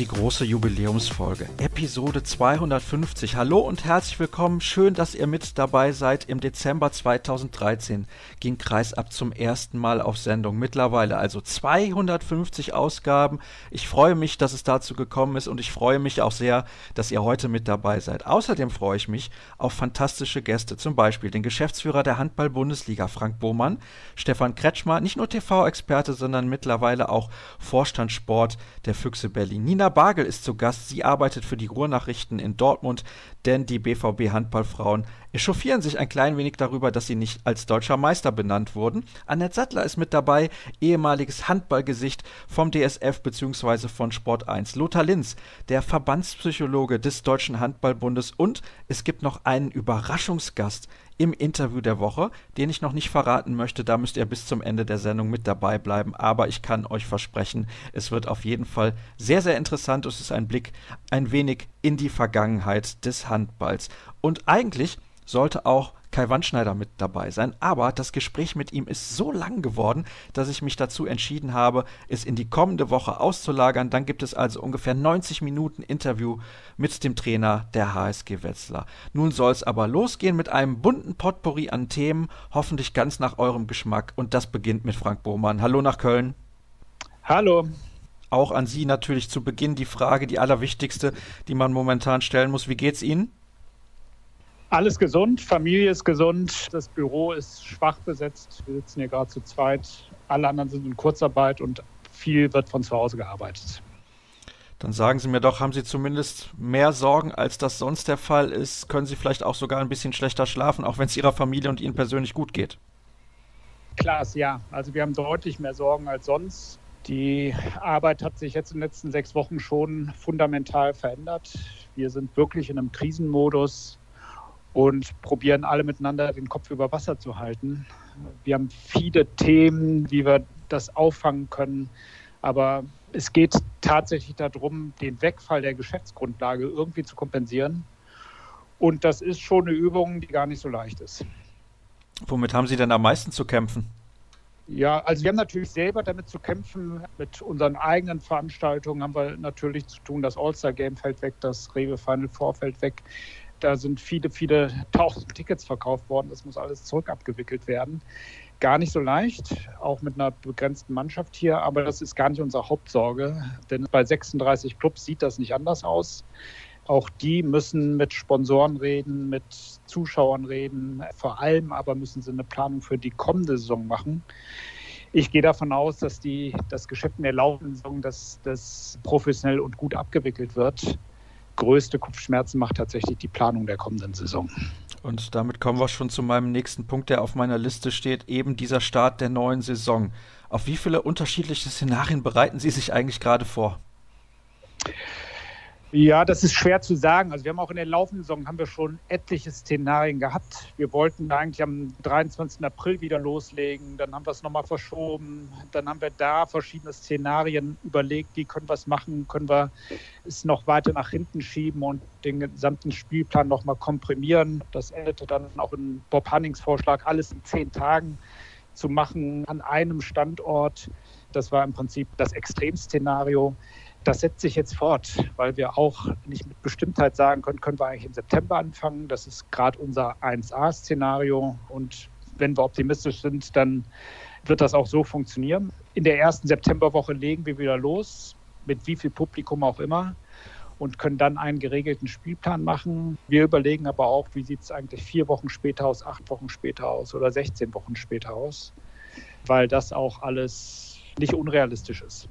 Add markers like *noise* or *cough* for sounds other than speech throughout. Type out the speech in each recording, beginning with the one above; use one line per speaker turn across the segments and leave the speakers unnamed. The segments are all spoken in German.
Die große Jubiläumsfolge, Episode 250. Hallo und herzlich willkommen. Schön, dass ihr mit dabei seid. Im Dezember 2013 ging Kreisab zum ersten Mal auf Sendung. Mittlerweile also 250 Ausgaben. Ich freue mich, dass es dazu gekommen ist und ich freue mich auch sehr, dass ihr heute mit dabei seid. Außerdem freue ich mich auf fantastische Gäste, zum Beispiel den Geschäftsführer der Handball-Bundesliga, Frank Bohmann, Stefan Kretschmer, nicht nur TV-Experte, sondern mittlerweile auch Vorstand Sport der Füchse Berlin. Nina Bargel ist zu Gast. Sie arbeitet für die Ruhrnachrichten in Dortmund, denn die BVB Handballfrauen echauffieren sich ein klein wenig darüber, dass sie nicht als deutscher Meister benannt wurden. Annette Sattler ist mit dabei, ehemaliges Handballgesicht vom DSF bzw. von Sport 1. Lothar Linz, der Verbandspsychologe des Deutschen Handballbundes und es gibt noch einen Überraschungsgast im Interview der Woche, den ich noch nicht verraten möchte. Da müsst ihr bis zum Ende der Sendung mit dabei bleiben. Aber ich kann euch versprechen, es wird auf jeden Fall sehr, sehr interessant. Es ist ein Blick ein wenig in die Vergangenheit des Handballs. Und eigentlich sollte auch Kai Wandschneider mit dabei sein. Aber das Gespräch mit ihm ist so lang geworden, dass ich mich dazu entschieden habe, es in die kommende Woche auszulagern. Dann gibt es also ungefähr 90 Minuten Interview mit dem Trainer der HSG Wetzlar. Nun soll es aber losgehen mit einem bunten Potpourri an Themen, hoffentlich ganz nach eurem Geschmack. Und das beginnt mit Frank Bohmann. Hallo nach Köln.
Hallo.
Auch an Sie natürlich zu Beginn die Frage, die allerwichtigste, die man momentan stellen muss. Wie geht's Ihnen?
Alles gesund, Familie ist gesund, das Büro ist schwach besetzt. Wir sitzen hier gerade zu zweit. Alle anderen sind in Kurzarbeit und viel wird von zu Hause gearbeitet.
Dann sagen Sie mir doch, haben Sie zumindest mehr Sorgen, als das sonst der Fall ist? Können Sie vielleicht auch sogar ein bisschen schlechter schlafen, auch wenn es Ihrer Familie und Ihnen persönlich gut geht?
Klar, ja. Also wir haben deutlich mehr Sorgen als sonst. Die Arbeit hat sich jetzt in den letzten sechs Wochen schon fundamental verändert. Wir sind wirklich in einem Krisenmodus und probieren alle miteinander den Kopf über Wasser zu halten. Wir haben viele Themen, wie wir das auffangen können, aber es geht tatsächlich darum, den Wegfall der Geschäftsgrundlage irgendwie zu kompensieren. Und das ist schon eine Übung, die gar nicht so leicht ist.
Womit haben Sie denn am meisten zu kämpfen?
Ja, also wir haben natürlich selber damit zu kämpfen. Mit unseren eigenen Veranstaltungen haben wir natürlich zu tun. Das All-Star-Game fällt weg, das Rewe Final Four fällt weg. Da sind viele, viele *laughs* tausend Tickets verkauft worden. Das muss alles zurückabgewickelt werden. Gar nicht so leicht, auch mit einer begrenzten Mannschaft hier, aber das ist gar nicht unsere Hauptsorge, denn bei 36 Clubs sieht das nicht anders aus. Auch die müssen mit Sponsoren reden, mit Zuschauern reden. Vor allem aber müssen sie eine Planung für die kommende Saison machen. Ich gehe davon aus, dass die, das Geschäft in der laufenden Saison dass das professionell und gut abgewickelt wird größte Kopfschmerzen macht tatsächlich die Planung der kommenden Saison.
Und damit kommen wir schon zu meinem nächsten Punkt, der auf meiner Liste steht, eben dieser Start der neuen Saison. Auf wie viele unterschiedliche Szenarien bereiten Sie sich eigentlich gerade vor?
Ja, das ist schwer zu sagen. Also wir haben auch in der laufenden Saison haben wir schon etliche Szenarien gehabt. Wir wollten eigentlich am 23. April wieder loslegen, dann haben wir es nochmal verschoben, dann haben wir da verschiedene Szenarien überlegt, wie können wir es machen, können wir es noch weiter nach hinten schieben und den gesamten Spielplan nochmal komprimieren. Das endete dann auch in Bob Hannings Vorschlag, alles in zehn Tagen zu machen an einem Standort. Das war im Prinzip das Extremszenario. Das setzt sich jetzt fort, weil wir auch nicht mit Bestimmtheit sagen können, können wir eigentlich im September anfangen. Das ist gerade unser 1a-Szenario. Und wenn wir optimistisch sind, dann wird das auch so funktionieren. In der ersten Septemberwoche legen wir wieder los, mit wie viel Publikum auch immer, und können dann einen geregelten Spielplan machen. Wir überlegen aber auch, wie sieht es eigentlich vier Wochen später aus, acht Wochen später aus oder 16 Wochen später aus, weil das auch alles nicht unrealistisch ist.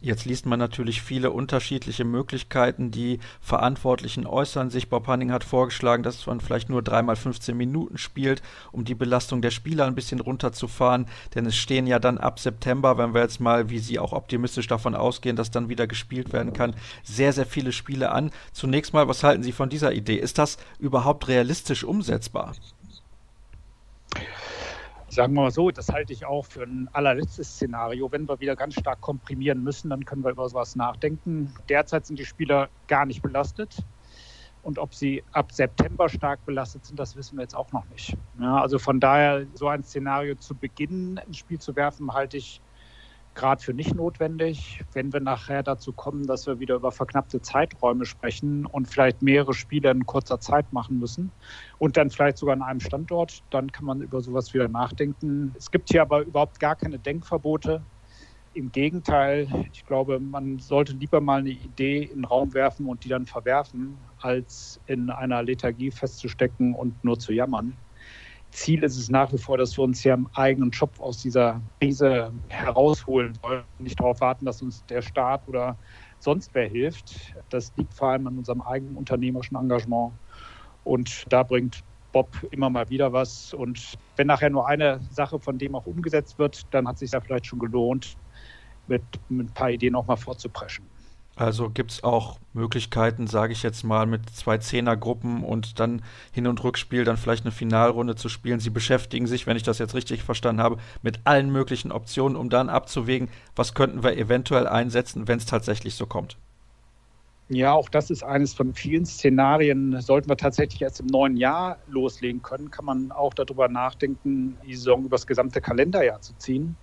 Jetzt liest man natürlich viele unterschiedliche Möglichkeiten. Die Verantwortlichen äußern sich. Bob Hanning hat vorgeschlagen, dass man vielleicht nur dreimal 15 Minuten spielt, um die Belastung der Spieler ein bisschen runterzufahren. Denn es stehen ja dann ab September, wenn wir jetzt mal, wie Sie auch optimistisch davon ausgehen, dass dann wieder gespielt werden kann, sehr, sehr viele Spiele an. Zunächst mal, was halten Sie von dieser Idee? Ist das überhaupt realistisch umsetzbar?
Sagen wir mal so, das halte ich auch für ein allerletztes Szenario. Wenn wir wieder ganz stark komprimieren müssen, dann können wir über sowas nachdenken. Derzeit sind die Spieler gar nicht belastet. Und ob sie ab September stark belastet sind, das wissen wir jetzt auch noch nicht. Ja, also von daher, so ein Szenario zu Beginn ins Spiel zu werfen, halte ich gerade für nicht notwendig. Wenn wir nachher dazu kommen, dass wir wieder über verknappte Zeiträume sprechen und vielleicht mehrere Spiele in kurzer Zeit machen müssen und dann vielleicht sogar an einem Standort, dann kann man über sowas wieder nachdenken. Es gibt hier aber überhaupt gar keine Denkverbote. Im Gegenteil, ich glaube, man sollte lieber mal eine Idee in den Raum werfen und die dann verwerfen, als in einer Lethargie festzustecken und nur zu jammern. Ziel ist es nach wie vor, dass wir uns hier am eigenen Schopf aus dieser Krise herausholen wollen. Nicht darauf warten, dass uns der Staat oder sonst wer hilft. Das liegt vor allem an unserem eigenen unternehmerischen Engagement. Und da bringt Bob immer mal wieder was. Und wenn nachher nur eine Sache von dem auch umgesetzt wird, dann hat es sich ja vielleicht schon gelohnt, mit, mit ein paar Ideen auch mal vorzupreschen.
Also gibt es auch Möglichkeiten, sage ich jetzt mal, mit zwei Zehnergruppen und dann Hin- und Rückspiel, dann vielleicht eine Finalrunde zu spielen. Sie beschäftigen sich, wenn ich das jetzt richtig verstanden habe, mit allen möglichen Optionen, um dann abzuwägen, was könnten wir eventuell einsetzen, wenn es tatsächlich so kommt.
Ja, auch das ist eines von vielen Szenarien. Sollten wir tatsächlich erst im neuen Jahr loslegen können, kann man auch darüber nachdenken, die Saison über das gesamte Kalenderjahr zu ziehen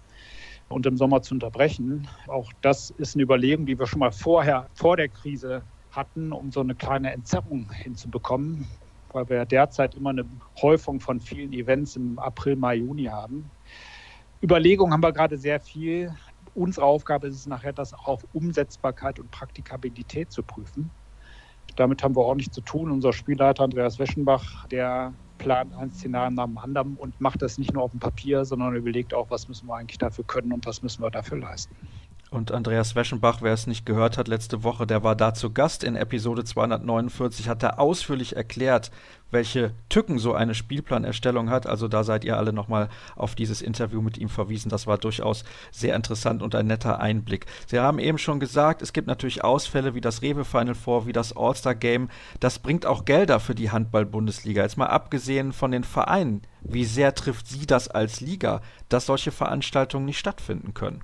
und im Sommer zu unterbrechen. Auch das ist eine Überlegung, die wir schon mal vorher, vor der Krise hatten, um so eine kleine Entzerrung hinzubekommen, weil wir derzeit immer eine Häufung von vielen Events im April, Mai, Juni haben. Überlegungen haben wir gerade sehr viel. Unsere Aufgabe ist es nachher, das auf Umsetzbarkeit und Praktikabilität zu prüfen. Damit haben wir ordentlich zu tun. Unser Spielleiter Andreas Weschenbach, der plant ein Szenario nach dem anderen und macht das nicht nur auf dem Papier, sondern überlegt auch, was müssen wir eigentlich dafür können und was müssen wir dafür leisten.
Und Andreas Weschenbach, wer es nicht gehört hat, letzte Woche, der war da zu Gast in Episode 249, hat er ausführlich erklärt, welche Tücken so eine Spielplanerstellung hat. Also da seid ihr alle nochmal auf dieses Interview mit ihm verwiesen. Das war durchaus sehr interessant und ein netter Einblick. Sie haben eben schon gesagt, es gibt natürlich Ausfälle wie das Rewe Final Four, wie das All-Star Game. Das bringt auch Gelder für die Handball-Bundesliga. Jetzt mal abgesehen von den Vereinen. Wie sehr trifft Sie das als Liga, dass solche Veranstaltungen nicht stattfinden können?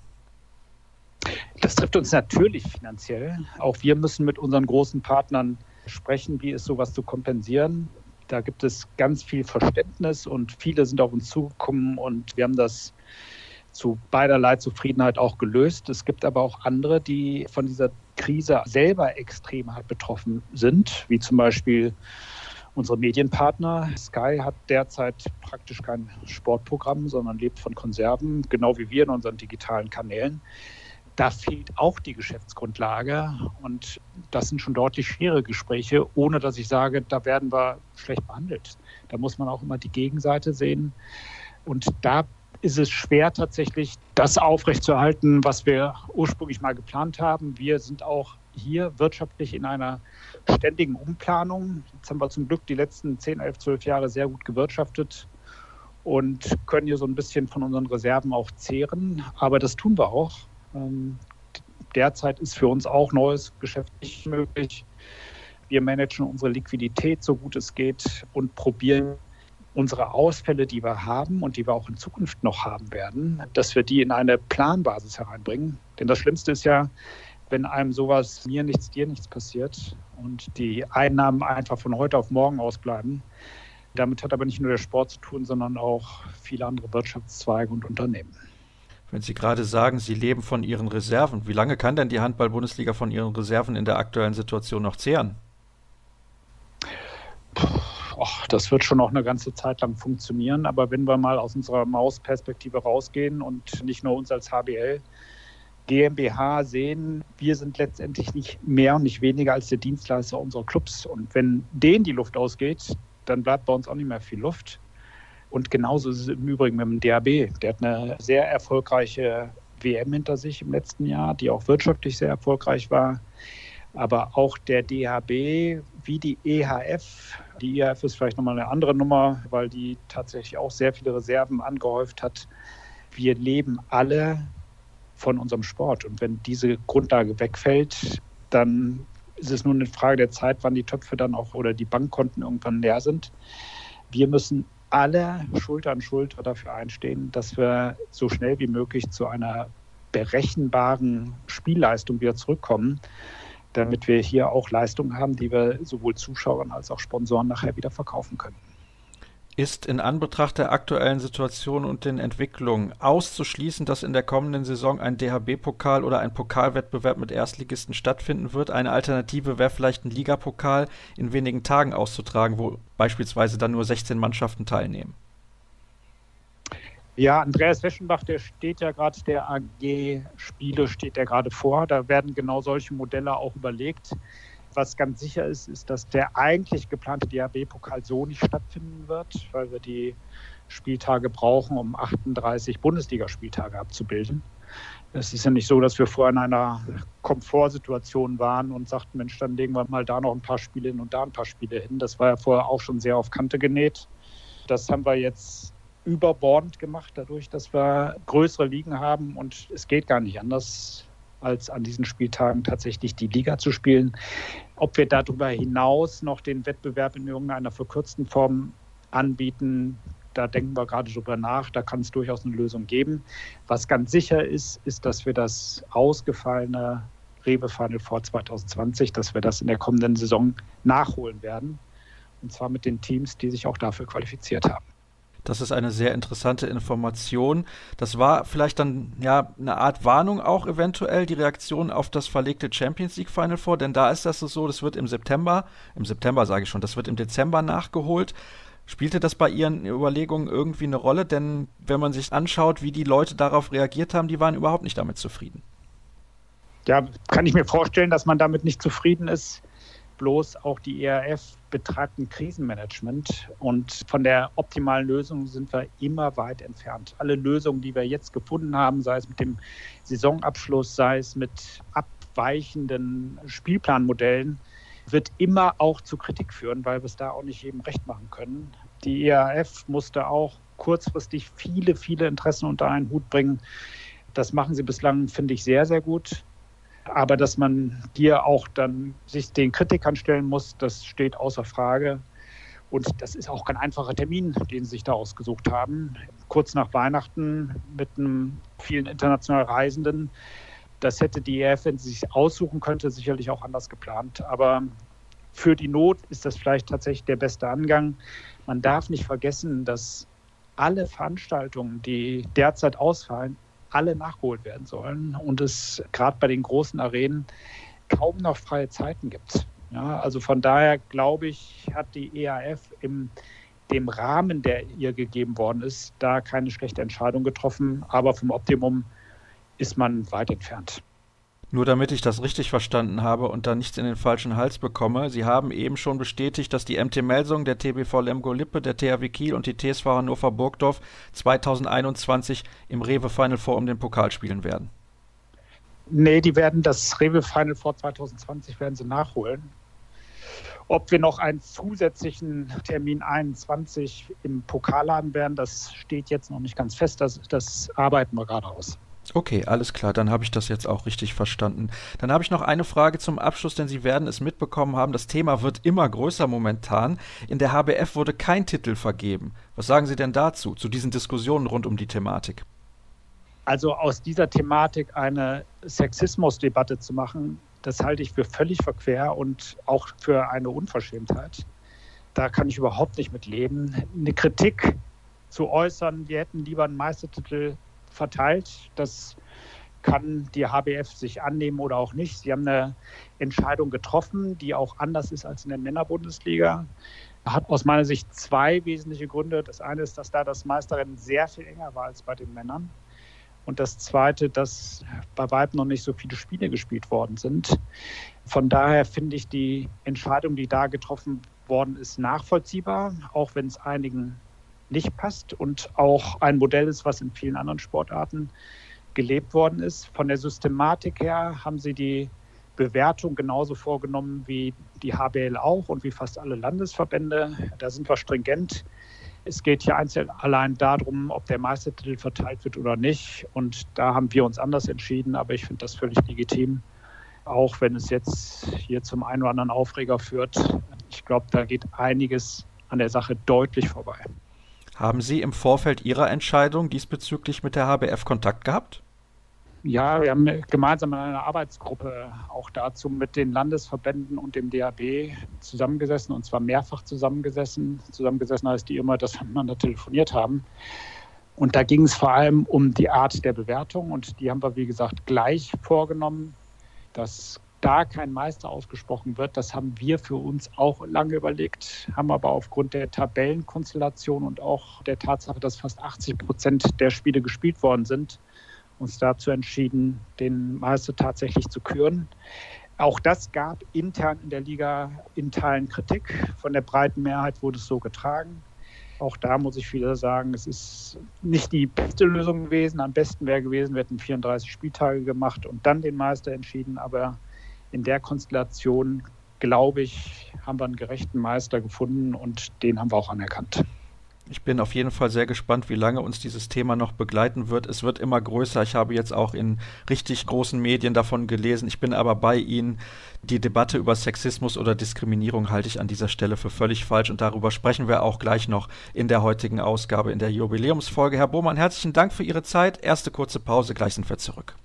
Das trifft uns natürlich finanziell. Auch wir müssen mit unseren großen Partnern sprechen, wie ist sowas zu kompensieren. Da gibt es ganz viel Verständnis und viele sind auf uns zugekommen und wir haben das zu beiderlei Zufriedenheit auch gelöst. Es gibt aber auch andere, die von dieser Krise selber extrem hart betroffen sind, wie zum Beispiel unsere Medienpartner. Sky hat derzeit praktisch kein Sportprogramm, sondern lebt von Konserven, genau wie wir in unseren digitalen Kanälen da fehlt auch die Geschäftsgrundlage. Und das sind schon deutlich schwere Gespräche, ohne dass ich sage, da werden wir schlecht behandelt. Da muss man auch immer die Gegenseite sehen. Und da ist es schwer tatsächlich, das aufrechtzuerhalten, was wir ursprünglich mal geplant haben. Wir sind auch hier wirtschaftlich in einer ständigen Umplanung. Jetzt haben wir zum Glück die letzten 10, 11, 12 Jahre sehr gut gewirtschaftet und können hier so ein bisschen von unseren Reserven auch zehren. Aber das tun wir auch. Ähm, derzeit ist für uns auch neues Geschäft nicht möglich. Wir managen unsere Liquidität so gut es geht und probieren unsere Ausfälle, die wir haben und die wir auch in Zukunft noch haben werden, dass wir die in eine Planbasis hereinbringen. Denn das Schlimmste ist ja, wenn einem sowas mir nichts, dir nichts passiert und die Einnahmen einfach von heute auf morgen ausbleiben. Damit hat aber nicht nur der Sport zu tun, sondern auch viele andere Wirtschaftszweige und Unternehmen.
Wenn Sie gerade sagen, Sie leben von Ihren Reserven, wie lange kann denn die Handball-Bundesliga von ihren Reserven in der aktuellen Situation noch zehren?
Och, das wird schon noch eine ganze Zeit lang funktionieren. Aber wenn wir mal aus unserer Mausperspektive rausgehen und nicht nur uns als HBL GmbH sehen, wir sind letztendlich nicht mehr und nicht weniger als der Dienstleister unserer Clubs. Und wenn denen die Luft ausgeht, dann bleibt bei uns auch nicht mehr viel Luft. Und genauso ist es im Übrigen mit dem DAB. Der hat eine sehr erfolgreiche WM hinter sich im letzten Jahr, die auch wirtschaftlich sehr erfolgreich war. Aber auch der DHB wie die EHF, die EHF ist vielleicht nochmal eine andere Nummer, weil die tatsächlich auch sehr viele Reserven angehäuft hat. Wir leben alle von unserem Sport. Und wenn diese Grundlage wegfällt, dann ist es nur eine Frage der Zeit, wann die Töpfe dann auch oder die Bankkonten irgendwann leer sind. Wir müssen alle Schulter an Schulter dafür einstehen, dass wir so schnell wie möglich zu einer berechenbaren Spielleistung wieder zurückkommen, damit wir hier auch Leistungen haben, die wir sowohl Zuschauern als auch Sponsoren nachher wieder verkaufen können.
Ist in Anbetracht der aktuellen Situation und den Entwicklungen auszuschließen, dass in der kommenden Saison ein DHB-Pokal oder ein Pokalwettbewerb mit Erstligisten stattfinden wird? Eine Alternative wäre vielleicht ein Ligapokal in wenigen Tagen auszutragen, wo beispielsweise dann nur 16 Mannschaften teilnehmen.
Ja, Andreas Weschenbach, der steht ja gerade, der AG-Spiele steht ja gerade vor. Da werden genau solche Modelle auch überlegt. Was ganz sicher ist, ist, dass der eigentlich geplante DHB-Pokal so nicht stattfinden wird, weil wir die Spieltage brauchen, um 38 Bundesligaspieltage abzubilden. Es ist ja nicht so, dass wir vorher in einer Komfortsituation waren und sagten, Mensch, dann legen wir mal da noch ein paar Spiele hin und da ein paar Spiele hin. Das war ja vorher auch schon sehr auf Kante genäht. Das haben wir jetzt überbordend gemacht, dadurch, dass wir größere Ligen haben und es geht gar nicht anders, als an diesen Spieltagen tatsächlich die Liga zu spielen. Ob wir darüber hinaus noch den Wettbewerb in irgendeiner verkürzten Form anbieten, da denken wir gerade drüber nach. Da kann es durchaus eine Lösung geben. Was ganz sicher ist, ist, dass wir das ausgefallene Rewe Final vor 2020, dass wir das in der kommenden Saison nachholen werden. Und zwar mit den Teams, die sich auch dafür qualifiziert haben.
Das ist eine sehr interessante Information. Das war vielleicht dann ja eine Art Warnung auch eventuell, die Reaktion auf das verlegte Champions League Final Four, denn da ist das so, das wird im September, im September sage ich schon, das wird im Dezember nachgeholt. Spielte das bei Ihren Überlegungen irgendwie eine Rolle? Denn wenn man sich anschaut, wie die Leute darauf reagiert haben, die waren überhaupt nicht damit zufrieden.
Ja, kann ich mir vorstellen, dass man damit nicht zufrieden ist bloß auch die ERF betreibt ein Krisenmanagement und von der optimalen Lösung sind wir immer weit entfernt. Alle Lösungen, die wir jetzt gefunden haben, sei es mit dem Saisonabschluss, sei es mit abweichenden Spielplanmodellen, wird immer auch zu Kritik führen, weil wir es da auch nicht jedem recht machen können. Die ERF musste auch kurzfristig viele, viele Interessen unter einen Hut bringen. Das machen sie bislang, finde ich, sehr, sehr gut. Aber dass man hier auch dann sich den Kritikern stellen muss, das steht außer Frage. Und das ist auch kein einfacher Termin, den sie sich da ausgesucht haben. Kurz nach Weihnachten mit vielen internationalen Reisenden. Das hätte die EF, wenn sie sich aussuchen könnte, sicherlich auch anders geplant. Aber für die Not ist das vielleicht tatsächlich der beste Angang. Man darf nicht vergessen, dass alle Veranstaltungen, die derzeit ausfallen, alle nachgeholt werden sollen und es gerade bei den großen Arenen kaum noch freie Zeiten gibt. Ja, also von daher glaube ich, hat die EAF im dem Rahmen, der ihr gegeben worden ist, da keine schlechte Entscheidung getroffen, aber vom Optimum ist man weit entfernt.
Nur damit ich das richtig verstanden habe und da nichts in den falschen Hals bekomme, Sie haben eben schon bestätigt, dass die MT Melsung, der TBV Lemgo Lippe, der THW Kiel und die TSV Hannover Burgdorf 2021 im Rewe Final Four um den Pokal spielen werden.
Nee, die werden das Rewe Final Four 2020 werden sie nachholen. Ob wir noch einen zusätzlichen Termin 21 im Pokal haben werden, das steht jetzt noch nicht ganz fest. Das, das arbeiten wir gerade aus.
Okay, alles klar, dann habe ich das jetzt auch richtig verstanden. Dann habe ich noch eine Frage zum Abschluss, denn Sie werden es mitbekommen haben, das Thema wird immer größer momentan. In der HBF wurde kein Titel vergeben. Was sagen Sie denn dazu, zu diesen Diskussionen rund um die Thematik?
Also aus dieser Thematik eine Sexismusdebatte zu machen, das halte ich für völlig verquer und auch für eine Unverschämtheit. Da kann ich überhaupt nicht mit leben. Eine Kritik zu äußern, wir hätten lieber einen Meistertitel verteilt. Das kann die HBF sich annehmen oder auch nicht. Sie haben eine Entscheidung getroffen, die auch anders ist als in der Männerbundesliga. Hat aus meiner Sicht zwei wesentliche Gründe. Das eine ist, dass da das Meisterrennen sehr viel enger war als bei den Männern. Und das zweite, dass bei weitem noch nicht so viele Spiele gespielt worden sind. Von daher finde ich die Entscheidung, die da getroffen worden ist, nachvollziehbar, auch wenn es einigen nicht passt und auch ein Modell ist, was in vielen anderen Sportarten gelebt worden ist. Von der Systematik her haben sie die Bewertung genauso vorgenommen wie die HBL auch und wie fast alle Landesverbände. Da sind wir stringent. Es geht hier einzeln allein darum, ob der Meistertitel verteilt wird oder nicht. Und da haben wir uns anders entschieden, aber ich finde das völlig legitim, auch wenn es jetzt hier zum einen oder anderen Aufreger führt. Ich glaube, da geht einiges an der Sache deutlich vorbei.
Haben Sie im Vorfeld Ihrer Entscheidung diesbezüglich mit der HBF Kontakt gehabt?
Ja, wir haben gemeinsam in einer Arbeitsgruppe auch dazu mit den Landesverbänden und dem DAB zusammengesessen und zwar mehrfach zusammengesessen. Zusammengesessen heißt die immer, dass wir miteinander telefoniert haben. Und da ging es vor allem um die Art der Bewertung und die haben wir, wie gesagt, gleich vorgenommen. Dass da kein Meister ausgesprochen wird, das haben wir für uns auch lange überlegt, haben aber aufgrund der Tabellenkonstellation und auch der Tatsache, dass fast 80 Prozent der Spiele gespielt worden sind, uns dazu entschieden, den Meister tatsächlich zu küren. Auch das gab intern in der Liga in Teilen Kritik. Von der breiten Mehrheit wurde es so getragen. Auch da muss ich wieder sagen, es ist nicht die beste Lösung gewesen. Am besten wäre gewesen, wir hätten 34 Spieltage gemacht und dann den Meister entschieden. Aber in der Konstellation, glaube ich, haben wir einen gerechten Meister gefunden und den haben wir auch anerkannt.
Ich bin auf jeden Fall sehr gespannt, wie lange uns dieses Thema noch begleiten wird. Es wird immer größer. Ich habe jetzt auch in richtig großen Medien davon gelesen. Ich bin aber bei Ihnen. Die Debatte über Sexismus oder Diskriminierung halte ich an dieser Stelle für völlig falsch und darüber sprechen wir auch gleich noch in der heutigen Ausgabe, in der Jubiläumsfolge. Herr Bohmann, herzlichen Dank für Ihre Zeit. Erste kurze Pause, gleich sind wir zurück.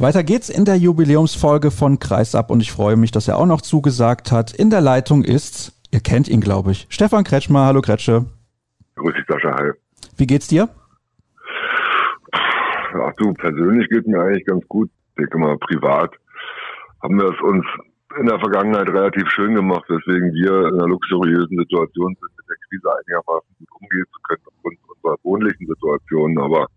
Weiter geht's in der Jubiläumsfolge von Kreisab und ich freue mich, dass er auch noch zugesagt hat. In der Leitung ist, ihr kennt ihn, glaube ich, Stefan Kretschmer. Hallo Kretsche.
Grüß dich, Sascha. Hi.
Wie geht's dir?
Ach du, persönlich geht mir eigentlich ganz gut. Ich denke mal, privat haben wir es uns in der Vergangenheit relativ schön gemacht, weswegen wir in einer luxuriösen Situation sind, mit der Krise einigermaßen gut umgehen zu können aufgrund unserer wohnlichen Situation. Aber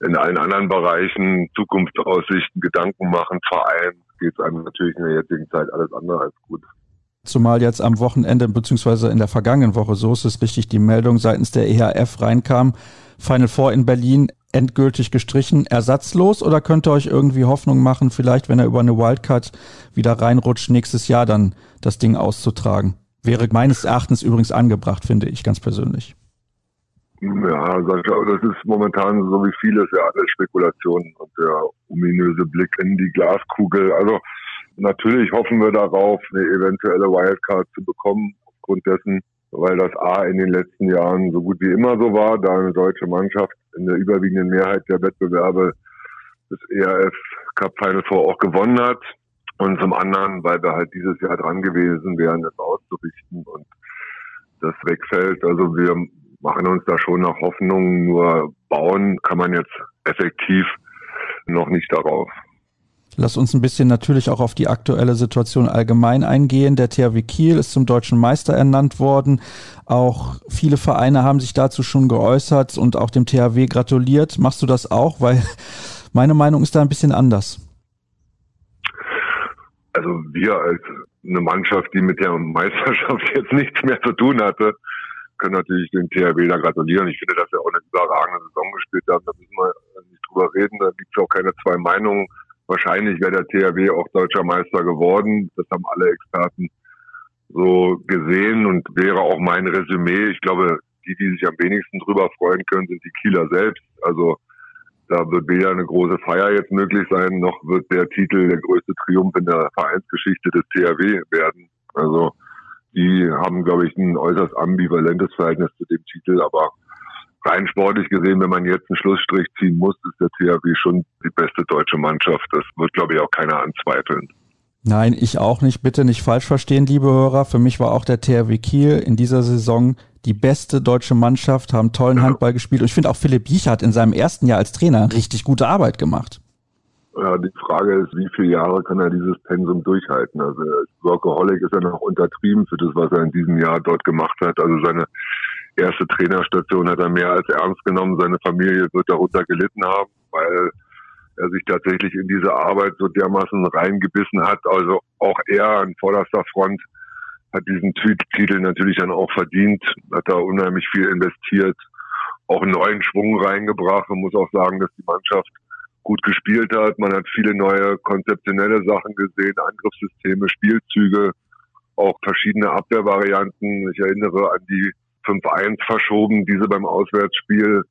in allen anderen Bereichen, Zukunftsaussichten, Gedanken machen, Verein, geht es einem natürlich in der jetzigen Zeit alles andere als gut.
Zumal jetzt am Wochenende beziehungsweise in der vergangenen Woche, so ist es richtig, die Meldung seitens der EHF reinkam. Final Four in Berlin endgültig gestrichen, ersatzlos oder könnt ihr euch irgendwie Hoffnung machen, vielleicht wenn er über eine Wildcard wieder reinrutscht, nächstes Jahr dann das Ding auszutragen? Wäre meines Erachtens übrigens angebracht, finde ich ganz persönlich.
Ja, das ist momentan so wie vieles ja alles Spekulationen und der ominöse Blick in die Glaskugel. Also natürlich hoffen wir darauf, eine eventuelle Wildcard zu bekommen, aufgrund dessen, weil das A in den letzten Jahren so gut wie immer so war, da eine deutsche Mannschaft in der überwiegenden Mehrheit der Wettbewerbe des ERF Cup Final Four auch gewonnen hat. Und zum anderen, weil wir halt dieses Jahr dran gewesen wären, es auszurichten und das wegfällt. Also wir machen uns da schon noch Hoffnung, nur bauen kann man jetzt effektiv noch nicht darauf.
Lass uns ein bisschen natürlich auch auf die aktuelle Situation allgemein eingehen. Der THW Kiel ist zum deutschen Meister ernannt worden. Auch viele Vereine haben sich dazu schon geäußert und auch dem THW gratuliert. Machst du das auch? Weil *laughs* meine Meinung ist da ein bisschen anders.
Also wir als eine Mannschaft, die mit der Meisterschaft *laughs* jetzt nichts mehr zu tun hatte, können natürlich den THW da gratulieren. Ich finde, dass wir auch eine überragende Saison gespielt haben. Da müssen wir nicht drüber reden. Da gibt es auch keine zwei Meinungen. Wahrscheinlich wäre der THW auch deutscher Meister geworden. Das haben alle Experten so gesehen und wäre auch mein Resümee. Ich glaube, die, die sich am wenigsten drüber freuen können, sind die Kieler selbst. Also da wird weder eine große Feier jetzt möglich sein, noch wird der Titel der größte Triumph in der Vereinsgeschichte des THW werden. Also die haben, glaube ich, ein äußerst ambivalentes Verhältnis zu dem Titel, aber rein sportlich gesehen, wenn man jetzt einen Schlussstrich ziehen muss, ist der THW schon die beste deutsche Mannschaft. Das wird, glaube ich, auch keiner anzweifeln.
Nein, ich auch nicht. Bitte nicht falsch verstehen, liebe Hörer. Für mich war auch der THW Kiel in dieser Saison die beste deutsche Mannschaft, haben tollen Handball gespielt. Und ich finde auch Philipp Jich hat in seinem ersten Jahr als Trainer richtig gute Arbeit gemacht.
Ja, die Frage ist, wie viele Jahre kann er dieses Pensum durchhalten? Also Workaholic ist er noch untertrieben für das, was er in diesem Jahr dort gemacht hat. Also seine erste Trainerstation hat er mehr als ernst genommen. Seine Familie wird darunter gelitten haben, weil er sich tatsächlich in diese Arbeit so dermaßen reingebissen hat. Also auch er an vorderster Front hat diesen Titel natürlich dann auch verdient, hat da unheimlich viel investiert, auch einen neuen Schwung reingebracht. Man muss auch sagen, dass die Mannschaft gut gespielt hat. Man hat viele neue konzeptionelle Sachen gesehen, Angriffssysteme, Spielzüge, auch verschiedene Abwehrvarianten. Ich erinnere an die 5-1 verschoben, die sie beim Auswärtsspiel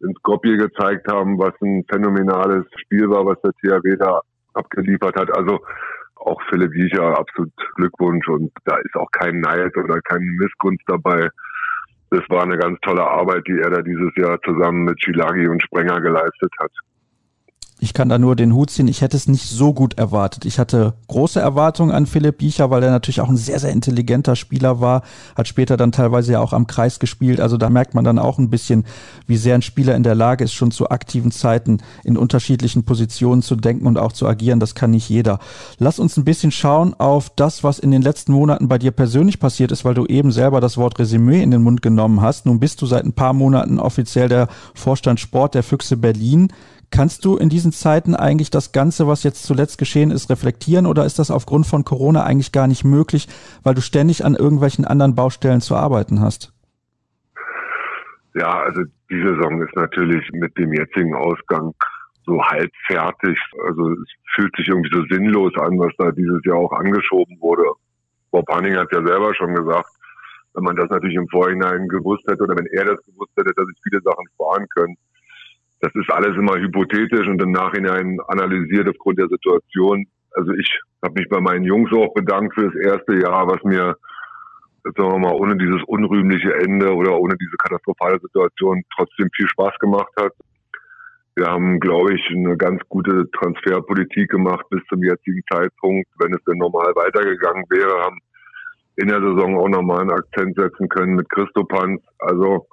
in Skopje gezeigt haben, was ein phänomenales Spiel war, was der THW da abgeliefert hat. Also auch Philipp Wiecher absolut Glückwunsch und da ist auch kein Neid oder keine Missgunst dabei. Das war eine ganz tolle Arbeit, die er da dieses Jahr zusammen mit Schilagi und Sprenger geleistet hat.
Ich kann da nur den Hut ziehen. Ich hätte es nicht so gut erwartet. Ich hatte große Erwartungen an Philipp Biecher, weil er natürlich auch ein sehr, sehr intelligenter Spieler war. Hat später dann teilweise ja auch am Kreis gespielt. Also da merkt man dann auch ein bisschen, wie sehr ein Spieler in der Lage ist, schon zu aktiven Zeiten in unterschiedlichen Positionen zu denken und auch zu agieren. Das kann nicht jeder. Lass uns ein bisschen schauen auf das, was in den letzten Monaten bei dir persönlich passiert ist, weil du eben selber das Wort Resümee in den Mund genommen hast. Nun bist du seit ein paar Monaten offiziell der Vorstand Sport der Füchse Berlin. Kannst du in diesen Zeiten eigentlich das Ganze, was jetzt zuletzt geschehen ist, reflektieren oder ist das aufgrund von Corona eigentlich gar nicht möglich, weil du ständig an irgendwelchen anderen Baustellen zu arbeiten hast?
Ja, also die Saison ist natürlich mit dem jetzigen Ausgang so halb fertig. Also es fühlt sich irgendwie so sinnlos an, was da dieses Jahr auch angeschoben wurde. Bob Hanning hat ja selber schon gesagt, wenn man das natürlich im Vorhinein gewusst hätte oder wenn er das gewusst hätte, dass sich viele Sachen sparen können, das ist alles immer hypothetisch und im Nachhinein analysiert aufgrund der Situation. Also ich habe mich bei meinen Jungs auch bedankt für das erste Jahr, was mir, sagen wir mal, ohne dieses unrühmliche Ende oder ohne diese katastrophale Situation trotzdem viel Spaß gemacht hat. Wir haben, glaube ich, eine ganz gute Transferpolitik gemacht bis zum jetzigen Zeitpunkt. Wenn es denn normal weitergegangen wäre, haben in der Saison auch nochmal einen Akzent setzen können mit Christopanz. Also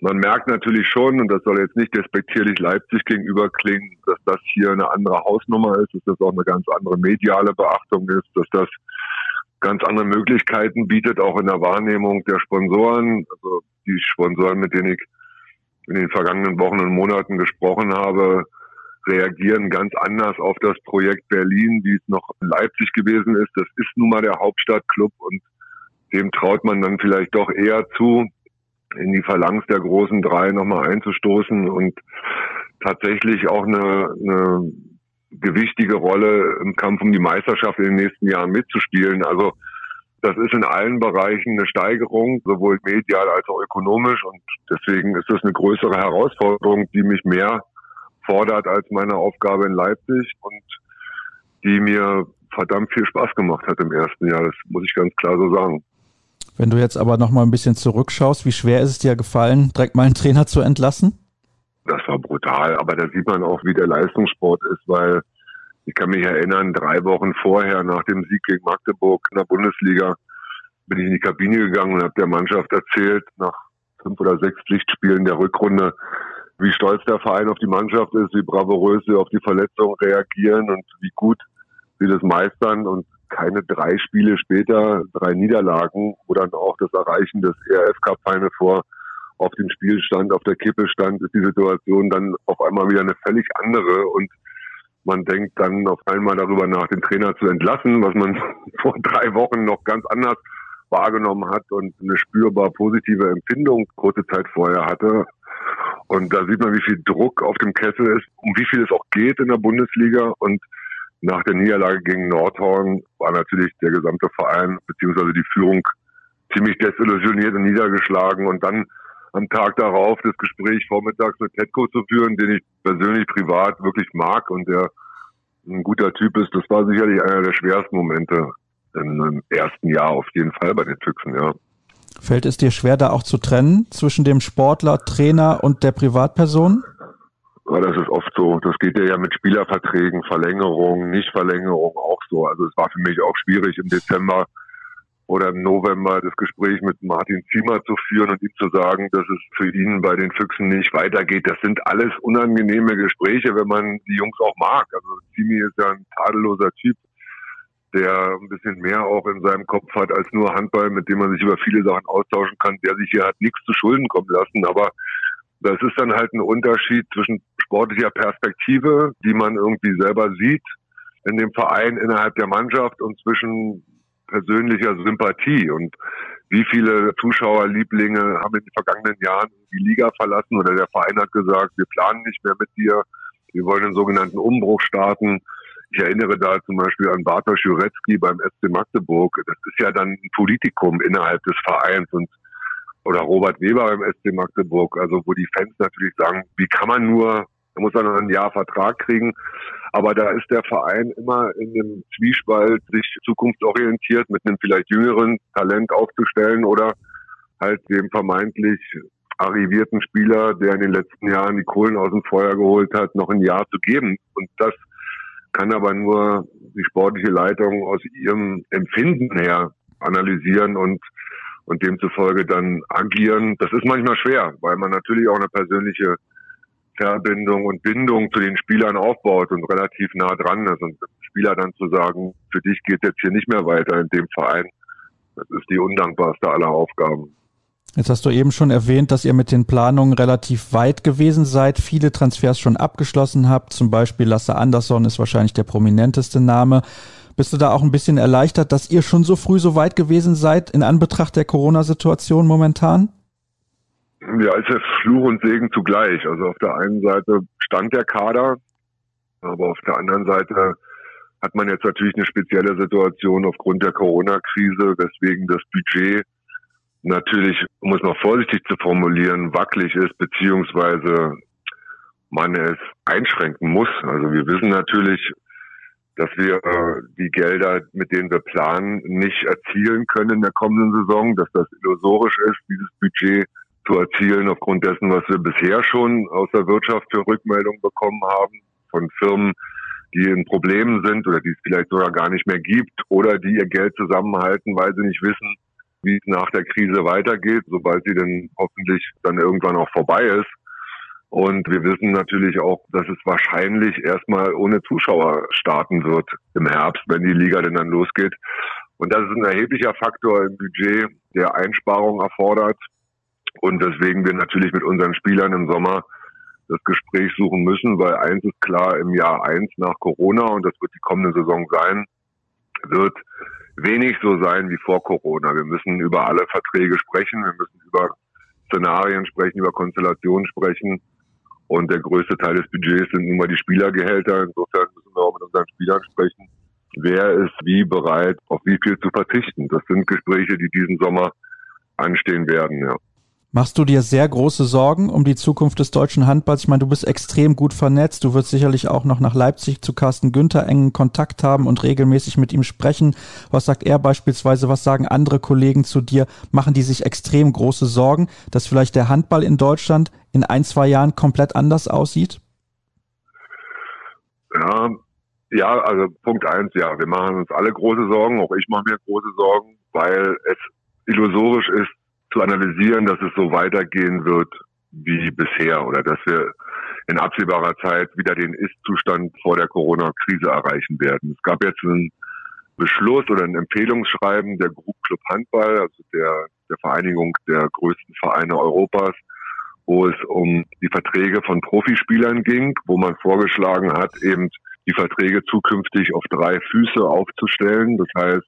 man merkt natürlich schon, und das soll jetzt nicht despektierlich Leipzig gegenüber klingen, dass das hier eine andere Hausnummer ist, dass das auch eine ganz andere mediale Beachtung ist, dass das ganz andere Möglichkeiten bietet, auch in der Wahrnehmung der Sponsoren. Also die Sponsoren, mit denen ich in den vergangenen Wochen und Monaten gesprochen habe, reagieren ganz anders auf das Projekt Berlin, wie es noch in Leipzig gewesen ist. Das ist nun mal der Hauptstadtclub und dem traut man dann vielleicht doch eher zu, in die Phalanx der großen drei nochmal einzustoßen und tatsächlich auch eine, eine gewichtige Rolle im Kampf um die Meisterschaft in den nächsten Jahren mitzuspielen. Also das ist in allen Bereichen eine Steigerung, sowohl medial als auch ökonomisch. Und deswegen ist das eine größere Herausforderung, die mich mehr fordert als meine Aufgabe in Leipzig und die mir verdammt viel Spaß gemacht hat im ersten Jahr. Das muss ich ganz klar so sagen.
Wenn du jetzt aber noch mal ein bisschen zurückschaust, wie schwer ist es dir gefallen, direkt mal einen Trainer zu entlassen?
Das war brutal, aber da sieht man auch, wie der Leistungssport ist, weil ich kann mich erinnern, drei Wochen vorher nach dem Sieg gegen Magdeburg in der Bundesliga bin ich in die Kabine gegangen und habe der Mannschaft erzählt, nach fünf oder sechs Pflichtspielen der Rückrunde, wie stolz der Verein auf die Mannschaft ist, wie bravourös sie auf die Verletzung reagieren und wie gut sie das meistern. Und keine drei Spiele später, drei Niederlagen, wo dann auch das Erreichen des ERF Cup Final vor auf dem Spielstand, auf der Kippe stand, ist die Situation dann auf einmal wieder eine völlig andere und man denkt dann auf einmal darüber nach, den Trainer zu entlassen, was man *laughs* vor drei Wochen noch ganz anders wahrgenommen hat und eine spürbar positive Empfindung kurze Zeit vorher hatte. Und da sieht man, wie viel Druck auf dem Kessel ist, um wie viel es auch geht in der Bundesliga und nach der Niederlage gegen Nordhorn war natürlich der gesamte Verein bzw. die Führung ziemlich desillusioniert und niedergeschlagen und dann am Tag darauf das Gespräch vormittags mit Tetko zu führen, den ich persönlich privat wirklich mag und der ein guter Typ ist, das war sicherlich einer der schwersten Momente im ersten Jahr auf jeden Fall bei den Füchsen, ja.
Fällt es dir schwer, da auch zu trennen zwischen dem Sportler, Trainer und der Privatperson?
Weil das ist oft so. Das geht ja mit Spielerverträgen, Verlängerung, Nichtverlängerung auch so. Also es war für mich auch schwierig im Dezember oder im November das Gespräch mit Martin Ziemer zu führen und ihm zu sagen, dass es für ihn bei den Füchsen nicht weitergeht. Das sind alles unangenehme Gespräche, wenn man die Jungs auch mag. Also Zimi ist ja ein tadelloser Typ, der ein bisschen mehr auch in seinem Kopf hat als nur Handball, mit dem man sich über viele Sachen austauschen kann, der sich hier hat nichts zu Schulden kommen lassen. Aber das ist dann halt ein Unterschied zwischen sportlicher Perspektive, die man irgendwie selber sieht in dem Verein innerhalb der Mannschaft und zwischen persönlicher Sympathie. Und wie viele Zuschauerlieblinge haben in den vergangenen Jahren die Liga verlassen oder der Verein hat gesagt, wir planen nicht mehr mit dir, wir wollen einen sogenannten Umbruch starten. Ich erinnere da zum Beispiel an Bartosz Jurecki beim SC Magdeburg. Das ist ja dann ein Politikum innerhalb des Vereins und oder Robert Weber beim SC Magdeburg, also wo die Fans natürlich sagen, wie kann man nur, da muss noch ein Jahr Vertrag kriegen. Aber da ist der Verein immer in dem Zwiespalt, sich zukunftsorientiert mit einem vielleicht jüngeren Talent aufzustellen oder halt dem vermeintlich arrivierten Spieler, der in den letzten Jahren die Kohlen aus dem Feuer geholt hat, noch ein Jahr zu geben. Und das kann aber nur die sportliche Leitung aus ihrem Empfinden her analysieren und, und demzufolge dann agieren. Das ist manchmal schwer, weil man natürlich auch eine persönliche Verbindung und Bindung zu den Spielern aufbaut und relativ nah dran ist. Und Spieler dann zu sagen, für dich geht jetzt hier nicht mehr weiter in dem Verein, das ist die undankbarste aller Aufgaben.
Jetzt hast du eben schon erwähnt, dass ihr mit den Planungen relativ weit gewesen seid, viele Transfers schon abgeschlossen habt. Zum Beispiel Lasse Andersson ist wahrscheinlich der prominenteste Name. Bist du da auch ein bisschen erleichtert, dass ihr schon so früh so weit gewesen seid in Anbetracht der Corona-Situation momentan?
Ja, ist ja Fluch und Segen zugleich. Also auf der einen Seite stand der Kader, aber auf der anderen Seite hat man jetzt natürlich eine spezielle Situation aufgrund der Corona-Krise, weswegen das Budget natürlich, um es mal vorsichtig zu formulieren, wackelig ist, beziehungsweise man es einschränken muss. Also wir wissen natürlich, dass wir äh, die Gelder, mit denen wir planen, nicht erzielen können in der kommenden Saison, dass das illusorisch ist, dieses Budget zu erzielen aufgrund dessen, was wir bisher schon aus der Wirtschaft für Rückmeldungen bekommen haben von Firmen, die in Problemen sind oder die es vielleicht sogar gar nicht mehr gibt oder die ihr Geld zusammenhalten, weil sie nicht wissen, wie es nach der Krise weitergeht, sobald sie denn hoffentlich dann irgendwann auch vorbei ist. Und wir wissen natürlich auch, dass es wahrscheinlich erstmal ohne Zuschauer starten wird im Herbst, wenn die Liga denn dann losgeht. Und das ist ein erheblicher Faktor im Budget, der Einsparung erfordert. Und deswegen wir natürlich mit unseren Spielern im Sommer das Gespräch suchen müssen, weil eins ist klar, im Jahr eins nach Corona, und das wird die kommende Saison sein, wird wenig so sein wie vor Corona. Wir müssen über alle Verträge sprechen, wir müssen über Szenarien sprechen, über Konstellationen sprechen. Und der größte Teil des Budgets sind nun mal die Spielergehälter. Insofern müssen wir auch mit unseren Spielern sprechen. Wer ist wie bereit, auf wie viel zu verzichten? Das sind Gespräche, die diesen Sommer anstehen werden, ja.
Machst du dir sehr große Sorgen um die Zukunft des deutschen Handballs? Ich meine, du bist extrem gut vernetzt. Du wirst sicherlich auch noch nach Leipzig zu Carsten Günther engen Kontakt haben und regelmäßig mit ihm sprechen. Was sagt er beispielsweise? Was sagen andere Kollegen zu dir? Machen die sich extrem große Sorgen, dass vielleicht der Handball in Deutschland in ein, zwei Jahren komplett anders aussieht?
Ja, ja, also Punkt eins, ja. Wir machen uns alle große Sorgen. Auch ich mache mir große Sorgen, weil es illusorisch ist, zu analysieren, dass es so weitergehen wird wie bisher oder dass wir in absehbarer Zeit wieder den Ist-Zustand vor der Corona-Krise erreichen werden. Es gab jetzt einen Beschluss oder ein Empfehlungsschreiben der Group Club Handball, also der, der Vereinigung der größten Vereine Europas, wo es um die Verträge von Profispielern ging, wo man vorgeschlagen hat, eben die Verträge zukünftig auf drei Füße aufzustellen. Das heißt,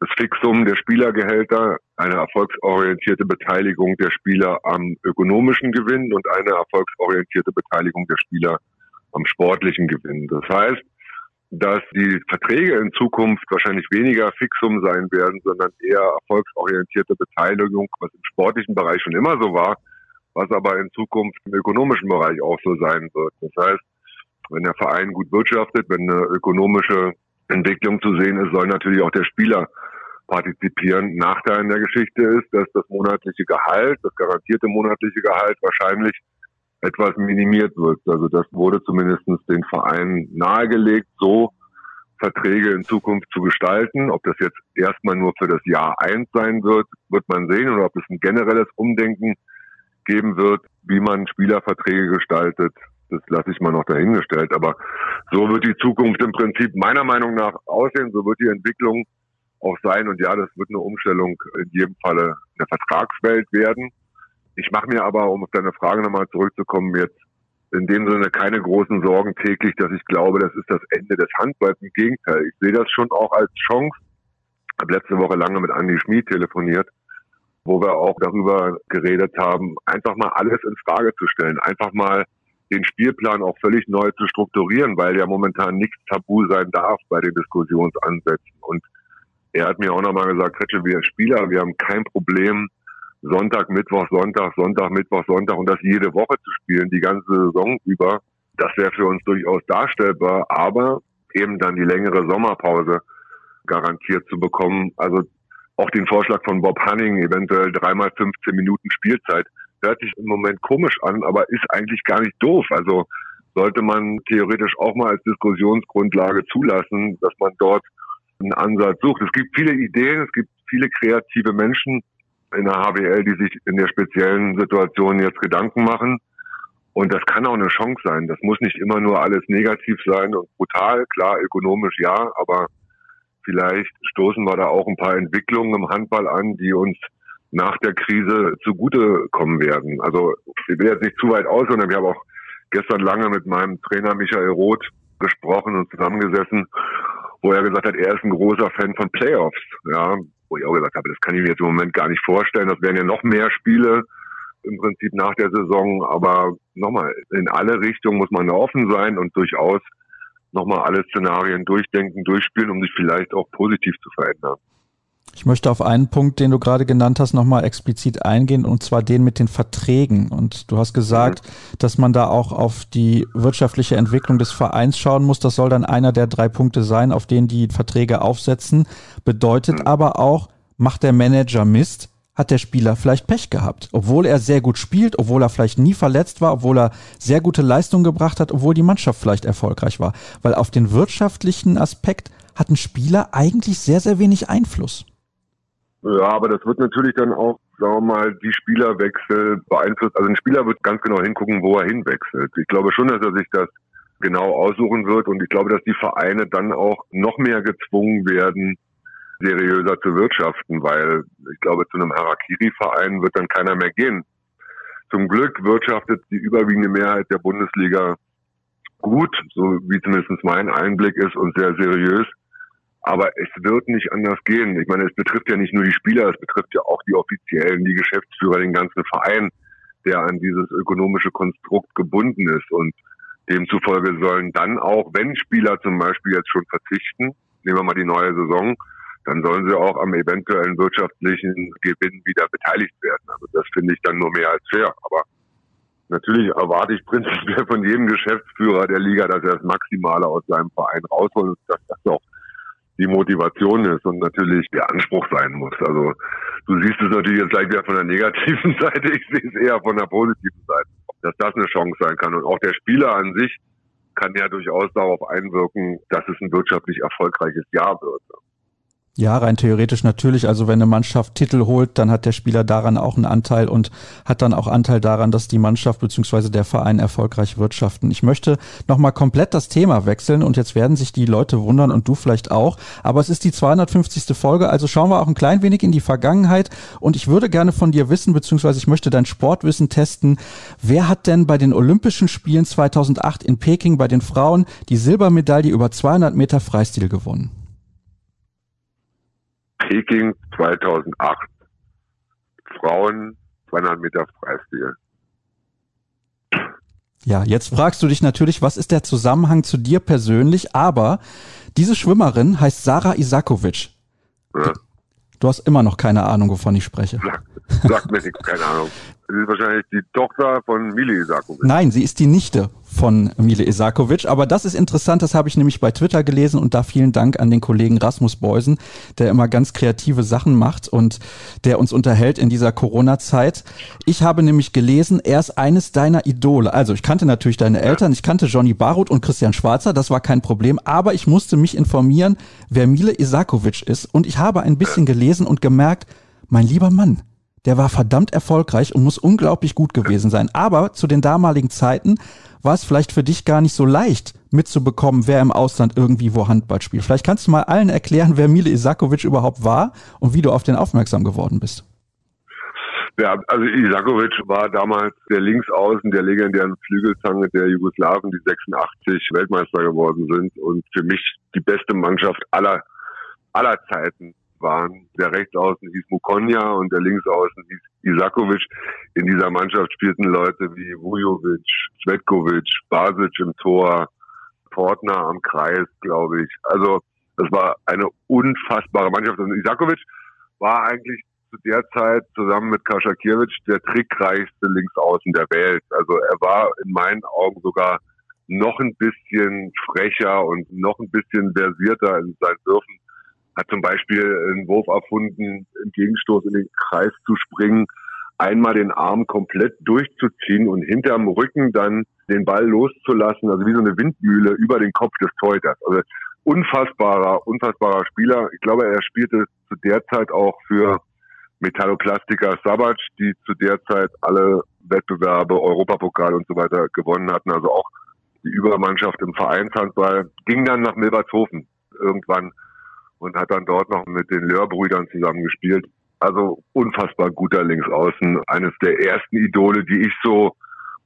das Fixum der Spielergehälter, eine erfolgsorientierte Beteiligung der Spieler am ökonomischen Gewinn und eine erfolgsorientierte Beteiligung der Spieler am sportlichen Gewinn. Das heißt, dass die Verträge in Zukunft wahrscheinlich weniger Fixum sein werden, sondern eher erfolgsorientierte Beteiligung, was im sportlichen Bereich schon immer so war, was aber in Zukunft im ökonomischen Bereich auch so sein wird. Das heißt, wenn der Verein gut wirtschaftet, wenn eine ökonomische Entwicklung zu sehen ist, soll natürlich auch der Spieler partizipieren. Nachteil in der Geschichte ist, dass das monatliche Gehalt, das garantierte monatliche Gehalt wahrscheinlich etwas minimiert wird. Also das wurde zumindest den Vereinen nahegelegt, so Verträge in Zukunft zu gestalten. Ob das jetzt erstmal nur für das Jahr eins sein wird, wird man sehen, oder ob es ein generelles Umdenken geben wird, wie man Spielerverträge gestaltet. Das lasse ich mal noch dahingestellt. Aber so wird die Zukunft im Prinzip meiner Meinung nach aussehen. So wird die Entwicklung auch sein. Und ja, das wird eine Umstellung in jedem Falle in der Vertragswelt werden. Ich mache mir aber, um auf deine Frage nochmal zurückzukommen, jetzt in dem Sinne keine großen Sorgen täglich, dass ich glaube, das ist das Ende des Handballs. Im Gegenteil, ich sehe das schon auch als Chance. Ich habe letzte Woche lange mit Andy Schmid telefoniert, wo wir auch darüber geredet haben, einfach mal alles in Frage zu stellen, einfach mal den Spielplan auch völlig neu zu strukturieren, weil ja momentan nichts tabu sein darf bei den Diskussionsansätzen. Und er hat mir auch nochmal gesagt, Kretsche, wir Spieler, wir haben kein Problem, Sonntag, Mittwoch, Sonntag, Sonntag, Mittwoch, Sonntag und das jede Woche zu spielen, die ganze Saison über, Das wäre für uns durchaus darstellbar, aber eben dann die längere Sommerpause garantiert zu bekommen. Also auch den Vorschlag von Bob Hanning, eventuell dreimal 15 Minuten Spielzeit, hört sich im Moment komisch an, aber ist eigentlich gar nicht doof. Also sollte man theoretisch auch mal als Diskussionsgrundlage zulassen, dass man dort einen Ansatz sucht. Es gibt viele Ideen, es gibt viele kreative Menschen in der HBL, die sich in der speziellen Situation jetzt Gedanken machen. Und das kann auch eine Chance sein. Das muss nicht immer nur alles negativ sein und brutal. Klar, ökonomisch ja, aber vielleicht stoßen wir da auch ein paar Entwicklungen im Handball an, die uns nach der Krise zugute kommen werden. Also ich will jetzt nicht zu weit aus, sondern wir haben auch gestern lange mit meinem Trainer Michael Roth gesprochen und zusammengesessen, wo er gesagt hat, er ist ein großer Fan von Playoffs. Ja, wo ich auch gesagt habe, das kann ich mir jetzt im Moment gar nicht vorstellen. Das wären ja noch mehr Spiele im Prinzip nach der Saison. Aber nochmal, in alle Richtungen muss man offen sein und durchaus nochmal alle Szenarien durchdenken, durchspielen, um sich vielleicht auch positiv zu verändern.
Ich möchte auf einen Punkt, den du gerade genannt hast, nochmal explizit eingehen, und zwar den mit den Verträgen. Und du hast gesagt, mhm. dass man da auch auf die wirtschaftliche Entwicklung des Vereins schauen muss. Das soll dann einer der drei Punkte sein, auf denen die Verträge aufsetzen. Bedeutet mhm. aber auch, macht der Manager Mist, hat der Spieler vielleicht Pech gehabt. Obwohl er sehr gut spielt, obwohl er vielleicht nie verletzt war, obwohl er sehr gute Leistung gebracht hat, obwohl die Mannschaft vielleicht erfolgreich war. Weil auf den wirtschaftlichen Aspekt hat ein Spieler eigentlich sehr, sehr wenig Einfluss.
Ja, aber das wird natürlich dann auch, sagen wir mal, die Spielerwechsel beeinflusst. Also ein Spieler wird ganz genau hingucken, wo er hinwechselt. Ich glaube schon, dass er sich das genau aussuchen wird und ich glaube, dass die Vereine dann auch noch mehr gezwungen werden, seriöser zu wirtschaften, weil ich glaube, zu einem Harakiri-Verein wird dann keiner mehr gehen. Zum Glück wirtschaftet die überwiegende Mehrheit der Bundesliga gut, so wie zumindest mein Einblick ist und sehr seriös. Aber es wird nicht anders gehen. Ich meine, es betrifft ja nicht nur die Spieler, es betrifft ja auch die Offiziellen, die Geschäftsführer, den ganzen Verein, der an dieses ökonomische Konstrukt gebunden ist. Und demzufolge sollen dann auch, wenn Spieler zum Beispiel jetzt schon verzichten, nehmen wir mal die neue Saison, dann sollen sie auch am eventuellen wirtschaftlichen Gewinn wieder beteiligt werden. Also das finde ich dann nur mehr als fair. Aber natürlich erwarte ich prinzipiell von jedem Geschäftsführer der Liga, dass er das Maximale aus seinem Verein rausholt und dass das auch die Motivation ist und natürlich der Anspruch sein muss. Also du siehst es natürlich jetzt gleich wieder von der negativen *laughs* Seite, ich sehe es eher von der positiven Seite, dass das eine Chance sein kann. Und auch der Spieler an sich kann ja durchaus darauf einwirken, dass es ein wirtschaftlich erfolgreiches Jahr wird.
Ja, rein theoretisch natürlich. Also wenn eine Mannschaft Titel holt, dann hat der Spieler daran auch einen Anteil und hat dann auch Anteil daran, dass die Mannschaft beziehungsweise der Verein erfolgreich wirtschaften. Ich möchte nochmal komplett das Thema wechseln und jetzt werden sich die Leute wundern und du vielleicht auch. Aber es ist die 250. Folge, also schauen wir auch ein klein wenig in die Vergangenheit und ich würde gerne von dir wissen, beziehungsweise ich möchte dein Sportwissen testen. Wer hat denn bei den Olympischen Spielen 2008 in Peking bei den Frauen die Silbermedaille über 200 Meter Freistil gewonnen?
Peking 2008. Frauen 200 Meter Freistil.
Ja, jetzt fragst du dich natürlich, was ist der Zusammenhang zu dir persönlich? Aber diese Schwimmerin heißt Sarah Isakovic. Ja. Du hast immer noch keine Ahnung, wovon ich spreche.
Sag, sag mir nichts, keine Ahnung. Sie ist wahrscheinlich die Tochter von Mili Isakovic.
Nein, sie ist die Nichte von Mile Isakovic. Aber das ist interessant, das habe ich nämlich bei Twitter gelesen und da vielen Dank an den Kollegen Rasmus Beusen, der immer ganz kreative Sachen macht und der uns unterhält in dieser Corona-Zeit. Ich habe nämlich gelesen, er ist eines deiner Idole. Also ich kannte natürlich deine Eltern, ich kannte Johnny Baruth und Christian Schwarzer, das war kein Problem, aber ich musste mich informieren, wer Mile Isakovic ist und ich habe ein bisschen gelesen und gemerkt, mein lieber Mann, der war verdammt erfolgreich und muss unglaublich gut gewesen sein. Aber zu den damaligen Zeiten war es vielleicht für dich gar nicht so leicht mitzubekommen, wer im Ausland irgendwie wo Handball spielt. Vielleicht kannst du mal allen erklären, wer Mile Isakovic überhaupt war und wie du auf den aufmerksam geworden bist.
Ja, also Isakovic war damals der Linksaußen der legendären Flügelzange der Jugoslawen, die 86 Weltmeister geworden sind und für mich die beste Mannschaft aller aller Zeiten waren. Der Rechtsaußen hieß Mukonja und der Linksaußen hieß Isakovic. In dieser Mannschaft spielten Leute wie Vujovic, Svetkovic, Basic im Tor, Portner am Kreis, glaube ich. Also das war eine unfassbare Mannschaft. Und Isakovic war eigentlich zu der Zeit zusammen mit Kaschakiewicz der trickreichste Linksaußen der Welt. Also er war in meinen Augen sogar noch ein bisschen frecher und noch ein bisschen versierter in seinen Würfen. Hat zum Beispiel einen Wurf erfunden, im Gegenstoß in den Kreis zu springen, einmal den Arm komplett durchzuziehen und hinterm Rücken dann den Ball loszulassen, also wie so eine Windmühle über den Kopf des Teuters. Also unfassbarer, unfassbarer Spieler. Ich glaube, er spielte zu der Zeit auch für Metalloplastika Sabac, die zu der Zeit alle Wettbewerbe, Europapokal und so weiter gewonnen hatten. Also auch die Übermannschaft im Vereinshandball ging dann nach Milbertshofen irgendwann und hat dann dort noch mit den Löhrbrüdern zusammengespielt. Also unfassbar guter Linksaußen. Eines der ersten Idole, die ich so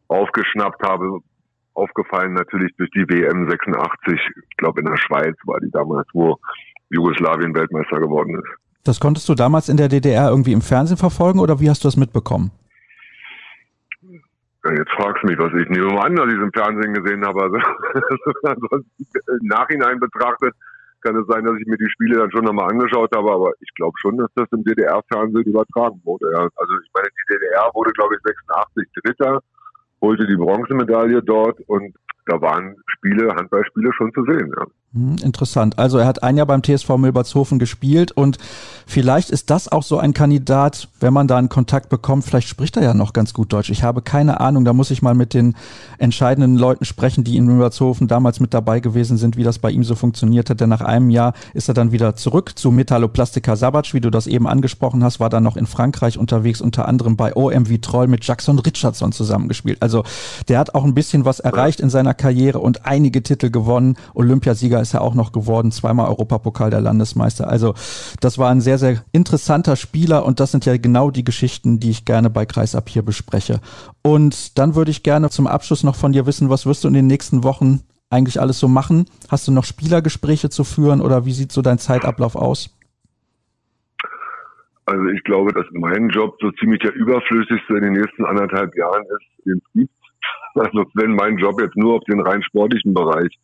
aufgeschnappt habe. Aufgefallen natürlich durch die WM 86. Ich glaube in der Schweiz war die damals, wo Jugoslawien Weltmeister geworden ist.
Das konntest du damals in der DDR irgendwie im Fernsehen verfolgen oder wie hast du das mitbekommen?
Ja, jetzt fragst du mich, was ich nehme mal an, dass ich es im Fernsehen gesehen habe. Also, *laughs* im Nachhinein betrachtet kann es sein, dass ich mir die Spiele dann schon nochmal angeschaut habe, aber ich glaube schon, dass das im DDR-Fernsehen übertragen wurde. Ja. Also ich meine, die DDR wurde, glaube ich, 86 Dritter, holte die Bronzemedaille dort und da waren Spiele, Handballspiele schon zu sehen. Ja.
Hm, interessant. Also er hat ein Jahr beim TSV Milbertshofen gespielt und vielleicht ist das auch so ein Kandidat, wenn man da einen Kontakt bekommt, vielleicht spricht er ja noch ganz gut Deutsch. Ich habe keine Ahnung, da muss ich mal mit den entscheidenden Leuten sprechen, die in Milbertshofen damals mit dabei gewesen sind, wie das bei ihm so funktioniert hat. Denn nach einem Jahr ist er dann wieder zurück zu Metalloplastica Sabac, wie du das eben angesprochen hast, war dann noch in Frankreich unterwegs, unter anderem bei OM Vitrol mit Jackson Richardson zusammengespielt. Also der hat auch ein bisschen was erreicht in seiner Karriere und einige Titel gewonnen. Olympiasieger ist er auch noch geworden, zweimal Europapokal der Landesmeister. Also das war ein sehr, sehr interessanter Spieler und das sind ja genau die Geschichten, die ich gerne bei Kreisab hier bespreche. Und dann würde ich gerne zum Abschluss noch von dir wissen, was wirst du in den nächsten Wochen eigentlich alles so machen? Hast du noch Spielergespräche zu führen oder wie sieht so dein Zeitablauf aus?
Also ich glaube, dass mein Job so ziemlich der überflüssigste in den nächsten anderthalb Jahren ist, den es gibt. *laughs* Also wenn mein Job jetzt nur auf den rein sportlichen Bereich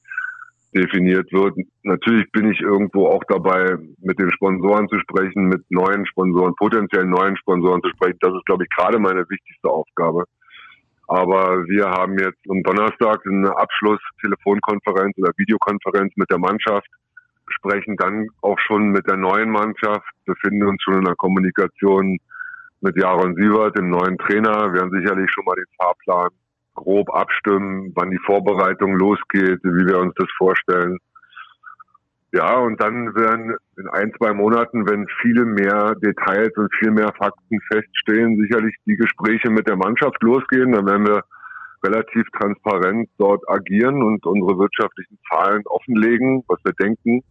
definiert wird. Natürlich bin ich irgendwo auch dabei, mit den Sponsoren zu sprechen, mit neuen Sponsoren, potenziell neuen Sponsoren zu sprechen. Das ist, glaube ich, gerade meine wichtigste Aufgabe. Aber wir haben jetzt am Donnerstag eine Abschluss-Telefonkonferenz oder Videokonferenz mit der Mannschaft, sprechen dann auch schon mit der neuen Mannschaft, befinden uns schon in der Kommunikation mit Jaron Sievert, dem neuen Trainer, wir haben sicherlich schon mal den Fahrplan grob abstimmen, wann die Vorbereitung losgeht, wie wir uns das vorstellen. Ja, und dann werden in ein, zwei Monaten, wenn viele mehr Details und viel mehr Fakten feststehen, sicherlich die Gespräche mit der Mannschaft losgehen. Dann werden wir relativ transparent dort agieren und unsere wirtschaftlichen Zahlen offenlegen, was wir denken,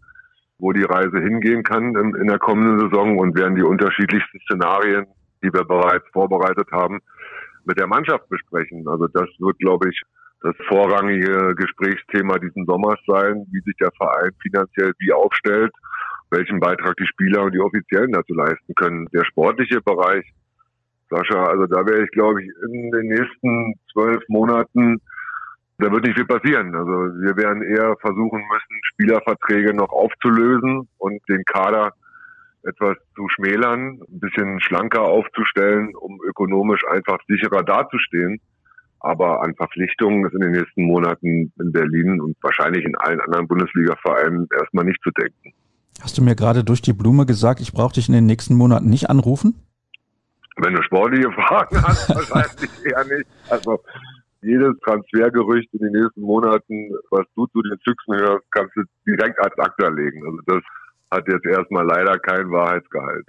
wo die Reise hingehen kann in, der kommenden Saison und werden die unterschiedlichsten Szenarien, die wir bereits vorbereitet haben, mit der Mannschaft besprechen. Also das wird, glaube ich, das vorrangige Gesprächsthema diesen Sommers sein, wie sich der Verein finanziell wie aufstellt, welchen Beitrag die Spieler und die Offiziellen dazu leisten können. Der sportliche Bereich, Sascha, also da wäre ich, glaube ich, in den nächsten zwölf Monaten, da wird nicht viel passieren. Also wir werden eher versuchen müssen, Spielerverträge noch aufzulösen und den Kader etwas zu schmälern, ein bisschen schlanker aufzustellen, um ökonomisch einfach sicherer dazustehen. Aber an Verpflichtungen ist in den nächsten Monaten in Berlin und wahrscheinlich in allen anderen Bundesliga-Vereinen erstmal nicht zu denken.
Hast du mir gerade durch die Blume gesagt, ich brauche dich in den nächsten Monaten nicht anrufen?
Wenn du sportliche *laughs* Fragen hast, wahrscheinlich eher nicht. Also jedes Transfergerücht in den nächsten Monaten, was du zu den Füchsen hörst, kannst du direkt als Akta legen. Also das hat jetzt erstmal leider kein Wahrheitsgehalt.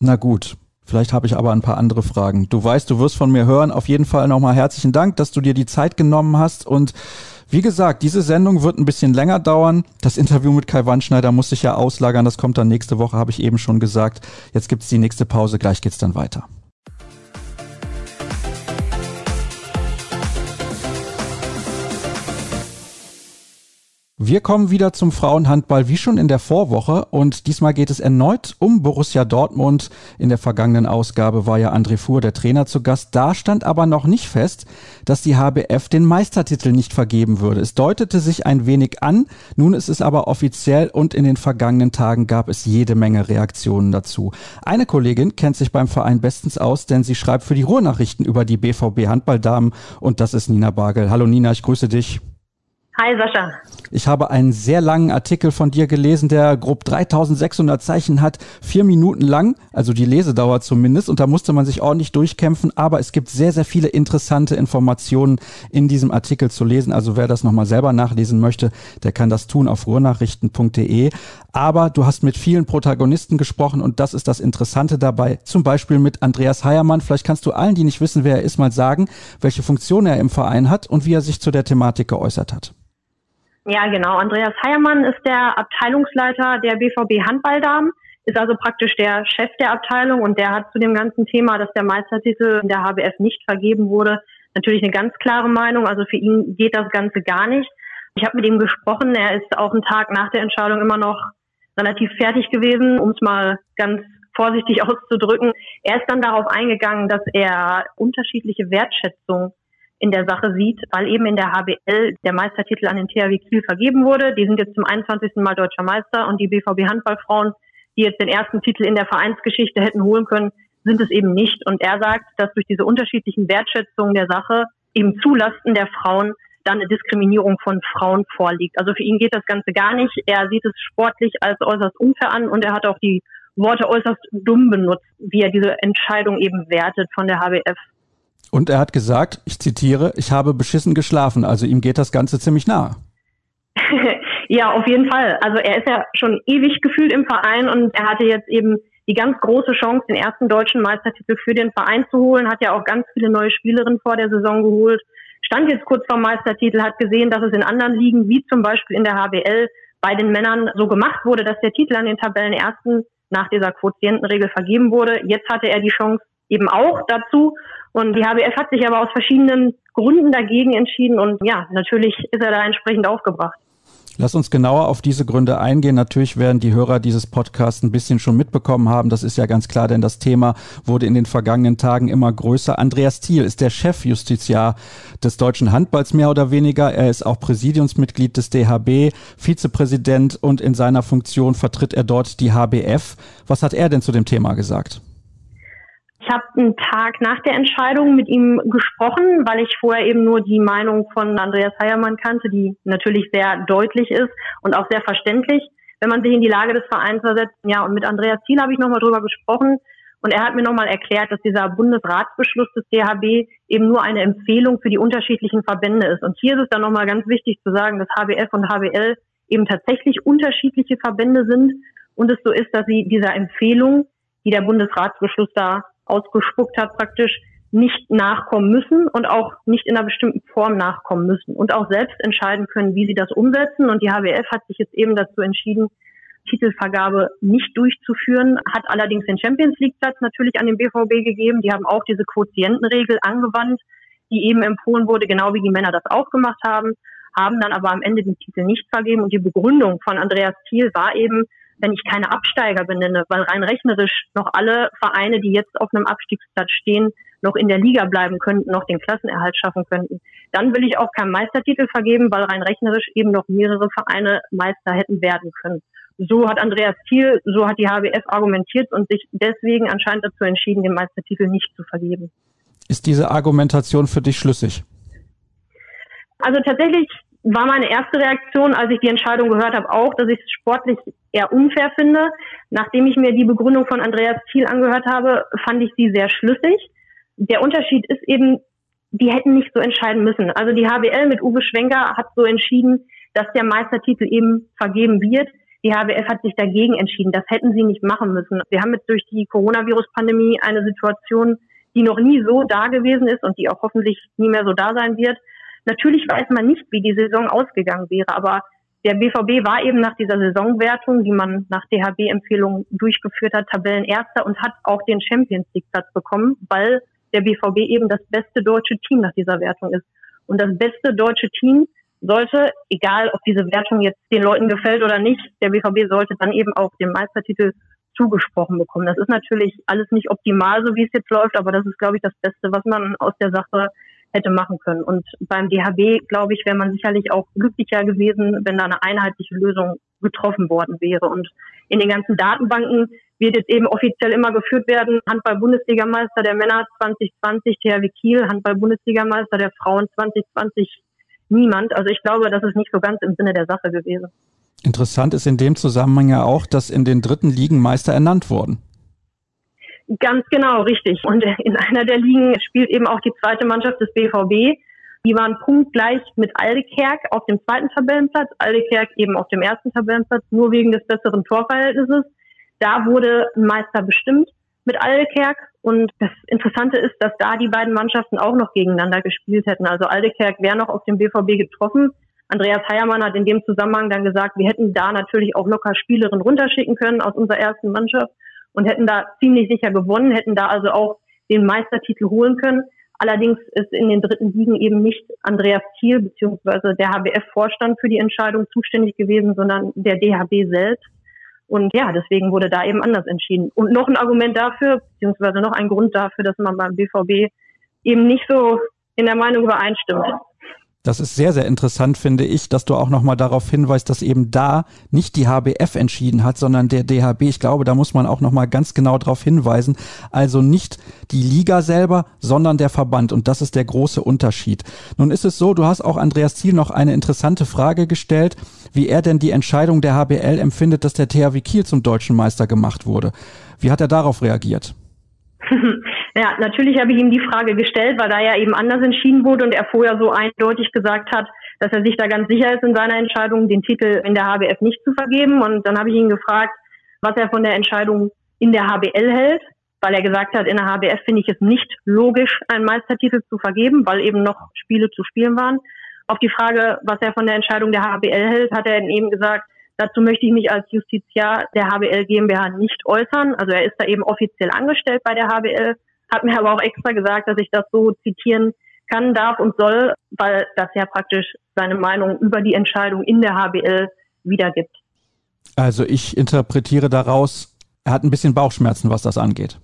Na gut. Vielleicht habe ich aber ein paar andere Fragen. Du weißt, du wirst von mir hören. Auf jeden Fall nochmal herzlichen Dank, dass du dir die Zeit genommen hast. Und wie gesagt, diese Sendung wird ein bisschen länger dauern. Das Interview mit Kai Wandschneider muss ich ja auslagern. Das kommt dann nächste Woche, habe ich eben schon gesagt. Jetzt gibt es die nächste Pause. Gleich geht's dann weiter. Wir kommen wieder zum Frauenhandball wie schon in der Vorwoche und diesmal geht es erneut um Borussia Dortmund. In der vergangenen Ausgabe war ja André Fuhr der Trainer zu Gast. Da stand aber noch nicht fest, dass die HBF den Meistertitel nicht vergeben würde. Es deutete sich ein wenig an, nun ist es aber offiziell und in den vergangenen Tagen gab es jede Menge Reaktionen dazu. Eine Kollegin kennt sich beim Verein bestens aus, denn sie schreibt für die Ruhrnachrichten über die BVB Handballdamen und das ist Nina Bargel. Hallo Nina, ich grüße dich.
Hi Sascha.
Ich habe einen sehr langen Artikel von dir gelesen, der grob 3600 Zeichen hat, vier Minuten lang, also die Lesedauer zumindest, und da musste man sich ordentlich durchkämpfen, aber es gibt sehr, sehr viele interessante Informationen in diesem Artikel zu lesen. Also wer das nochmal selber nachlesen möchte, der kann das tun auf ruhrnachrichten.de. Aber du hast mit vielen Protagonisten gesprochen und das ist das Interessante dabei. Zum Beispiel mit Andreas Heiermann. Vielleicht kannst du allen, die nicht wissen, wer er ist, mal sagen, welche Funktion er im Verein hat und wie er sich zu der Thematik geäußert hat.
Ja, genau. Andreas Heiermann ist der Abteilungsleiter der BVB Handballdamen, ist also praktisch der Chef der Abteilung und der hat zu dem ganzen Thema, dass der Meistertitel in der HBF nicht vergeben wurde, natürlich eine ganz klare Meinung. Also für ihn geht das Ganze gar nicht. Ich habe mit ihm gesprochen. Er ist auch einen Tag nach der Entscheidung immer noch relativ fertig gewesen, um es mal ganz vorsichtig *laughs* auszudrücken. Er ist dann darauf eingegangen, dass er unterschiedliche Wertschätzung in der Sache sieht, weil eben in der HBL der Meistertitel an den THW Kiel vergeben wurde. Die sind jetzt zum 21. Mal deutscher Meister und die BVB Handballfrauen, die jetzt den ersten Titel in der Vereinsgeschichte hätten holen können, sind es eben nicht. Und er sagt, dass durch diese unterschiedlichen Wertschätzungen der Sache eben zulasten der Frauen dann eine Diskriminierung von Frauen vorliegt. Also für ihn geht das Ganze gar nicht. Er sieht es sportlich als äußerst unfair an und er hat auch die Worte äußerst dumm benutzt, wie er diese Entscheidung eben wertet von der HBF.
Und er hat gesagt, ich zitiere, ich habe beschissen geschlafen, also ihm geht das Ganze ziemlich nahe. *laughs*
ja, auf jeden Fall. Also er ist ja schon ewig gefühlt im Verein und er hatte jetzt eben die ganz große Chance, den ersten deutschen Meistertitel für den Verein zu holen, hat ja auch ganz viele neue Spielerinnen vor der Saison geholt, stand jetzt kurz vor Meistertitel, hat gesehen, dass es in anderen Ligen, wie zum Beispiel in der HBL, bei den Männern so gemacht wurde, dass der Titel an den Tabellenersten nach dieser Quotientenregel vergeben wurde. Jetzt hatte er die Chance eben auch dazu und die HBF hat sich aber aus verschiedenen Gründen dagegen entschieden und ja, natürlich ist er da entsprechend aufgebracht.
Lass uns genauer auf diese Gründe eingehen. Natürlich werden die Hörer dieses Podcasts ein bisschen schon mitbekommen haben. Das ist ja ganz klar, denn das Thema wurde in den vergangenen Tagen immer größer. Andreas Thiel ist der Chefjustiziar des deutschen Handballs mehr oder weniger. Er ist auch Präsidiumsmitglied des DHB, Vizepräsident und in seiner Funktion vertritt er dort die HBF. Was hat er denn zu dem Thema gesagt?
Ich habe einen Tag nach der Entscheidung mit ihm gesprochen, weil ich vorher eben nur die Meinung von Andreas Heiermann kannte, die natürlich sehr deutlich ist und auch sehr verständlich, wenn man sich in die Lage des Vereins versetzt. Ja, und mit Andreas Thiel habe ich nochmal drüber gesprochen und er hat mir nochmal erklärt, dass dieser Bundesratsbeschluss des DHB eben nur eine Empfehlung für die unterschiedlichen Verbände ist. Und hier ist es dann nochmal ganz wichtig zu sagen, dass HBF und HBL eben tatsächlich unterschiedliche Verbände sind und es so ist, dass sie dieser Empfehlung, die der Bundesratsbeschluss da ausgespuckt hat, praktisch nicht nachkommen müssen und auch nicht in einer bestimmten Form nachkommen müssen und auch selbst entscheiden können, wie sie das umsetzen. Und die HWF hat sich jetzt eben dazu entschieden, Titelvergabe nicht durchzuführen, hat allerdings den Champions League Platz natürlich an den BVB gegeben. Die haben auch diese Quotientenregel angewandt, die eben empfohlen wurde, genau wie die Männer das auch gemacht haben, haben dann aber am Ende den Titel nicht vergeben. Und die Begründung von Andreas Thiel war eben, wenn ich keine Absteiger benenne, weil rein rechnerisch noch alle Vereine, die jetzt auf einem Abstiegsplatz stehen, noch in der Liga bleiben könnten, noch den Klassenerhalt schaffen könnten. Dann will ich auch keinen Meistertitel vergeben, weil rein rechnerisch eben noch mehrere Vereine Meister hätten werden können. So hat Andreas Thiel, so hat die HBF argumentiert und sich deswegen anscheinend dazu entschieden, den Meistertitel nicht zu vergeben.
Ist diese Argumentation für dich schlüssig?
Also tatsächlich war meine erste Reaktion, als ich die Entscheidung gehört habe, auch, dass ich es sportlich eher unfair finde. Nachdem ich mir die Begründung von Andreas Thiel angehört habe, fand ich sie sehr schlüssig. Der Unterschied ist eben, die hätten nicht so entscheiden müssen. Also die HBL mit Uwe Schwenker hat so entschieden, dass der Meistertitel eben vergeben wird. Die HBF hat sich dagegen entschieden. Das hätten sie nicht machen müssen. Wir haben jetzt durch die Coronavirus-Pandemie eine Situation, die noch nie so da gewesen ist und die auch hoffentlich nie mehr so da sein wird, Natürlich weiß man nicht, wie die Saison ausgegangen wäre, aber der BVB war eben nach dieser Saisonwertung, die man nach DHB-Empfehlung durchgeführt hat, Tabellenerster und hat auch den Champions League Platz bekommen, weil der BVB eben das beste deutsche Team nach dieser Wertung ist. Und das beste deutsche Team sollte, egal ob diese Wertung jetzt den Leuten gefällt oder nicht, der BVB sollte dann eben auch den Meistertitel zugesprochen bekommen. Das ist natürlich alles nicht optimal, so wie es jetzt läuft, aber das ist, glaube ich, das Beste, was man aus der Sache hätte machen können. Und beim DHB, glaube ich, wäre man sicherlich auch glücklicher gewesen, wenn da eine einheitliche Lösung getroffen worden wäre. Und in den ganzen Datenbanken wird jetzt eben offiziell immer geführt werden, Handball-Bundesligameister der Männer 2020 THW Kiel, Handball-Bundesligameister der Frauen 2020 niemand. Also ich glaube, das ist nicht so ganz im Sinne der Sache gewesen.
Interessant ist in dem Zusammenhang ja auch, dass in den dritten Ligen Meister ernannt wurden.
Ganz genau, richtig. Und in einer der Ligen spielt eben auch die zweite Mannschaft des BVB. Die waren punktgleich mit Aldekerk auf dem zweiten Tabellenplatz, Aldekerk eben auf dem ersten Tabellenplatz, nur wegen des besseren Torverhältnisses. Da wurde ein Meister bestimmt mit Aldekerk. Und das Interessante ist, dass da die beiden Mannschaften auch noch gegeneinander gespielt hätten. Also Aldekerk wäre noch auf dem BVB getroffen. Andreas Heiermann hat in dem Zusammenhang dann gesagt, wir hätten da natürlich auch locker Spielerinnen runterschicken können aus unserer ersten Mannschaft und hätten da ziemlich sicher gewonnen, hätten da also auch den Meistertitel holen können. Allerdings ist in den dritten Ligen eben nicht Andreas Thiel bzw. der HBF-Vorstand für die Entscheidung zuständig gewesen, sondern der DHB selbst. Und ja, deswegen wurde da eben anders entschieden. Und noch ein Argument dafür, beziehungsweise noch ein Grund dafür, dass man beim BVB eben nicht so in der Meinung übereinstimmt.
Das ist sehr, sehr interessant, finde ich, dass du auch nochmal darauf hinweist, dass eben da nicht die HBF entschieden hat, sondern der DHB. Ich glaube, da muss man auch nochmal ganz genau darauf hinweisen. Also nicht die Liga selber, sondern der Verband. Und das ist der große Unterschied. Nun ist es so, du hast auch Andreas Thiel noch eine interessante Frage gestellt, wie er denn die Entscheidung der HBL empfindet, dass der THW Kiel zum deutschen Meister gemacht wurde. Wie hat er darauf reagiert? *laughs*
Ja, natürlich habe ich ihm die Frage gestellt, weil da ja eben anders entschieden wurde und er vorher so eindeutig gesagt hat, dass er sich da ganz sicher ist in seiner Entscheidung, den Titel in der HBF nicht zu vergeben. Und dann habe ich ihn gefragt, was er von der Entscheidung in der HBL hält, weil er gesagt hat, in der HBF finde ich es nicht logisch, einen Meistertitel zu vergeben, weil eben noch Spiele zu spielen waren. Auf die Frage, was er von der Entscheidung der HBL hält, hat er eben gesagt, dazu möchte ich mich als Justiziar der HBL GmbH nicht äußern. Also er ist da eben offiziell angestellt bei der HBL hat mir aber auch extra gesagt, dass ich das so zitieren kann, darf und soll, weil das ja praktisch seine Meinung über die Entscheidung in der HBL wiedergibt.
Also ich interpretiere daraus, er hat ein bisschen Bauchschmerzen, was das angeht.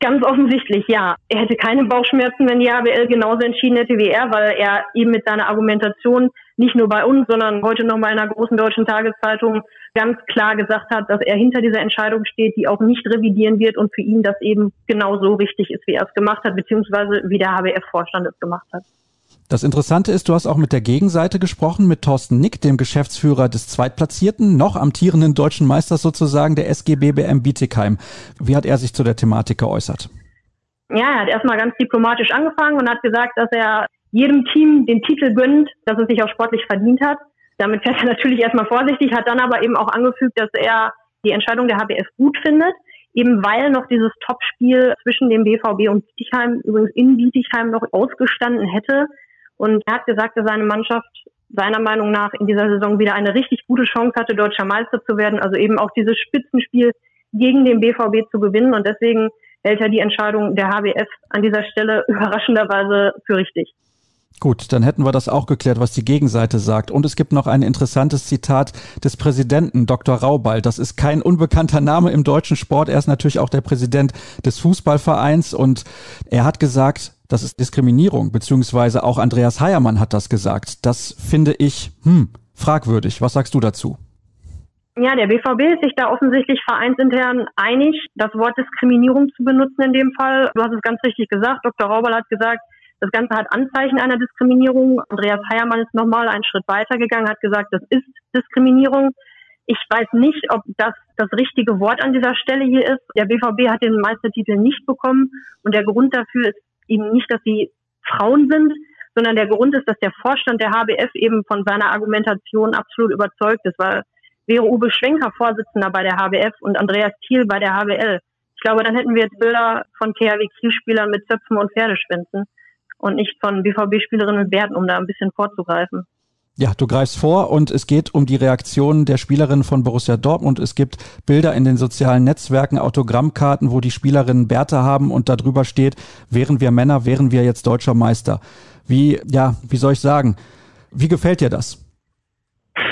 Ganz offensichtlich, ja. Er hätte keine Bauchschmerzen, wenn die HBL genauso entschieden hätte wie er, weil er eben mit seiner Argumentation nicht nur bei uns, sondern heute noch mal in einer großen deutschen Tageszeitung ganz klar gesagt hat, dass er hinter dieser Entscheidung steht, die auch nicht revidieren wird und für ihn das eben genauso richtig ist, wie er es gemacht hat, beziehungsweise wie der HBF-Vorstand es gemacht hat.
Das Interessante ist, du hast auch mit der Gegenseite gesprochen, mit Thorsten Nick, dem Geschäftsführer des Zweitplatzierten, noch amtierenden deutschen Meisters sozusagen, der SGBBM Bietigheim. Wie hat er sich zu der Thematik geäußert?
Ja, er hat erstmal ganz diplomatisch angefangen und hat gesagt, dass er jedem Team den Titel gönnt, dass es sich auch sportlich verdient hat. Damit fährt er natürlich erstmal vorsichtig, hat dann aber eben auch angefügt, dass er die Entscheidung der HBF gut findet, eben weil noch dieses Topspiel zwischen dem BVB und Bietigheim, übrigens in Bietigheim noch ausgestanden hätte. Und er hat gesagt, dass seine Mannschaft seiner Meinung nach in dieser Saison wieder eine richtig gute Chance hatte, deutscher Meister zu werden. Also eben auch dieses Spitzenspiel gegen den BVB zu gewinnen. Und deswegen hält er die Entscheidung der HBF an dieser Stelle *laughs* überraschenderweise für richtig.
Gut, dann hätten wir das auch geklärt, was die Gegenseite sagt. Und es gibt noch ein interessantes Zitat des Präsidenten, Dr. Raubal. Das ist kein unbekannter Name im deutschen Sport. Er ist natürlich auch der Präsident des Fußballvereins und er hat gesagt, das ist Diskriminierung, beziehungsweise auch Andreas Heiermann hat das gesagt. Das finde ich, hm, fragwürdig. Was sagst du dazu?
Ja, der BVB ist sich da offensichtlich vereinsintern einig, das Wort Diskriminierung zu benutzen in dem Fall. Du hast es ganz richtig gesagt. Dr. Raubal hat gesagt, das Ganze hat Anzeichen einer Diskriminierung. Andreas Heiermann ist nochmal einen Schritt weiter gegangen, hat gesagt, das ist Diskriminierung. Ich weiß nicht, ob das das richtige Wort an dieser Stelle hier ist. Der BVB hat den Meistertitel nicht bekommen und der Grund dafür ist eben nicht, dass sie Frauen sind, sondern der Grund ist, dass der Vorstand der HBF eben von seiner Argumentation absolut überzeugt ist, weil wäre Uwe Schwenker Vorsitzender bei der HBF und Andreas Thiel bei der HBL. Ich glaube, dann hätten wir jetzt Bilder von THW Kiel-Spielern mit Zöpfen und Pferdeschwänzen und nicht von BVB-Spielerinnen und Werten, um da ein bisschen vorzugreifen.
Ja, du greifst vor und es geht um die Reaktionen der Spielerinnen von Borussia Dortmund. Es gibt Bilder in den sozialen Netzwerken, Autogrammkarten, wo die Spielerinnen Bärte haben und darüber steht, wären wir Männer, wären wir jetzt deutscher Meister. Wie, ja, wie soll ich sagen? Wie gefällt dir das? *laughs*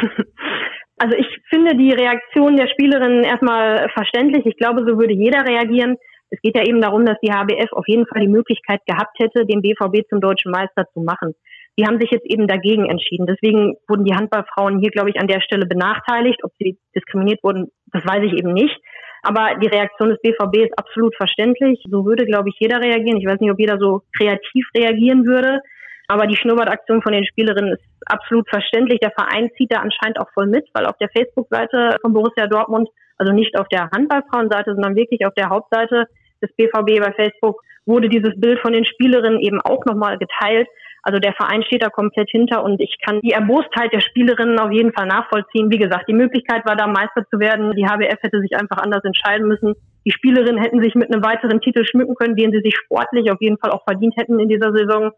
Also ich finde die Reaktion der Spielerinnen erstmal verständlich. Ich glaube, so würde jeder reagieren. Es geht ja eben darum, dass die HBF auf jeden Fall die Möglichkeit gehabt hätte, den BVB zum deutschen Meister zu machen. Die haben sich jetzt eben dagegen entschieden. Deswegen wurden die Handballfrauen hier, glaube ich, an der Stelle benachteiligt. Ob sie diskriminiert wurden, das weiß ich eben nicht. Aber die Reaktion des BVB ist absolut verständlich. So würde, glaube ich, jeder reagieren. Ich weiß nicht, ob jeder so kreativ reagieren würde. Aber die Schnurrbartaktion von den Spielerinnen ist absolut verständlich. Der Verein zieht da anscheinend auch voll mit, weil auf der Facebook-Seite von Borussia Dortmund, also nicht auf der Handballfrauenseite, sondern wirklich auf der Hauptseite des BVB bei Facebook, wurde dieses Bild von den Spielerinnen eben auch nochmal geteilt. Also der Verein steht da komplett hinter und ich kann die Erbostheit der Spielerinnen auf jeden Fall nachvollziehen. Wie gesagt, die Möglichkeit war da Meister zu werden. Die HBF hätte sich einfach anders entscheiden müssen. Die Spielerinnen hätten sich mit einem weiteren Titel schmücken können, den sie sich sportlich auf jeden Fall auch verdient hätten in dieser Saison.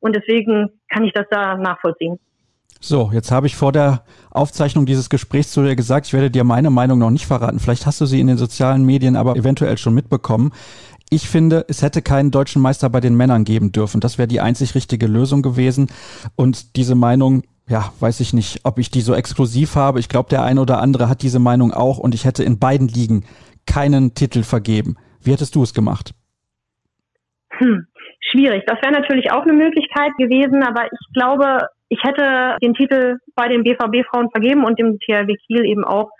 Und deswegen kann ich das da nachvollziehen.
So, jetzt habe ich vor der Aufzeichnung dieses Gesprächs zu dir gesagt, ich werde dir meine Meinung noch nicht verraten. Vielleicht hast du sie in den sozialen Medien aber eventuell schon mitbekommen. Ich finde, es hätte keinen deutschen Meister bei den Männern geben dürfen. Das wäre die einzig richtige Lösung gewesen. Und diese Meinung, ja, weiß ich nicht, ob ich die so exklusiv habe. Ich glaube, der eine oder andere hat diese Meinung auch und ich hätte in beiden Ligen keinen Titel vergeben. Wie hättest du es gemacht?
Hm, schwierig. Das wäre natürlich auch eine Möglichkeit gewesen, aber ich glaube, ich hätte den Titel bei den BVB-Frauen vergeben und dem THW Kiel eben auch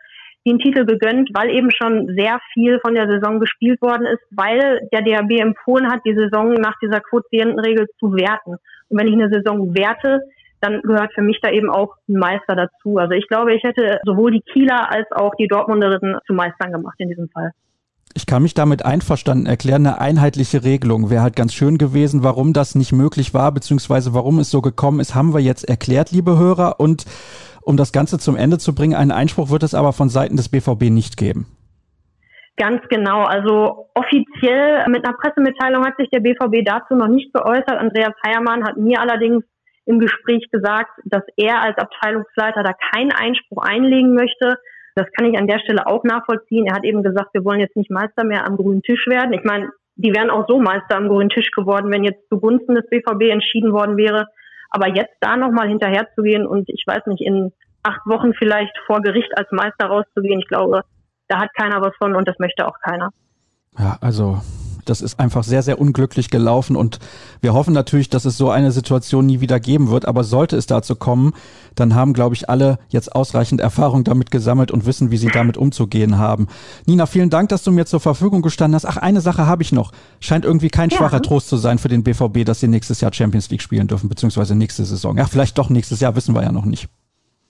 den Titel gegönnt, weil eben schon sehr viel von der Saison gespielt worden ist, weil der DHB empfohlen hat, die Saison nach dieser Quotientenregel zu werten. Und wenn ich eine Saison werte, dann gehört für mich da eben auch ein Meister dazu. Also ich glaube, ich hätte sowohl die Kieler als auch die Dortmunderinnen zu Meistern gemacht in diesem Fall.
Ich kann mich damit einverstanden erklären. Eine einheitliche Regelung wäre halt ganz schön gewesen. Warum das nicht möglich war, beziehungsweise warum es so gekommen ist, haben wir jetzt erklärt, liebe Hörer. Und um das Ganze zum Ende zu bringen. Einen Einspruch wird es aber von Seiten des BVB nicht geben.
Ganz genau. Also offiziell mit einer Pressemitteilung hat sich der BVB dazu noch nicht geäußert. Andreas Heiermann hat mir allerdings im Gespräch gesagt, dass er als Abteilungsleiter da keinen Einspruch einlegen möchte. Das kann ich an der Stelle auch nachvollziehen. Er hat eben gesagt, wir wollen jetzt nicht Meister mehr am grünen Tisch werden. Ich meine, die wären auch so Meister am grünen Tisch geworden, wenn jetzt zugunsten des BVB entschieden worden wäre. Aber jetzt da nochmal hinterherzugehen und ich weiß nicht, in acht Wochen vielleicht vor Gericht als Meister rauszugehen, ich glaube, da hat keiner was von und das möchte auch keiner.
Ja, also das ist einfach sehr, sehr unglücklich gelaufen und wir hoffen natürlich, dass es so eine Situation nie wieder geben wird. Aber sollte es dazu kommen, dann haben, glaube ich, alle jetzt ausreichend Erfahrung damit gesammelt und wissen, wie sie damit umzugehen haben. Nina, vielen Dank, dass du mir zur Verfügung gestanden hast. Ach, eine Sache habe ich noch. Scheint irgendwie kein ja. schwacher Trost zu sein für den BVB, dass sie nächstes Jahr Champions League spielen dürfen, beziehungsweise nächste Saison. Ja, vielleicht doch nächstes Jahr, wissen wir ja noch nicht.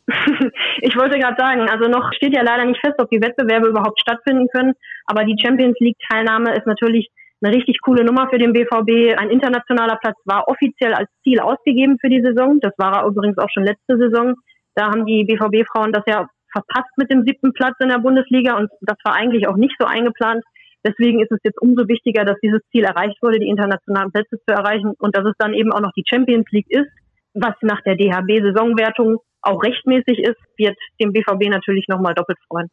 *laughs*
ich wollte gerade sagen, also noch steht ja leider nicht fest, ob die Wettbewerbe überhaupt stattfinden können, aber die Champions League Teilnahme ist natürlich eine richtig coole Nummer für den BVB. Ein internationaler Platz war offiziell als Ziel ausgegeben für die Saison. Das war er übrigens auch schon letzte Saison. Da haben die BVB-Frauen das ja verpasst mit dem siebten Platz in der Bundesliga und das war eigentlich auch nicht so eingeplant. Deswegen ist es jetzt umso wichtiger, dass dieses Ziel erreicht wurde, die internationalen Plätze zu erreichen und dass es dann eben auch noch die Champions League ist, was nach der DHB-Saisonwertung auch rechtmäßig ist, wird dem BVB natürlich nochmal doppelt freuen.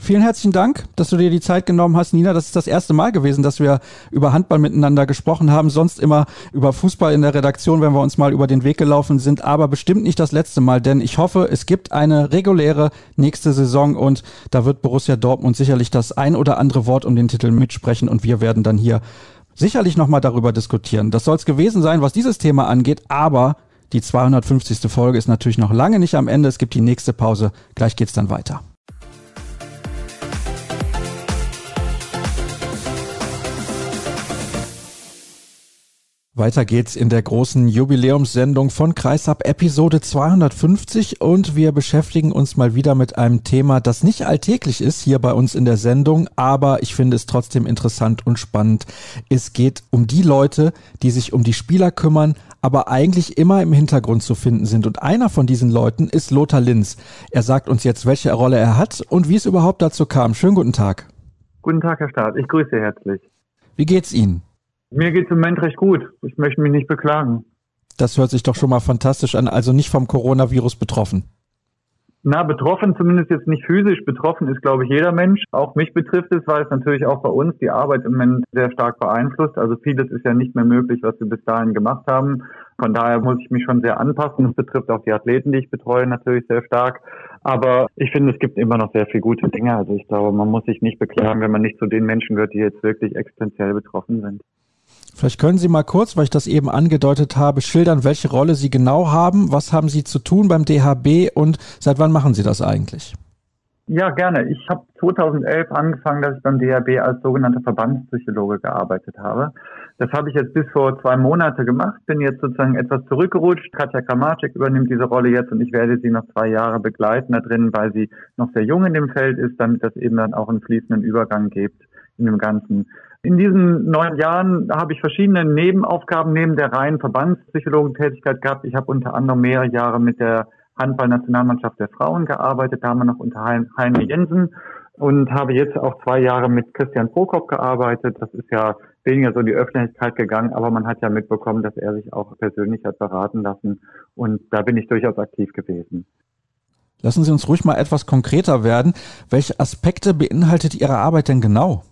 Vielen herzlichen Dank, dass du dir die Zeit genommen hast, Nina. Das ist das erste Mal gewesen, dass wir über Handball miteinander gesprochen haben. Sonst immer über Fußball in der Redaktion, wenn wir uns mal über den Weg gelaufen sind. Aber bestimmt nicht das letzte Mal, denn ich hoffe, es gibt eine reguläre nächste Saison und da wird Borussia Dortmund sicherlich das ein oder andere Wort um den Titel mitsprechen und wir werden dann hier sicherlich nochmal darüber diskutieren. Das soll es gewesen sein, was dieses Thema angeht, aber die 250. Folge ist natürlich noch lange nicht am Ende. Es gibt die nächste Pause. Gleich geht's dann weiter. Weiter geht's in der großen Jubiläumssendung von Kreisab Episode 250 und wir beschäftigen uns mal wieder mit einem Thema, das nicht alltäglich ist hier bei uns in der Sendung, aber ich finde es trotzdem interessant und spannend. Es geht um die Leute, die sich um die Spieler kümmern, aber eigentlich immer im Hintergrund zu finden sind und einer von diesen Leuten ist Lothar Linz. Er sagt uns jetzt, welche Rolle er hat und wie es überhaupt dazu kam. Schönen guten Tag.
Guten Tag, Herr Staat. Ich grüße herzlich.
Wie geht's Ihnen?
Mir geht es im Moment recht gut. Ich möchte mich nicht beklagen.
Das hört sich doch schon mal fantastisch an. Also nicht vom Coronavirus betroffen.
Na, betroffen zumindest jetzt nicht physisch. Betroffen ist, glaube ich, jeder Mensch. Auch mich betrifft es, weil es natürlich auch bei uns die Arbeit im Moment sehr stark beeinflusst. Also vieles ist ja nicht mehr möglich, was wir bis dahin gemacht haben. Von daher muss ich mich schon sehr anpassen. Das betrifft auch die Athleten, die ich betreue, natürlich sehr stark. Aber ich finde, es gibt immer noch sehr viele gute Dinge. Also ich glaube, man muss sich nicht beklagen, wenn man nicht zu den Menschen gehört, die jetzt wirklich existenziell betroffen sind.
Vielleicht können Sie mal kurz, weil ich das eben angedeutet habe, schildern, welche Rolle Sie genau haben. Was haben Sie zu tun beim DHB und seit wann machen Sie das eigentlich?
Ja, gerne. Ich habe 2011 angefangen, dass ich beim DHB als sogenannter Verbandspsychologe gearbeitet habe. Das habe ich jetzt bis vor zwei Monate gemacht, bin jetzt sozusagen etwas zurückgerutscht. Katja Kramacek übernimmt diese Rolle jetzt und ich werde sie noch zwei Jahre begleiten da drin, weil sie noch sehr jung in dem Feld ist, damit das eben dann auch einen fließenden Übergang gibt in dem Ganzen. In diesen neun Jahren habe ich verschiedene Nebenaufgaben neben der reinen Verbandspsychologentätigkeit gehabt. Ich habe unter anderem mehrere Jahre mit der Handballnationalmannschaft der Frauen gearbeitet, da haben wir noch unter Heine Jensen und habe jetzt auch zwei Jahre mit Christian Prokop gearbeitet. Das ist ja weniger so in die Öffentlichkeit gegangen, aber man hat ja mitbekommen, dass er sich auch persönlich hat beraten lassen und da bin ich durchaus aktiv gewesen.
Lassen Sie uns ruhig mal etwas konkreter werden. Welche Aspekte beinhaltet Ihre Arbeit denn genau?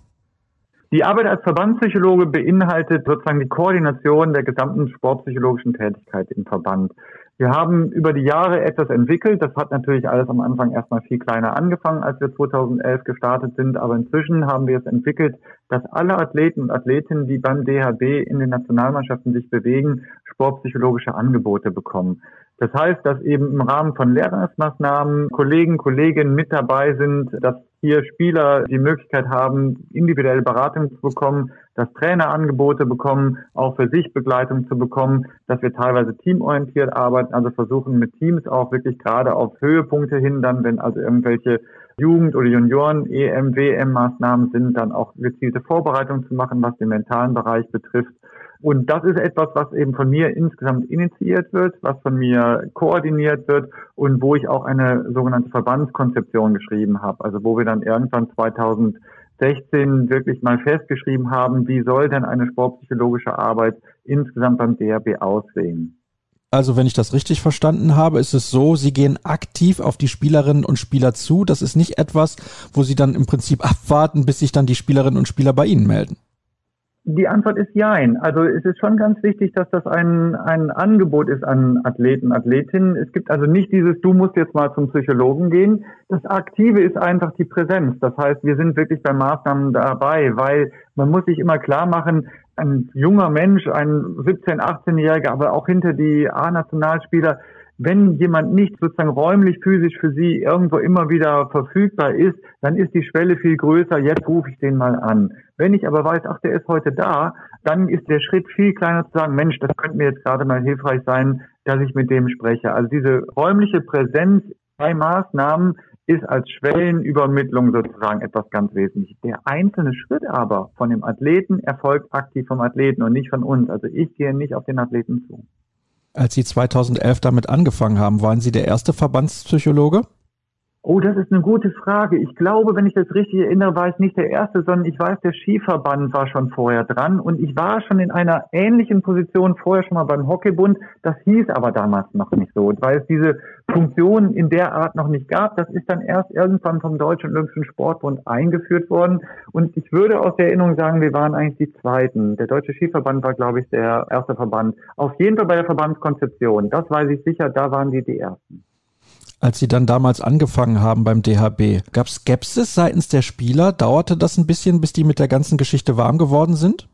Die Arbeit als Verbandspsychologe beinhaltet sozusagen die Koordination der gesamten sportpsychologischen Tätigkeit im Verband. Wir haben über die Jahre etwas entwickelt. Das hat natürlich alles am Anfang erstmal viel kleiner angefangen, als wir 2011 gestartet sind. Aber inzwischen haben wir es entwickelt, dass alle Athleten und Athletinnen, die beim DHB in den Nationalmannschaften sich bewegen, sportpsychologische Angebote bekommen. Das heißt, dass eben im Rahmen von Lehrgangsmaßnahmen Kollegen, Kolleginnen mit dabei sind, dass hier Spieler die Möglichkeit haben, individuelle Beratung zu bekommen, dass Trainer Angebote bekommen, auch für sich Begleitung zu bekommen, dass wir teilweise teamorientiert arbeiten, also versuchen mit Teams auch wirklich gerade auf Höhepunkte hin, dann wenn also irgendwelche Jugend- oder Junioren, EM, WM-Maßnahmen sind, dann auch gezielte Vorbereitungen zu machen, was den mentalen Bereich betrifft. Und das ist etwas, was eben von mir insgesamt initiiert wird, was von mir koordiniert wird und wo ich auch eine sogenannte Verbandskonzeption geschrieben habe. Also wo wir dann irgendwann 2016 wirklich mal festgeschrieben haben, wie soll denn eine sportpsychologische Arbeit insgesamt beim DRB aussehen.
Also wenn ich das richtig verstanden habe, ist es so, Sie gehen aktiv auf die Spielerinnen und Spieler zu. Das ist nicht etwas, wo Sie dann im Prinzip abwarten, bis sich dann die Spielerinnen und Spieler bei Ihnen melden.
Die Antwort ist Jein. Also es ist schon ganz wichtig, dass das ein, ein Angebot ist an Athleten, Athletinnen. Es gibt also nicht dieses, du musst jetzt mal zum Psychologen gehen. Das Aktive ist einfach die Präsenz. Das heißt, wir sind wirklich bei Maßnahmen dabei, weil man muss sich immer klar machen, ein junger Mensch, ein 17-, 18-Jähriger, aber auch hinter die A-Nationalspieler, wenn jemand nicht sozusagen räumlich, physisch für sie irgendwo immer wieder verfügbar ist, dann ist die Schwelle viel größer. Jetzt rufe ich den mal an. Wenn ich aber weiß, ach, der ist heute da, dann ist der Schritt viel kleiner zu sagen, Mensch, das könnte mir jetzt gerade mal hilfreich sein, dass ich mit dem spreche. Also diese räumliche Präsenz bei Maßnahmen ist als Schwellenübermittlung sozusagen etwas ganz Wesentliches. Der einzelne Schritt aber von dem Athleten erfolgt aktiv vom Athleten und nicht von uns. Also ich gehe nicht auf den Athleten zu.
Als Sie 2011 damit angefangen haben, waren Sie der erste Verbandspsychologe?
Oh, das ist eine gute Frage. Ich glaube, wenn ich das richtig erinnere, war ich nicht der Erste, sondern ich weiß, der Skiverband war schon vorher dran und ich war schon in einer ähnlichen Position vorher schon mal beim Hockeybund. Das hieß aber damals noch nicht so, weil es diese Funktion in der Art noch nicht gab. Das ist dann erst irgendwann vom Deutschen Olympischen Sportbund eingeführt worden und ich würde aus der Erinnerung sagen, wir waren eigentlich die Zweiten. Der Deutsche Skiverband war, glaube ich, der erste Verband. Auf jeden Fall bei der Verbandskonzeption. Das weiß ich sicher, da waren die die Ersten.
Als Sie dann damals angefangen haben beim DHB, gab Skepsis seitens der Spieler? Dauerte das ein bisschen, bis die mit der ganzen Geschichte warm geworden sind?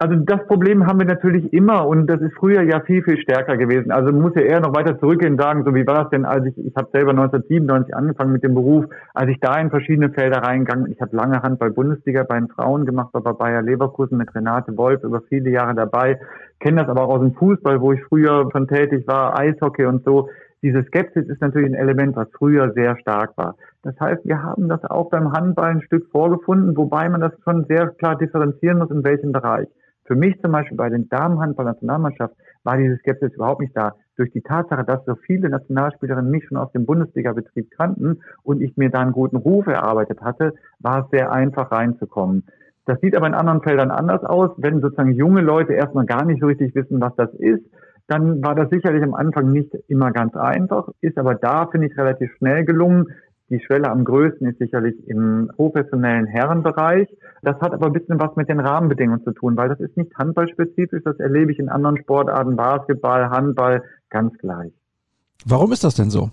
Also das Problem haben wir natürlich immer und das ist früher ja viel, viel stärker gewesen. Also man muss ja eher noch weiter zurückgehen und sagen, so wie war das denn, als ich, ich habe selber 1997 angefangen mit dem Beruf, als ich da in verschiedene Felder reingegangen. Ich habe lange Handball-Bundesliga bei den Frauen gemacht, war bei Bayer Leverkusen mit Renate Wolf über viele Jahre dabei, kenne das aber auch aus dem Fußball, wo ich früher schon tätig war, Eishockey und so diese Skepsis ist natürlich ein Element, was früher sehr stark war. Das heißt, wir haben das auch beim Handball ein Stück vorgefunden, wobei man das schon sehr klar differenzieren muss, in welchem Bereich. Für mich zum Beispiel bei den Damenhandball-Nationalmannschaft war diese Skepsis überhaupt nicht da. Durch die Tatsache, dass so viele Nationalspielerinnen mich schon aus dem Bundesliga-Betrieb kannten und ich mir da einen guten Ruf erarbeitet hatte, war es sehr einfach reinzukommen. Das sieht aber in anderen Feldern anders aus, wenn sozusagen junge Leute erstmal gar nicht so richtig wissen, was das ist dann war das sicherlich am Anfang nicht immer ganz einfach, ist aber da, finde ich, relativ schnell gelungen. Die Schwelle am größten ist sicherlich im professionellen Herrenbereich. Das hat aber ein bisschen was mit den Rahmenbedingungen zu tun, weil das ist nicht handballspezifisch, das erlebe ich in anderen Sportarten, Basketball, Handball, ganz gleich.
Warum ist das denn so?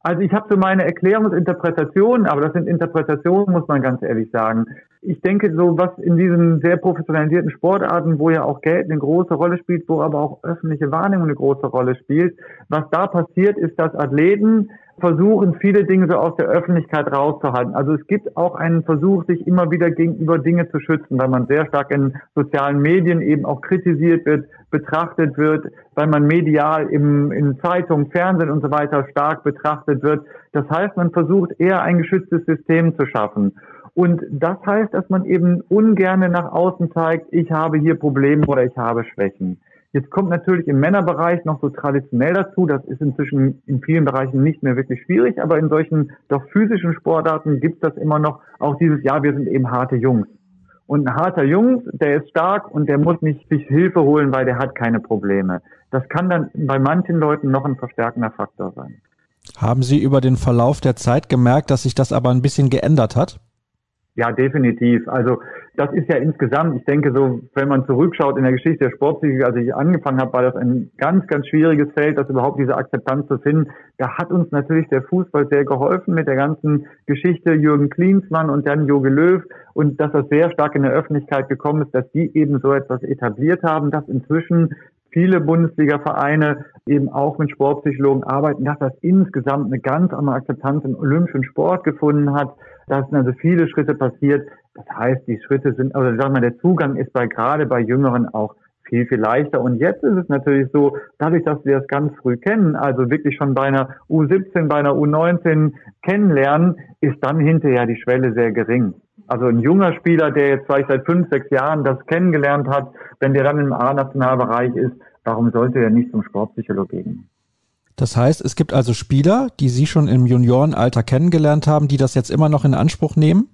Also ich habe so meine Erklärungsinterpretationen, aber das sind Interpretationen, muss man ganz ehrlich sagen. Ich denke, so was in diesen sehr professionalisierten Sportarten, wo ja auch Geld eine große Rolle spielt, wo aber auch öffentliche Wahrnehmung eine große Rolle spielt, was da passiert, ist, dass Athleten versuchen, viele Dinge so aus der Öffentlichkeit rauszuhalten. Also es gibt auch einen Versuch, sich immer wieder gegenüber Dinge zu schützen, weil man sehr stark in sozialen Medien eben auch kritisiert wird, betrachtet wird, weil man medial im, in Zeitungen, Fernsehen und so weiter stark betrachtet wird. Das heißt, man versucht eher ein geschütztes System zu schaffen. Und das heißt, dass man eben ungerne nach außen zeigt, ich habe hier Probleme oder ich habe Schwächen. Jetzt kommt natürlich im Männerbereich noch so traditionell dazu. Das ist inzwischen in vielen Bereichen nicht mehr wirklich schwierig, aber in solchen doch physischen Sportarten gibt es das immer noch auch dieses, ja, wir sind eben harte Jungs. Und ein harter Jungs, der ist stark und der muss nicht sich Hilfe holen, weil der hat keine Probleme. Das kann dann bei manchen Leuten noch ein verstärkender Faktor sein.
Haben Sie über den Verlauf der Zeit gemerkt, dass sich das aber ein bisschen geändert hat?
Ja, definitiv. Also das ist ja insgesamt, ich denke so, wenn man zurückschaut in der Geschichte der Sportpsychologie, als ich angefangen habe, war das ein ganz, ganz schwieriges Feld, das überhaupt diese Akzeptanz zu finden. Da hat uns natürlich der Fußball sehr geholfen mit der ganzen Geschichte Jürgen Klinsmann und dann Jogi Löw und dass das sehr stark in der Öffentlichkeit gekommen ist, dass die eben so etwas etabliert haben, dass inzwischen viele Bundesliga-Vereine eben auch mit Sportpsychologen arbeiten, dass das insgesamt eine ganz andere Akzeptanz im olympischen Sport gefunden hat. Da sind also viele Schritte passiert. Das heißt, die Schritte sind, also sagen wir, der Zugang ist bei gerade bei Jüngeren auch viel, viel leichter. Und jetzt ist es natürlich so, dadurch, dass wir das ganz früh kennen, also wirklich schon bei einer U17, bei einer U19 kennenlernen, ist dann hinterher die Schwelle sehr gering. Also ein junger Spieler, der jetzt vielleicht seit fünf, sechs Jahren das kennengelernt hat, wenn der dann im A-Nationalbereich ist, warum sollte er nicht zum Sportpsychologen gehen?
Das heißt, es gibt also Spieler, die Sie schon im Juniorenalter kennengelernt haben, die das jetzt immer noch in Anspruch nehmen?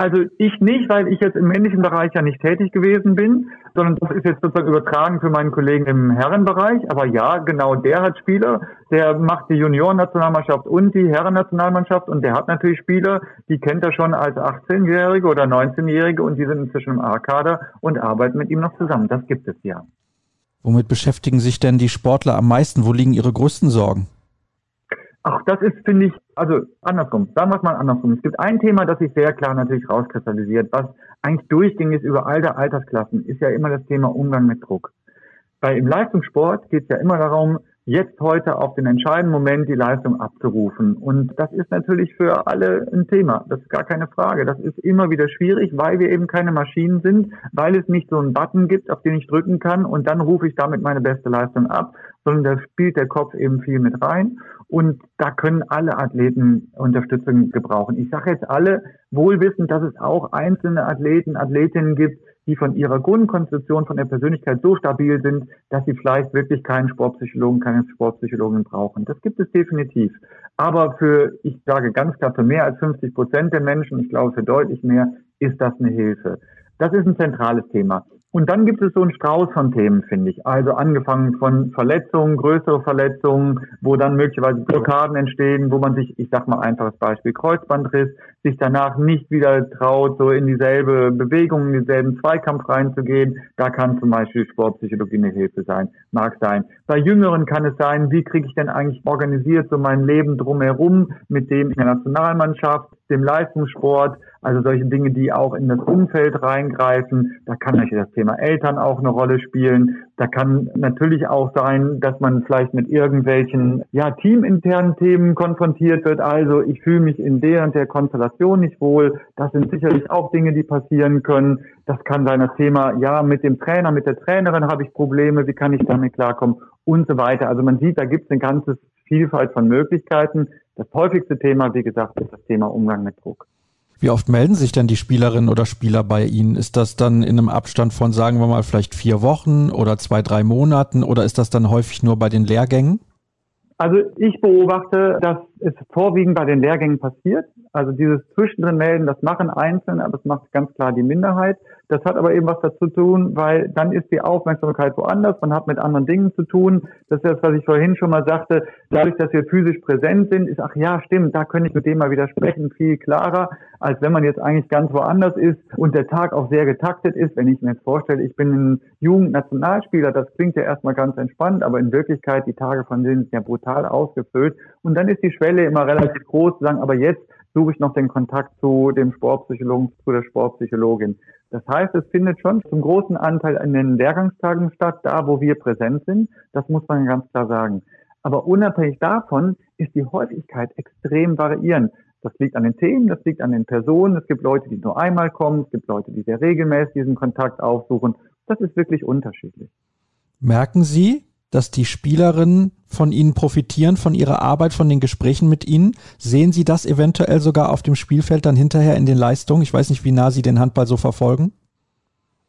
Also ich nicht, weil ich jetzt im männlichen Bereich ja nicht tätig gewesen bin, sondern das ist jetzt sozusagen übertragen für meinen Kollegen im Herrenbereich. Aber ja, genau der hat Spieler, der macht die Juniorennationalmannschaft und die Herrennationalmannschaft und der hat natürlich Spieler, die kennt er schon als 18-Jährige oder 19-Jährige und die sind inzwischen im A-Kader und arbeiten mit ihm noch zusammen. Das gibt es ja.
Womit beschäftigen sich denn die Sportler am meisten? Wo liegen ihre größten Sorgen?
Ach, das ist, finde ich, also andersrum, sagen wir es mal andersrum. Es gibt ein Thema, das sich sehr klar natürlich rauskristallisiert, was eigentlich durchgängig ist über all der Altersklassen, ist ja immer das Thema Umgang mit Druck. Bei im Leistungssport geht es ja immer darum, jetzt heute auf den entscheidenden Moment die Leistung abzurufen. Und das ist natürlich für alle ein Thema. Das ist gar keine Frage. Das ist immer wieder schwierig, weil wir eben keine Maschinen sind, weil es nicht so einen Button gibt, auf den ich drücken kann und dann rufe ich damit meine beste Leistung ab, sondern da spielt der Kopf eben viel mit rein. Und da können alle Athleten Unterstützung gebrauchen. Ich sage jetzt alle, wohlwissend, dass es auch einzelne Athleten, Athletinnen gibt, die von ihrer Grundkonstitution, von der Persönlichkeit so stabil sind, dass sie vielleicht wirklich keinen Sportpsychologen, keine Sportpsychologin brauchen. Das gibt es definitiv. Aber für, ich sage ganz klar, für mehr als 50 Prozent der Menschen, ich glaube für deutlich mehr, ist das eine Hilfe. Das ist ein zentrales Thema. Und dann gibt es so einen Strauß von Themen, finde ich. Also angefangen von Verletzungen, größere Verletzungen, wo dann möglicherweise Blockaden entstehen, wo man sich, ich sag mal einfaches Beispiel, Kreuzbandriss, sich danach nicht wieder traut, so in dieselbe Bewegung, in dieselben Zweikampf reinzugehen. Da kann zum Beispiel Sportpsychologie eine Hilfe sein, mag sein. Bei Jüngeren kann es sein, wie kriege ich denn eigentlich organisiert so mein Leben drumherum mit dem in der Nationalmannschaft, dem Leistungssport, also solche Dinge, die auch in das Umfeld reingreifen. Da kann natürlich das Thema Eltern auch eine Rolle spielen. Da kann natürlich auch sein, dass man vielleicht mit irgendwelchen ja, teaminternen Themen konfrontiert wird. Also ich fühle mich in der und der Konstellation nicht wohl. Das sind sicherlich auch Dinge, die passieren können. Das kann sein das Thema, ja, mit dem Trainer, mit der Trainerin habe ich Probleme, wie kann ich damit klarkommen und so weiter. Also man sieht, da gibt es eine ganze Vielfalt von Möglichkeiten. Das häufigste Thema, wie gesagt, ist das Thema Umgang mit Druck.
Wie oft melden sich denn die Spielerinnen oder Spieler bei Ihnen? Ist das dann in einem Abstand von, sagen wir mal, vielleicht vier Wochen oder zwei, drei Monaten oder ist das dann häufig nur bei den Lehrgängen?
Also ich beobachte, dass es vorwiegend bei den Lehrgängen passiert. Also dieses Zwischendrin melden, das machen Einzelne, aber es macht ganz klar die Minderheit. Das hat aber eben was dazu zu tun, weil dann ist die Aufmerksamkeit woanders, man hat mit anderen Dingen zu tun. Das ist das, was ich vorhin schon mal sagte. Dadurch, dass wir physisch präsent sind, ist, ach ja, stimmt, da könnte ich mit dem mal widersprechen, viel klarer, als wenn man jetzt eigentlich ganz woanders ist und der Tag auch sehr getaktet ist. Wenn ich mir jetzt vorstelle, ich bin ein Jugendnationalspieler, das klingt ja erstmal ganz entspannt, aber in Wirklichkeit, die Tage von denen sind ja brutal ausgefüllt. Und dann ist die Schwelle immer relativ groß zu sagen, aber jetzt suche ich noch den Kontakt zu dem Sportpsychologen, zu der Sportpsychologin. Das heißt, es findet schon zum großen Anteil an den Lehrgangstagen statt, da wo wir präsent sind. Das muss man ganz klar sagen. Aber unabhängig davon ist die Häufigkeit extrem variierend. Das liegt an den Themen, das liegt an den Personen. Es gibt Leute, die nur einmal kommen, es gibt Leute, die sehr regelmäßig diesen Kontakt aufsuchen. Das ist wirklich unterschiedlich.
Merken Sie, dass die Spielerinnen von Ihnen profitieren, von Ihrer Arbeit, von den Gesprächen mit Ihnen? Sehen Sie das eventuell sogar auf dem Spielfeld dann hinterher in den Leistungen? Ich weiß nicht, wie nah Sie den Handball so verfolgen.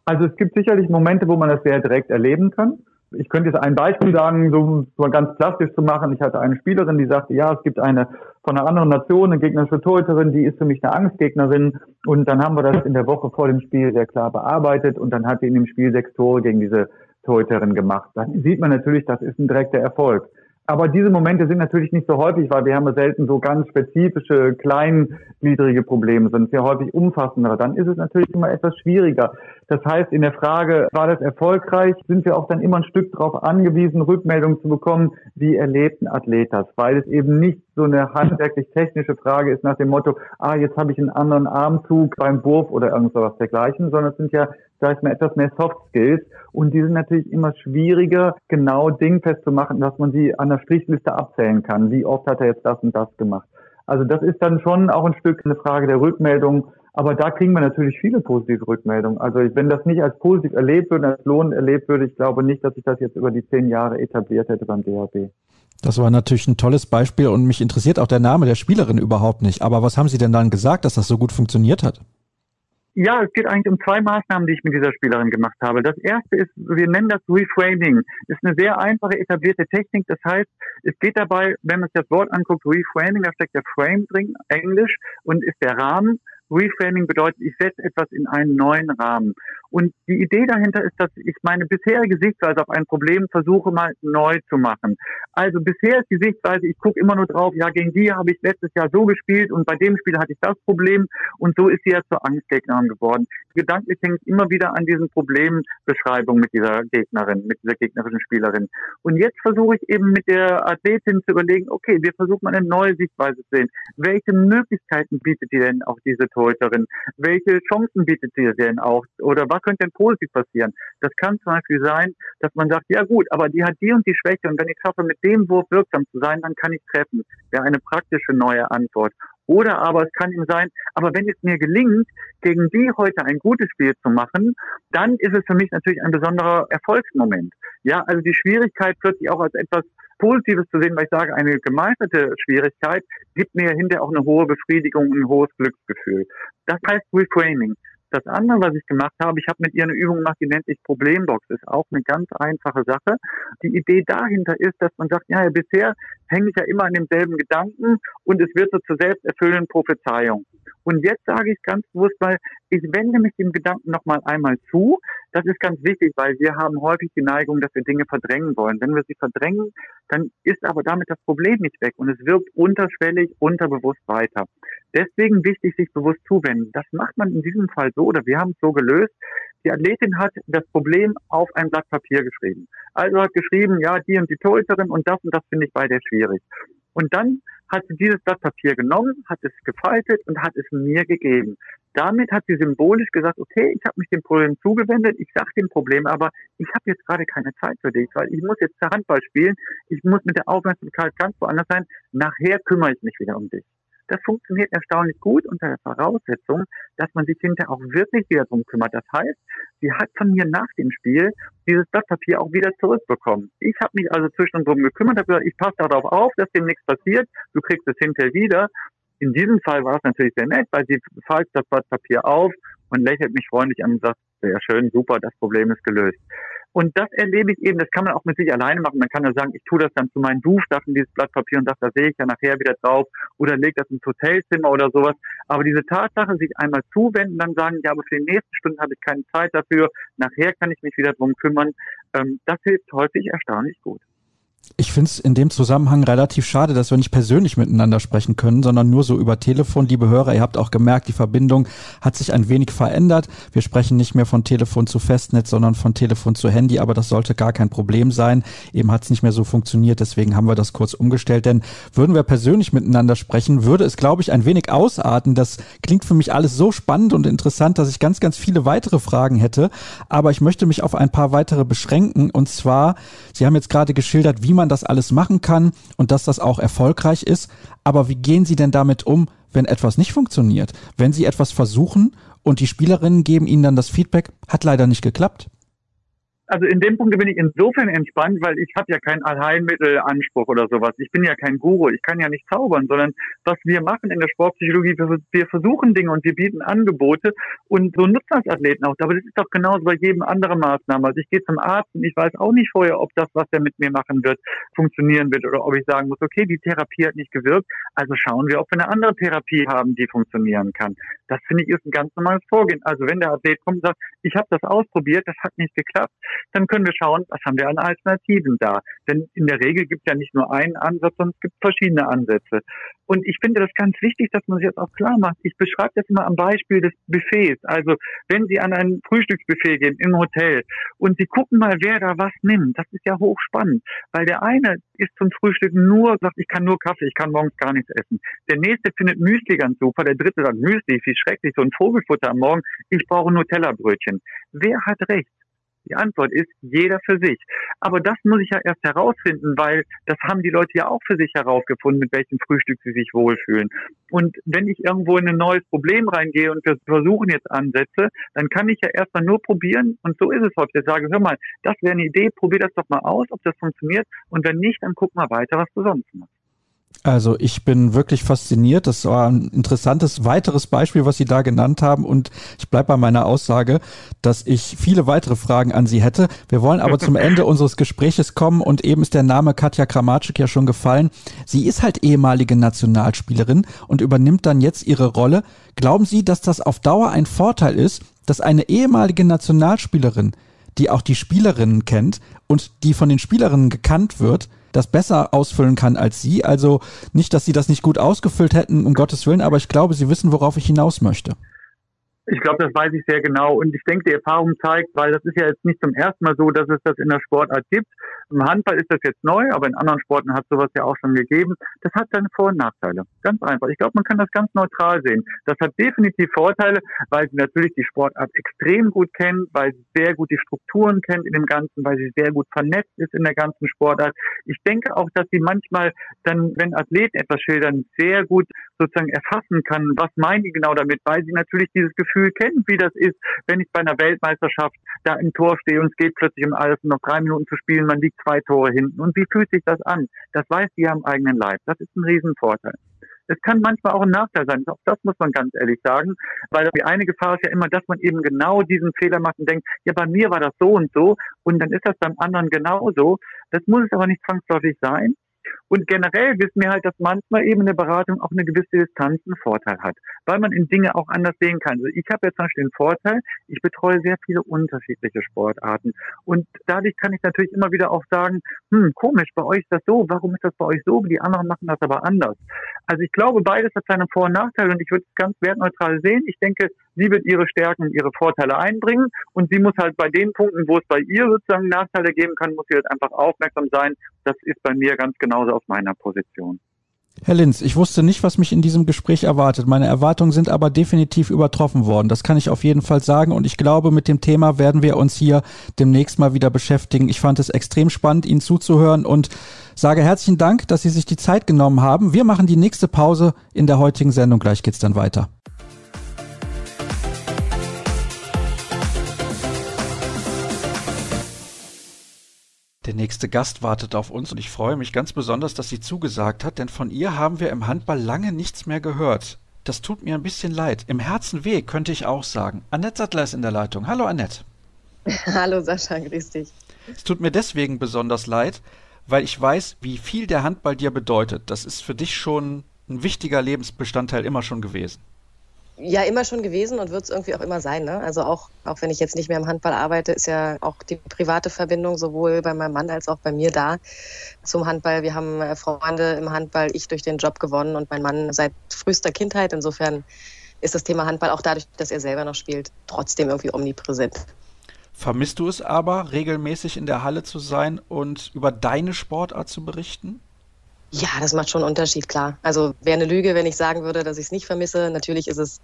Also es gibt sicherlich Momente, wo man das sehr direkt erleben kann. Ich könnte jetzt ein Beispiel sagen, so, so ganz plastisch zu machen. Ich hatte eine Spielerin, die sagte, ja, es gibt eine von einer anderen Nation, eine gegnerische Torhüterin, die ist für mich eine Angstgegnerin. Und dann haben wir das in der Woche vor dem Spiel sehr klar bearbeitet und dann hat sie in dem Spiel sechs Tore gegen diese Torhüterin gemacht. Dann sieht man natürlich, das ist ein direkter Erfolg. Aber diese Momente sind natürlich nicht so häufig, weil wir haben selten so ganz spezifische, kleingliedrige Probleme, sondern sehr häufig umfassender. Dann ist es natürlich immer etwas schwieriger. Das heißt, in der Frage, war das erfolgreich, sind wir auch dann immer ein Stück darauf angewiesen, Rückmeldungen zu bekommen, wie erlebten Athlet das, weil es eben nicht so eine handwerklich-technische Frage ist nach dem Motto, ah, jetzt habe ich einen anderen Armzug beim Wurf oder irgendwas dergleichen, sondern es sind ja sag ich mal, etwas mehr Soft Skills. Und die sind natürlich immer schwieriger, genau dingfest zu machen, dass man sie an der Strichliste abzählen kann. Wie oft hat er jetzt das und das gemacht? Also das ist dann schon auch ein Stück eine Frage der Rückmeldung. Aber da kriegen wir natürlich viele positive Rückmeldungen. Also wenn das nicht als positiv erlebt würde, als lohnend erlebt würde, ich glaube nicht, dass sich das jetzt über die zehn Jahre etabliert hätte beim DHB.
Das war natürlich ein tolles Beispiel und mich interessiert auch der Name der Spielerin überhaupt nicht. Aber was haben Sie denn dann gesagt, dass das so gut funktioniert hat?
Ja, es geht eigentlich um zwei Maßnahmen, die ich mit dieser Spielerin gemacht habe. Das erste ist, wir nennen das Reframing. Ist eine sehr einfache, etablierte Technik. Das heißt, es geht dabei, wenn man sich das Wort anguckt, Reframing, da steckt der Frame drin, Englisch, und ist der Rahmen. Reframing bedeutet, ich setze etwas in einen neuen Rahmen. Und die Idee dahinter ist, dass ich meine bisherige Sichtweise auf ein Problem versuche mal neu zu machen. Also bisher ist die Sichtweise, ich gucke immer nur drauf, ja, gegen die habe ich letztes Jahr so gespielt und bei dem Spiel hatte ich das Problem und so ist sie ja zur Angstgegnerin geworden. Gedanklich hänge ich immer wieder an diesen Problembeschreibungen mit dieser Gegnerin, mit dieser gegnerischen Spielerin. Und jetzt versuche ich eben mit der Athletin zu überlegen, okay, wir versuchen mal eine neue Sichtweise zu sehen. Welche Möglichkeiten bietet die denn auch diese Torhüterin? Welche Chancen bietet sie denn auch? Oder was könnte denn positiv passieren? Das kann zum Beispiel sein, dass man sagt, ja gut, aber die hat die und die Schwäche und wenn ich schaffe, mit dem Wurf wirksam zu sein, dann kann ich treffen. Wäre eine praktische neue Antwort. Oder aber es kann ihm sein, aber wenn es mir gelingt, gegen die heute ein gutes Spiel zu machen, dann ist es für mich natürlich ein besonderer Erfolgsmoment. Ja, also die Schwierigkeit plötzlich auch als etwas Positives zu sehen, weil ich sage, eine gemeisterte Schwierigkeit gibt mir hinterher auch eine hohe Befriedigung und ein hohes Glücksgefühl. Das heißt Reframing. Das andere, was ich gemacht habe, ich habe mit ihr eine Übung gemacht, die nennt sich Problembox. Ist auch eine ganz einfache Sache. Die Idee dahinter ist, dass man sagt, ja, ja bisher hänge ich ja immer an demselben Gedanken und es wird so zur selbsterfüllenden Prophezeiung. Und jetzt sage ich ganz bewusst mal, ich wende mich dem Gedanken noch mal einmal zu. Das ist ganz wichtig, weil wir haben häufig die Neigung, dass wir Dinge verdrängen wollen. Wenn wir sie verdrängen, dann ist aber damit das Problem nicht weg und es wirkt unterschwellig, unterbewusst weiter. Deswegen wichtig, sich bewusst zuwenden. Das macht man in diesem Fall so oder wir haben es so gelöst. Die Athletin hat das Problem auf ein Blatt Papier geschrieben. Also hat geschrieben, ja, die und die Torhüterin und das und das finde ich bei der schwierig. Und dann hat sie dieses Blatt Papier genommen, hat es gefaltet und hat es mir gegeben. Damit hat sie symbolisch gesagt, okay, ich habe mich dem Problem zugewendet, ich sage dem Problem, aber ich habe jetzt gerade keine Zeit für dich, weil ich muss jetzt Handball spielen, ich muss mit der Aufmerksamkeit ganz woanders sein, nachher kümmere ich mich wieder um dich. Das funktioniert erstaunlich gut unter der Voraussetzung, dass man sich hinterher auch wirklich wieder drum kümmert. Das heißt, sie hat von mir nach dem Spiel dieses Blatt Papier auch wieder zurückbekommen. Ich habe mich also zwischendurch drum gekümmert, habe gesagt, ich passe darauf auf, dass dem nichts passiert, du kriegst es hinterher wieder. In diesem Fall war es natürlich sehr nett, weil sie faltet das Blatt Papier auf und lächelt mich freundlich an und sagt, sehr schön, super, das Problem ist gelöst. Und das erlebe ich eben, das kann man auch mit sich alleine machen. Man kann ja sagen, ich tue das dann zu meinen Duschsachen, dieses Blatt Papier und sage, da sehe ich ja nachher wieder drauf oder lege das ins Hotelzimmer oder sowas. Aber diese Tatsache, sich einmal zuwenden, dann sagen, ja, aber für die nächsten Stunden habe ich keine Zeit dafür, nachher kann ich mich wieder drum kümmern, ähm, das hilft häufig erstaunlich gut.
Ich finde es in dem Zusammenhang relativ schade, dass wir nicht persönlich miteinander sprechen können, sondern nur so über Telefon. Liebe Hörer, ihr habt auch gemerkt, die Verbindung hat sich ein wenig verändert. Wir sprechen nicht mehr von Telefon zu Festnetz, sondern von Telefon zu Handy, aber das sollte gar kein Problem sein. Eben hat es nicht mehr so funktioniert, deswegen haben wir das kurz umgestellt. Denn würden wir persönlich miteinander sprechen, würde es, glaube ich, ein wenig ausarten. Das klingt für mich alles so spannend und interessant, dass ich ganz, ganz viele weitere Fragen hätte. Aber ich möchte mich auf ein paar weitere beschränken. Und zwar, Sie haben jetzt gerade geschildert, wie man das alles machen kann und dass das auch erfolgreich ist. Aber wie gehen Sie denn damit um, wenn etwas nicht funktioniert? Wenn Sie etwas versuchen und die Spielerinnen geben Ihnen dann das Feedback, hat leider nicht geklappt?
Also in dem Punkt bin ich insofern entspannt, weil ich habe ja keinen Allheilmittelanspruch oder sowas. Ich bin ja kein Guru, ich kann ja nicht zaubern, sondern was wir machen in der Sportpsychologie, wir, versuchen Dinge und wir bieten Angebote und so nutzen das Athleten auch. Aber das ist doch genauso bei jedem anderen Maßnahme. Also ich gehe zum Arzt und ich weiß auch nicht vorher, ob das, was er mit mir machen wird, funktionieren wird oder ob ich sagen muss, okay, die Therapie hat nicht gewirkt, also schauen wir, ob wir eine andere Therapie haben, die funktionieren kann. Das finde ich ist ein ganz normales Vorgehen. Also wenn der Athlet kommt und sagt, ich habe das ausprobiert, das hat nicht geklappt, dann können wir schauen, was haben wir an Alternativen da. Denn in der Regel gibt es ja nicht nur einen Ansatz, sondern es gibt verschiedene Ansätze. Und ich finde das ganz wichtig, dass man sich jetzt auch klar macht. Ich beschreibe das immer am Beispiel des Buffets. Also wenn Sie an ein Frühstücksbuffet gehen im Hotel und Sie gucken mal, wer da was nimmt, das ist ja hochspannend. Weil der eine ist zum Frühstück nur, sagt, ich kann nur Kaffee, ich kann morgens gar nichts essen. Der nächste findet Müsli ganz super, der dritte sagt, Müsli, wie schrecklich, so ein Vogelfutter am Morgen, ich brauche Nutella-Brötchen. Wer hat recht? Die Antwort ist jeder für sich. Aber das muss ich ja erst herausfinden, weil das haben die Leute ja auch für sich herausgefunden, mit welchem Frühstück sie sich wohlfühlen. Und wenn ich irgendwo in ein neues Problem reingehe und wir versuchen jetzt Ansätze, dann kann ich ja erstmal nur probieren. Und so ist es heute. Ich sage, hör mal, das wäre eine Idee, probier das doch mal aus, ob das funktioniert. Und wenn nicht, dann guck mal weiter, was du sonst machst.
Also ich bin wirklich fasziniert. Das war ein interessantes weiteres Beispiel, was Sie da genannt haben. Und ich bleibe bei meiner Aussage, dass ich viele weitere Fragen an Sie hätte. Wir wollen aber zum Ende *laughs* unseres Gespräches kommen und eben ist der Name Katja Kramatschik ja schon gefallen. Sie ist halt ehemalige Nationalspielerin und übernimmt dann jetzt ihre Rolle. Glauben Sie, dass das auf Dauer ein Vorteil ist, dass eine ehemalige Nationalspielerin, die auch die Spielerinnen kennt und die von den Spielerinnen gekannt wird, das besser ausfüllen kann als Sie. Also nicht, dass Sie das nicht gut ausgefüllt hätten, um Gottes Willen, aber ich glaube, Sie wissen, worauf ich hinaus möchte.
Ich glaube, das weiß ich sehr genau. Und ich denke, die Erfahrung zeigt, weil das ist ja jetzt nicht zum ersten Mal so, dass es das in der Sportart gibt. Im Handball ist das jetzt neu, aber in anderen Sporten hat sowas ja auch schon gegeben. Das hat seine Vor- und Nachteile. Ganz einfach. Ich glaube, man kann das ganz neutral sehen. Das hat definitiv Vorteile, weil sie natürlich die Sportart extrem gut kennen, weil sie sehr gut die Strukturen kennt in dem Ganzen, weil sie sehr gut vernetzt ist in der ganzen Sportart. Ich denke auch, dass sie manchmal dann, wenn Athleten etwas schildern, sehr gut sozusagen erfassen kann, was meinen die genau damit, weil sie natürlich dieses Gefühl kennen, wie das ist, wenn ich bei einer Weltmeisterschaft da im Tor stehe und es geht plötzlich um alles, noch drei Minuten zu spielen, man liegt zwei Tore hinten. Und wie fühlt sich das an? Das weiß sie am eigenen Leib. Das ist ein Riesenvorteil. Es kann manchmal auch ein Nachteil sein. Auch das muss man ganz ehrlich sagen. Weil die eine Gefahr ist ja immer, dass man eben genau diesen Fehler macht und denkt, ja, bei mir war das so und so und dann ist das beim anderen genauso. Das muss es aber nicht zwangsläufig sein. Und generell wissen wir halt, dass manchmal eben eine Beratung auch eine gewisse Distanz einen Vorteil hat, weil man in Dinge auch anders sehen kann. Also ich habe jetzt zum Beispiel den Vorteil, ich betreue sehr viele unterschiedliche Sportarten. Und dadurch kann ich natürlich immer wieder auch sagen, hm, komisch, bei euch ist das so, warum ist das bei euch so? Die anderen machen das aber anders. Also ich glaube, beides hat seine Vor- und Nachteile und ich würde es ganz wertneutral sehen. Ich denke, sie wird ihre Stärken und ihre Vorteile einbringen und sie muss halt bei den Punkten, wo es bei ihr sozusagen Nachteile geben kann, muss sie halt einfach aufmerksam sein. Das ist bei mir ganz genauso aus meiner Position.
Herr Linz, ich wusste nicht, was mich in diesem Gespräch erwartet. Meine Erwartungen sind aber definitiv übertroffen worden. Das kann ich auf jeden Fall sagen. Und ich glaube, mit dem Thema werden wir uns hier demnächst mal wieder beschäftigen. Ich fand es extrem spannend, Ihnen zuzuhören und sage herzlichen Dank, dass Sie sich die Zeit genommen haben. Wir machen die nächste Pause in der heutigen Sendung. Gleich geht's dann weiter. Der nächste Gast wartet auf uns und ich freue mich ganz besonders, dass sie zugesagt hat, denn von ihr haben wir im Handball lange nichts mehr gehört. Das tut mir ein bisschen leid. Im Herzen weh, könnte ich auch sagen. Annette Sattler ist in der Leitung. Hallo Annette. *laughs*
Hallo Sascha, grüß dich.
Es tut mir deswegen besonders leid, weil ich weiß, wie viel der Handball dir bedeutet. Das ist für dich schon ein wichtiger Lebensbestandteil immer schon gewesen.
Ja, immer schon gewesen und wird es irgendwie auch immer sein. Ne? Also auch, auch wenn ich jetzt nicht mehr im Handball arbeite, ist ja auch die private Verbindung sowohl bei meinem Mann als auch bei mir da zum Handball. Wir haben äh, Freunde im Handball, ich durch den Job gewonnen und mein Mann seit frühester Kindheit. Insofern ist das Thema Handball auch dadurch, dass er selber noch spielt, trotzdem irgendwie omnipräsent.
Vermisst du es aber, regelmäßig in der Halle zu sein und über deine Sportart zu berichten?
Ja, das macht schon einen Unterschied, klar. Also wäre eine Lüge, wenn ich sagen würde, dass ich es nicht vermisse. Natürlich ist es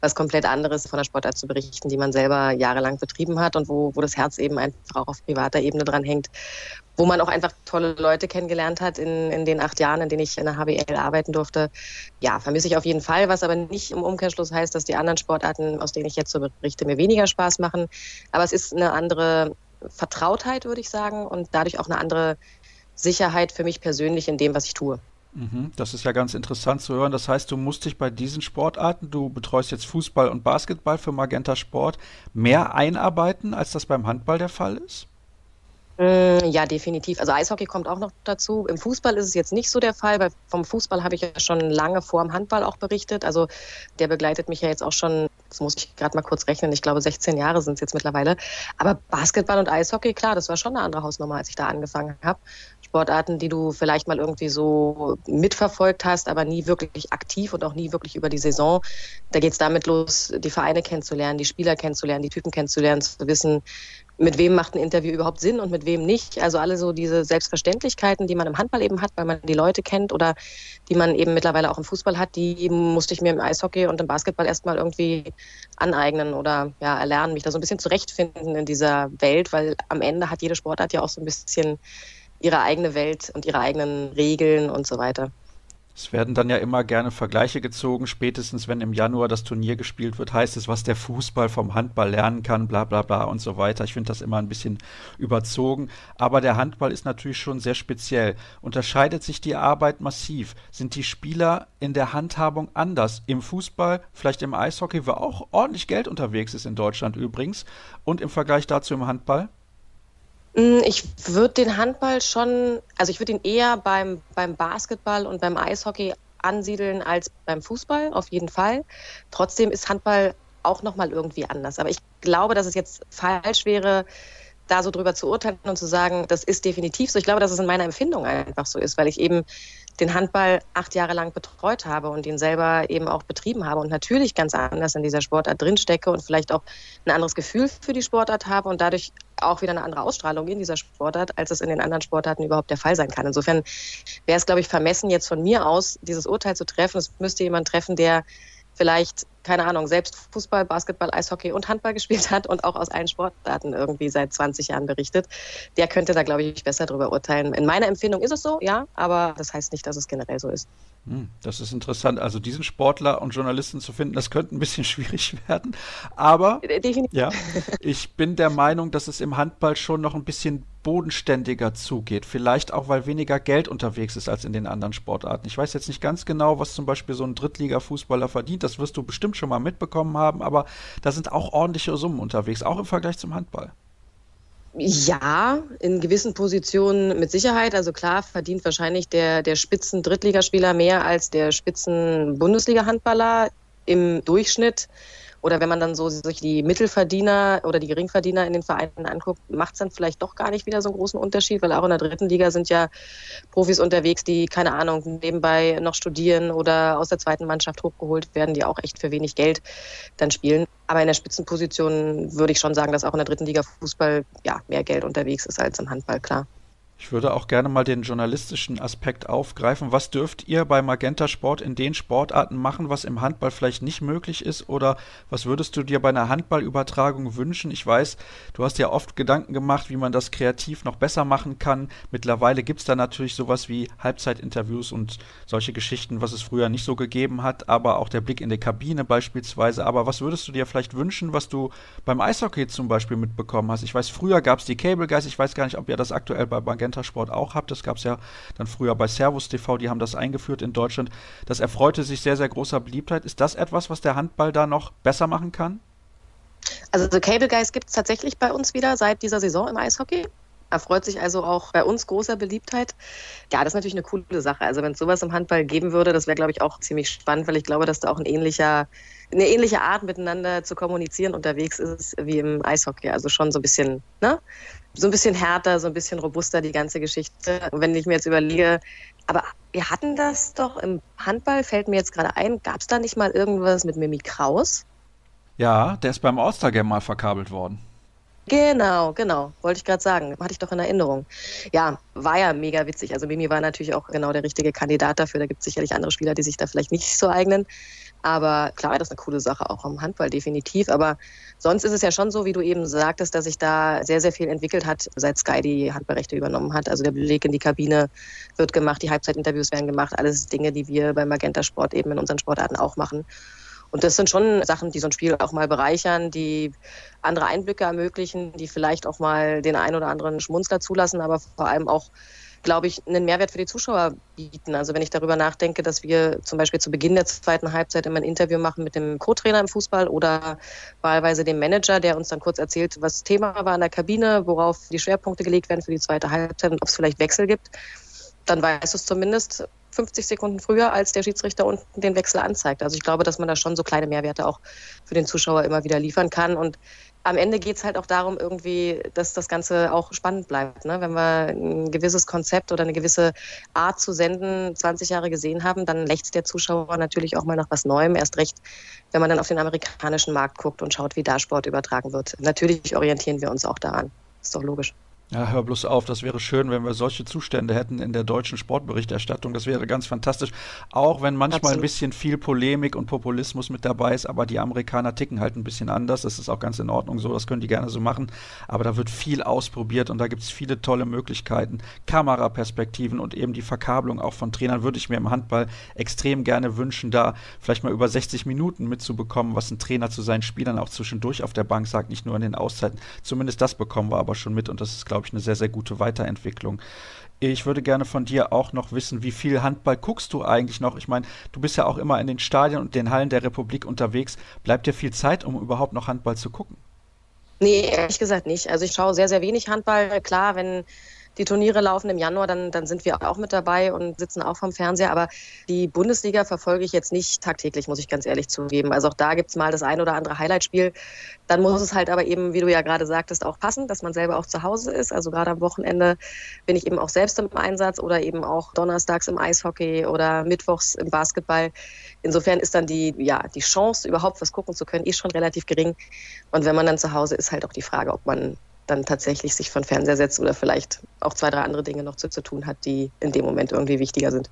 was komplett anderes von der Sportart zu berichten, die man selber jahrelang betrieben hat und wo, wo das Herz eben einfach auch auf privater Ebene dran hängt. Wo man auch einfach tolle Leute kennengelernt hat in, in den acht Jahren, in denen ich in der HBL arbeiten durfte. Ja, vermisse ich auf jeden Fall, was aber nicht im Umkehrschluss heißt, dass die anderen Sportarten, aus denen ich jetzt so berichte, mir weniger Spaß machen. Aber es ist eine andere Vertrautheit, würde ich sagen, und dadurch auch eine andere Sicherheit für mich persönlich in dem, was ich tue.
Mhm, das ist ja ganz interessant zu hören. Das heißt, du musst dich bei diesen Sportarten, du betreust jetzt Fußball und Basketball für Magenta Sport, mehr einarbeiten, als das beim Handball der Fall ist?
Mm, ja, definitiv. Also Eishockey kommt auch noch dazu. Im Fußball ist es jetzt nicht so der Fall, weil vom Fußball habe ich ja schon lange vor dem Handball auch berichtet. Also der begleitet mich ja jetzt auch schon, das muss ich gerade mal kurz rechnen, ich glaube 16 Jahre sind es jetzt mittlerweile. Aber Basketball und Eishockey, klar, das war schon eine andere Hausnummer, als ich da angefangen habe. Sportarten, die du vielleicht mal irgendwie so mitverfolgt hast, aber nie wirklich aktiv und auch nie wirklich über die Saison. Da geht es damit los, die Vereine kennenzulernen, die Spieler kennenzulernen, die Typen kennenzulernen, zu wissen, mit wem macht ein Interview überhaupt Sinn und mit wem nicht. Also alle so diese Selbstverständlichkeiten, die man im Handball eben hat, weil man die Leute kennt oder die man eben mittlerweile auch im Fußball hat, die musste ich mir im Eishockey und im Basketball erstmal irgendwie aneignen oder ja, erlernen, mich da so ein bisschen zurechtfinden in dieser Welt, weil am Ende hat jede Sportart ja auch so ein bisschen ihre eigene Welt und ihre eigenen Regeln und so weiter.
Es werden dann ja immer gerne Vergleiche gezogen, spätestens wenn im Januar das Turnier gespielt wird, heißt es, was der Fußball vom Handball lernen kann, bla bla bla und so weiter. Ich finde das immer ein bisschen überzogen. Aber der Handball ist natürlich schon sehr speziell. Unterscheidet sich die Arbeit massiv? Sind die Spieler in der Handhabung anders? Im Fußball, vielleicht im Eishockey, wo auch ordentlich Geld unterwegs ist in Deutschland übrigens, und im Vergleich dazu im Handball?
Mm, ich würde den Handball schon, also ich würde ihn eher beim, beim Basketball und beim Eishockey ansiedeln als beim Fußball, auf jeden Fall. Trotzdem ist Handball auch nochmal irgendwie anders. Aber ich glaube, dass es jetzt falsch wäre, da so drüber zu urteilen und zu sagen, das ist definitiv so. Ich glaube, dass es in meiner Empfindung einfach so ist, weil ich eben den Handball acht Jahre lang betreut habe und ihn selber eben auch betrieben habe und natürlich ganz anders in dieser Sportart drinstecke und vielleicht auch ein anderes Gefühl für die Sportart habe und dadurch auch wieder eine andere Ausstrahlung in dieser Sportart, als es in den anderen Sportarten überhaupt der Fall sein kann. Insofern wäre es, glaube ich, vermessen, jetzt von mir aus dieses Urteil zu treffen. Es müsste jemand treffen, der vielleicht, keine Ahnung, selbst Fußball, Basketball, Eishockey und Handball gespielt hat und auch aus allen Sportarten irgendwie seit 20 Jahren berichtet, der könnte da, glaube ich, besser darüber urteilen. In meiner Empfindung ist es so, ja, aber das heißt nicht, dass es generell so ist.
Hm, das ist interessant. Also diesen Sportler und Journalisten zu finden, das könnte ein bisschen *laughs* schwierig werden. Aber Definitiv. ja, ich bin der Meinung, dass es im Handball schon noch ein bisschen bodenständiger zugeht. Vielleicht auch, weil weniger Geld unterwegs ist als in den anderen Sportarten. Ich weiß jetzt nicht ganz genau, was zum Beispiel so ein Drittliga-Fußballer verdient. Das wirst du bestimmt schon mal mitbekommen haben, aber da sind auch ordentliche Summen unterwegs, auch im Vergleich zum Handball.
Ja, in gewissen Positionen mit Sicherheit. Also klar verdient wahrscheinlich der, der Spitzen-Drittligaspieler mehr als der Spitzen-Bundesliga-Handballer im Durchschnitt oder wenn man dann so sich die Mittelverdiener oder die Geringverdiener in den Vereinen anguckt, macht es dann vielleicht doch gar nicht wieder so einen großen Unterschied, weil auch in der dritten Liga sind ja Profis unterwegs, die, keine Ahnung, nebenbei noch studieren oder aus der zweiten Mannschaft hochgeholt werden, die auch echt für wenig Geld dann spielen. Aber in der Spitzenposition würde ich schon sagen, dass auch in der dritten Liga Fußball ja mehr Geld unterwegs ist als im Handball, klar.
Ich würde auch gerne mal den journalistischen Aspekt aufgreifen. Was dürft ihr bei Magenta Sport in den Sportarten machen, was im Handball vielleicht nicht möglich ist? Oder was würdest du dir bei einer Handballübertragung wünschen? Ich weiß, du hast ja oft Gedanken gemacht, wie man das kreativ noch besser machen kann. Mittlerweile gibt es da natürlich sowas wie Halbzeitinterviews und solche Geschichten, was es früher nicht so gegeben hat, aber auch der Blick in die Kabine beispielsweise. Aber was würdest du dir vielleicht wünschen, was du beim Eishockey zum Beispiel mitbekommen hast? Ich weiß, früher gab es die Cable Guys, ich weiß gar nicht, ob ihr das aktuell bei Magenta Sport auch habt. Das gab es ja dann früher bei Servus TV, die haben das eingeführt in Deutschland. Das erfreute sich sehr, sehr großer Beliebtheit. Ist das etwas, was der Handball da noch besser machen kann?
Also Cable Guys gibt es tatsächlich bei uns wieder seit dieser Saison im Eishockey. erfreut sich also auch bei uns großer Beliebtheit. Ja, das ist natürlich eine coole Sache. Also wenn es sowas im Handball geben würde, das wäre, glaube ich, auch ziemlich spannend, weil ich glaube, dass da auch ein ähnlicher, eine ähnliche Art miteinander zu kommunizieren unterwegs ist wie im Eishockey. Also schon so ein bisschen, ne? So ein bisschen härter, so ein bisschen robuster die ganze Geschichte. Und wenn ich mir jetzt überlege, aber wir hatten das doch im Handball, fällt mir jetzt gerade ein, gab es da nicht mal irgendwas mit Mimi Kraus?
Ja, der ist beim All-Star-Game mal verkabelt worden.
Genau, genau. Wollte ich gerade sagen. Hatte ich doch in Erinnerung. Ja, war ja mega witzig. Also Mimi war natürlich auch genau der richtige Kandidat dafür. Da gibt es sicherlich andere Spieler, die sich da vielleicht nicht so eignen. Aber klar, das ist eine coole Sache, auch im Handball definitiv. Aber sonst ist es ja schon so, wie du eben sagtest, dass sich da sehr, sehr viel entwickelt hat, seit Sky die Handballrechte übernommen hat. Also der Beleg in die Kabine wird gemacht, die Halbzeitinterviews werden gemacht. Alles Dinge, die wir beim Magenta Sport eben in unseren Sportarten auch machen. Und das sind schon Sachen, die so ein Spiel auch mal bereichern, die andere Einblicke ermöglichen, die vielleicht auch mal den einen oder anderen Schmunzler zulassen, aber vor allem auch glaube ich, einen Mehrwert für die Zuschauer bieten. Also wenn ich darüber nachdenke, dass wir zum Beispiel zu Beginn der zweiten Halbzeit immer ein Interview machen mit dem Co-Trainer im Fußball oder wahlweise dem Manager, der uns dann kurz erzählt, was Thema war in der Kabine, worauf die Schwerpunkte gelegt werden für die zweite Halbzeit und ob es vielleicht Wechsel gibt, dann weißt du es zumindest 50 Sekunden früher, als der Schiedsrichter unten den Wechsel anzeigt. Also ich glaube, dass man da schon so kleine Mehrwerte auch für den Zuschauer immer wieder liefern kann. Und am Ende geht es halt auch darum, irgendwie, dass das Ganze auch spannend bleibt. Ne? Wenn wir ein gewisses Konzept oder eine gewisse Art zu senden 20 Jahre gesehen haben, dann lächzt der Zuschauer natürlich auch mal nach was Neuem. Erst recht, wenn man dann auf den amerikanischen Markt guckt und schaut, wie da Sport übertragen wird. Natürlich orientieren wir uns auch daran. Ist doch logisch.
Ja, hör bloß auf, das wäre schön, wenn wir solche Zustände hätten in der deutschen Sportberichterstattung. Das wäre ganz fantastisch. Auch wenn manchmal Absolut. ein bisschen viel Polemik und Populismus mit dabei ist, aber die Amerikaner ticken halt ein bisschen anders. Das ist auch ganz in Ordnung so, das können die gerne so machen. Aber da wird viel ausprobiert und da gibt es viele tolle Möglichkeiten. Kameraperspektiven und eben die Verkabelung auch von Trainern würde ich mir im Handball extrem gerne wünschen, da vielleicht mal über 60 Minuten mitzubekommen, was ein Trainer zu seinen Spielern auch zwischendurch auf der Bank sagt, nicht nur in den Auszeiten. Zumindest das bekommen wir aber schon mit und das ist, glaube ich, eine sehr, sehr gute Weiterentwicklung. Ich würde gerne von dir auch noch wissen, wie viel Handball guckst du eigentlich noch? Ich meine, du bist ja auch immer in den Stadien und den Hallen der Republik unterwegs. Bleibt dir viel Zeit, um überhaupt noch Handball zu gucken?
Nee, ehrlich gesagt nicht. Also ich schaue sehr, sehr wenig Handball. Klar, wenn die Turniere laufen im Januar, dann, dann sind wir auch mit dabei und sitzen auch vom Fernseher. Aber die Bundesliga verfolge ich jetzt nicht tagtäglich, muss ich ganz ehrlich zugeben. Also auch da gibt es mal das ein oder andere Highlightspiel. Dann muss es halt aber eben, wie du ja gerade sagtest, auch passen, dass man selber auch zu Hause ist. Also gerade am Wochenende bin ich eben auch selbst im Einsatz oder eben auch donnerstags im Eishockey oder mittwochs im Basketball. Insofern ist dann die, ja, die Chance, überhaupt was gucken zu können, eh schon relativ gering. Und wenn man dann zu Hause ist, halt auch die Frage, ob man dann tatsächlich sich von Fernseher setzt oder vielleicht auch zwei, drei andere Dinge noch zu, zu tun hat, die in dem Moment irgendwie wichtiger sind.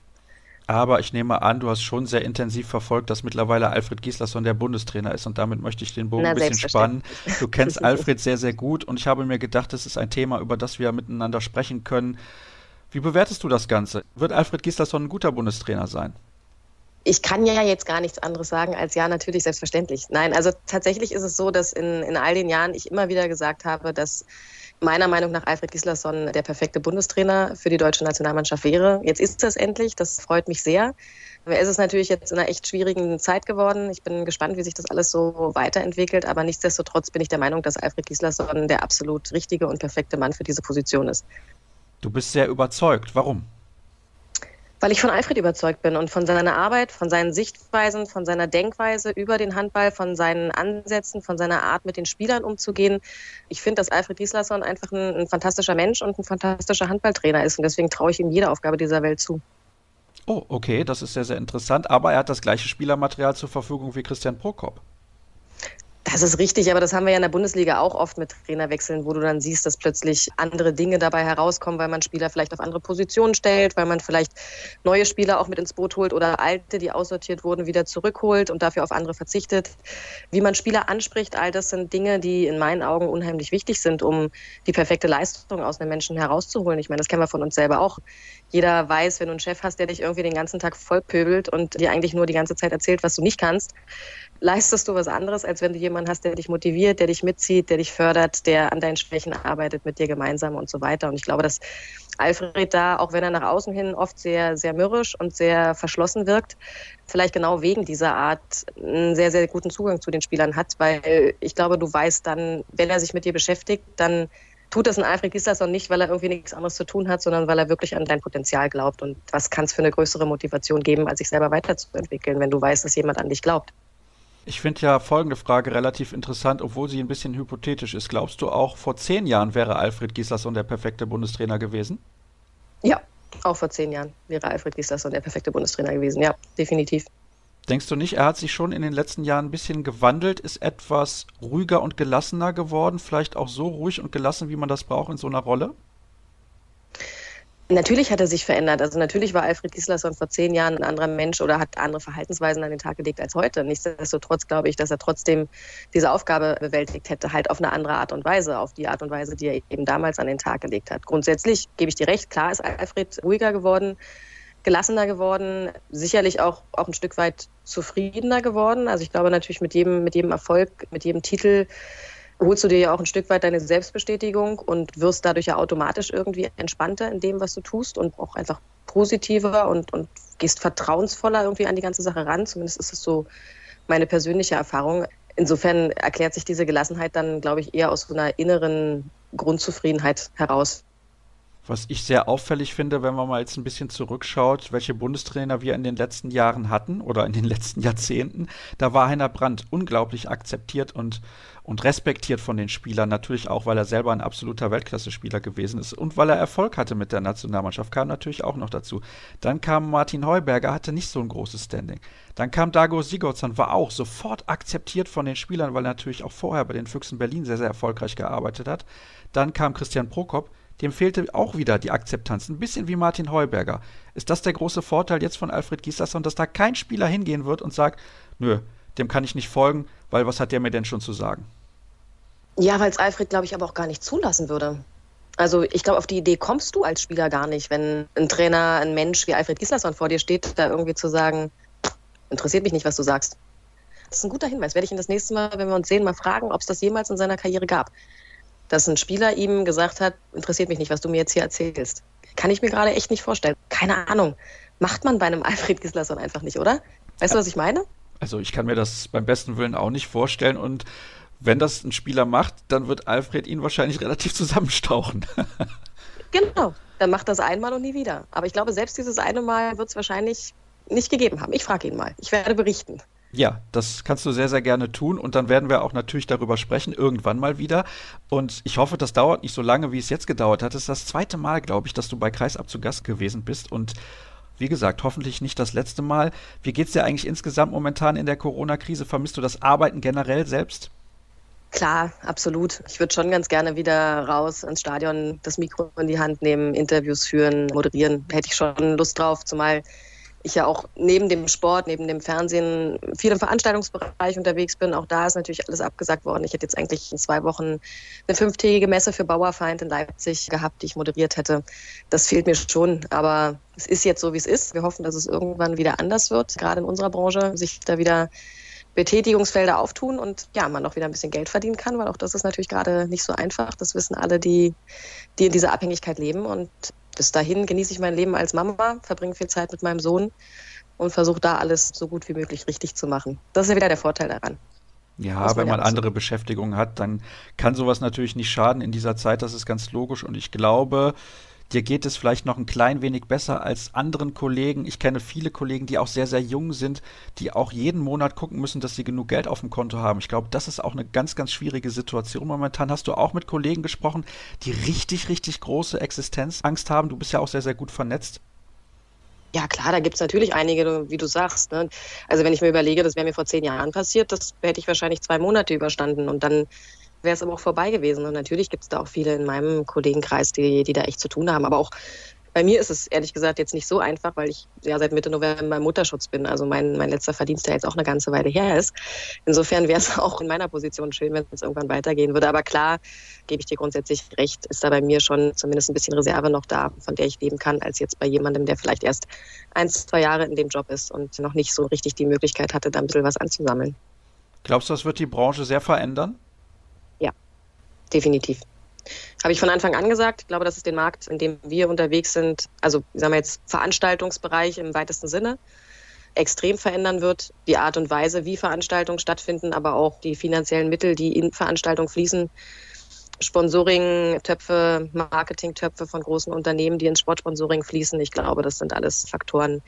Aber ich nehme an, du hast schon sehr intensiv verfolgt, dass mittlerweile Alfred Gislason der Bundestrainer ist und damit möchte ich den Bogen Na, ein bisschen spannen. Du kennst *laughs* Alfred sehr, sehr gut und ich habe mir gedacht, das ist ein Thema, über das wir miteinander sprechen können. Wie bewertest du das Ganze? Wird Alfred Gislason ein guter Bundestrainer sein?
Ich kann ja jetzt gar nichts anderes sagen als ja, natürlich, selbstverständlich. Nein, also tatsächlich ist es so, dass in, in all den Jahren ich immer wieder gesagt habe, dass meiner Meinung nach Alfred Gislason der perfekte Bundestrainer für die deutsche Nationalmannschaft wäre. Jetzt ist es endlich, das freut mich sehr. Es ist natürlich jetzt in einer echt schwierigen Zeit geworden. Ich bin gespannt, wie sich das alles so weiterentwickelt. Aber nichtsdestotrotz bin ich der Meinung, dass Alfred Gislason der absolut richtige und perfekte Mann für diese Position ist.
Du bist sehr überzeugt. Warum?
Weil ich von Alfred überzeugt bin und von seiner Arbeit, von seinen Sichtweisen, von seiner Denkweise über den Handball, von seinen Ansätzen, von seiner Art, mit den Spielern umzugehen. Ich finde, dass Alfred Gislason einfach ein, ein fantastischer Mensch und ein fantastischer Handballtrainer ist und deswegen traue ich ihm jede Aufgabe dieser Welt zu.
Oh, okay, das ist sehr, sehr interessant. Aber er hat das gleiche Spielermaterial zur Verfügung wie Christian Prokop.
Das ist richtig, aber das haben wir ja in der Bundesliga auch oft mit Trainerwechseln, wo du dann siehst, dass plötzlich andere Dinge dabei herauskommen, weil man Spieler vielleicht auf andere Positionen stellt, weil man vielleicht neue Spieler auch mit ins Boot holt oder alte, die aussortiert wurden, wieder zurückholt und dafür auf andere verzichtet. Wie man Spieler anspricht, all das sind Dinge, die in meinen Augen unheimlich wichtig sind, um die perfekte Leistung aus einem Menschen herauszuholen. Ich meine, das kennen wir von uns selber auch. Jeder weiß, wenn du einen Chef hast, der dich irgendwie den ganzen Tag vollpöbelt und dir eigentlich nur die ganze Zeit erzählt, was du nicht kannst, leistest du was anderes, als wenn du jemanden hast, der dich motiviert, der dich mitzieht, der dich fördert, der an deinen Schwächen arbeitet, mit dir gemeinsam und so weiter. Und ich glaube, dass Alfred da, auch wenn er nach außen hin oft sehr, sehr mürrisch und sehr verschlossen wirkt, vielleicht genau wegen dieser Art einen sehr, sehr guten Zugang zu den Spielern hat, weil ich glaube, du weißt dann, wenn er sich mit dir beschäftigt, dann tut das ein Alfred Gislason nicht, weil er irgendwie nichts anderes zu tun hat, sondern weil er wirklich an dein Potenzial glaubt. Und was kann es für eine größere Motivation geben, als sich selber weiterzuentwickeln, wenn du weißt, dass jemand an dich glaubt?
Ich finde ja folgende Frage relativ interessant, obwohl sie ein bisschen hypothetisch ist. Glaubst du auch, vor zehn Jahren wäre Alfred Gislason der perfekte Bundestrainer gewesen?
Ja, auch vor zehn Jahren wäre Alfred Gislason der perfekte Bundestrainer gewesen. Ja, definitiv.
Denkst du nicht, er hat sich schon in den letzten Jahren ein bisschen gewandelt, ist etwas ruhiger und gelassener geworden, vielleicht auch so ruhig und gelassen, wie man das braucht in so einer Rolle?
Natürlich hat er sich verändert. Also natürlich war Alfred Gislason vor zehn Jahren ein anderer Mensch oder hat andere Verhaltensweisen an den Tag gelegt als heute. Nichtsdestotrotz glaube ich, dass er trotzdem diese Aufgabe bewältigt hätte, halt auf eine andere Art und Weise, auf die Art und Weise, die er eben damals an den Tag gelegt hat. Grundsätzlich gebe ich dir recht, klar ist Alfred ruhiger geworden, gelassener geworden, sicherlich auch, auch ein Stück weit zufriedener geworden. Also ich glaube natürlich mit jedem, mit jedem Erfolg, mit jedem Titel holst du dir ja auch ein Stück weit deine Selbstbestätigung und wirst dadurch ja automatisch irgendwie entspannter in dem, was du tust und auch einfach positiver und, und gehst vertrauensvoller irgendwie an die ganze Sache ran. Zumindest ist es so meine persönliche Erfahrung. Insofern erklärt sich diese Gelassenheit dann, glaube ich, eher aus so einer inneren Grundzufriedenheit heraus.
Was ich sehr auffällig finde, wenn man mal jetzt ein bisschen zurückschaut, welche Bundestrainer wir in den letzten Jahren hatten oder in den letzten Jahrzehnten, da war Heiner Brandt unglaublich akzeptiert und, und respektiert von den Spielern. Natürlich auch, weil er selber ein absoluter Weltklasse-Spieler gewesen ist und weil er Erfolg hatte mit der Nationalmannschaft, kam natürlich auch noch dazu. Dann kam Martin Heuberger, hatte nicht so ein großes Standing. Dann kam Dago Sigurdsson, war auch sofort akzeptiert von den Spielern, weil er natürlich auch vorher bei den Füchsen Berlin sehr, sehr erfolgreich gearbeitet hat. Dann kam Christian Prokop, dem fehlte auch wieder die Akzeptanz. Ein bisschen wie Martin Heuberger. Ist das der große Vorteil jetzt von Alfred Gislason, dass da kein Spieler hingehen wird und sagt, nö, dem kann ich nicht folgen, weil was hat der mir denn schon zu sagen?
Ja, weil es Alfred, glaube ich, aber auch gar nicht zulassen würde. Also ich glaube, auf die Idee kommst du als Spieler gar nicht, wenn ein Trainer, ein Mensch wie Alfred Gislason vor dir steht, da irgendwie zu sagen, interessiert mich nicht, was du sagst. Das ist ein guter Hinweis. Werde ich ihn das nächste Mal, wenn wir uns sehen, mal fragen, ob es das jemals in seiner Karriere gab dass ein Spieler ihm gesagt hat, interessiert mich nicht, was du mir jetzt hier erzählst. Kann ich mir gerade echt nicht vorstellen. Keine Ahnung. Macht man bei einem *laughs* Alfred Gislason einfach nicht, oder? Weißt du, was ich meine?
Also ich kann mir das beim besten Willen auch nicht vorstellen und wenn das ein Spieler macht, dann wird Alfred ihn wahrscheinlich *laughs* relativ zusammenstauchen. *laughs*
genau, dann macht das einmal und nie wieder. Aber ich glaube, selbst dieses eine Mal wird es wahrscheinlich nicht gegeben haben. Ich frage ihn mal. Ich werde berichten.
Ja, das kannst du sehr, sehr gerne tun und dann werden wir auch natürlich darüber sprechen, irgendwann mal wieder. Und ich hoffe, das dauert nicht so lange, wie es jetzt gedauert hat. Es ist das zweite Mal, glaube ich, dass du bei Kreisab zu Gast gewesen bist und wie gesagt, hoffentlich nicht das letzte Mal. Wie geht es dir eigentlich insgesamt momentan in der Corona-Krise? Vermisst du das Arbeiten generell selbst?
Klar, absolut. Ich würde schon ganz gerne wieder raus ins Stadion, das Mikro in die Hand nehmen, Interviews führen, moderieren. Hätte ich schon Lust drauf, zumal ich ja auch neben dem Sport, neben dem Fernsehen viel im Veranstaltungsbereich unterwegs bin. Auch da ist natürlich alles abgesagt worden. Ich hätte jetzt eigentlich in zwei Wochen eine fünftägige Messe für Bauerfeind in Leipzig gehabt, die ich moderiert hätte. Das fehlt mir schon. Aber es ist jetzt so, wie es ist. Wir hoffen, dass es irgendwann wieder anders wird, gerade in unserer Branche, sich da wieder Betätigungsfelder auftun und ja, man auch wieder ein bisschen Geld verdienen kann, weil auch das ist natürlich gerade nicht so einfach. Das wissen alle, die, die in dieser Abhängigkeit leben. Und bis dahin genieße ich mein Leben als Mama, verbringe viel Zeit mit meinem Sohn und versuche da alles so gut wie möglich richtig zu machen. Das ist ja wieder der Vorteil daran.
Ja, wenn man andere Beschäftigungen hat, dann kann sowas natürlich nicht schaden in dieser Zeit, das ist ganz logisch und ich glaube, dir geht es vielleicht noch ein klein wenig besser als anderen Kollegen. Ich kenne viele Kollegen, die auch sehr, sehr jung sind, die auch jeden Monat gucken müssen, dass sie genug Geld auf dem Konto haben. Ich glaube, das ist auch eine ganz, ganz schwierige Situation momentan. Hast du auch mit Kollegen gesprochen, die richtig, richtig große Existenzangst haben? Du bist ja auch sehr, sehr gut vernetzt.
Ja, klar, da gibt es natürlich einige, wie du sagst. Ne? Also wenn ich mir überlege, das wäre mir vor zehn Jahren passiert, das hätte ich wahrscheinlich zwei Monate überstanden und dann wäre es aber auch vorbei gewesen. Und natürlich gibt es da auch viele in meinem Kollegenkreis, die, die da echt zu tun haben. Aber auch bei mir ist es ehrlich gesagt jetzt nicht so einfach, weil ich ja seit Mitte November im Mutterschutz bin. Also mein, mein letzter Verdienst, der jetzt auch eine ganze Weile her ist. Insofern wäre es *laughs* auch in meiner Position schön, wenn es irgendwann weitergehen würde. Aber klar, gebe ich dir grundsätzlich recht, ist da bei mir schon zumindest ein bisschen Reserve noch da, von der ich leben kann, als jetzt bei jemandem, der vielleicht erst ein, zwei Jahre in dem Job ist und noch nicht so richtig die Möglichkeit hatte, da ein bisschen was anzusammeln.
Glaubst du, das wird die Branche sehr verändern?
Definitiv. Habe ich von Anfang an gesagt. Ich glaube, dass es den Markt, in dem wir unterwegs sind, also sagen wir jetzt Veranstaltungsbereich im weitesten Sinne, extrem verändern wird. Die Art und Weise, wie Veranstaltungen stattfinden, aber auch die finanziellen Mittel, die in Veranstaltungen fließen. Sponsoring-Töpfe, Marketing-Töpfe von großen Unternehmen, die ins Sportsponsoring fließen. Ich glaube, das sind alles Faktoren,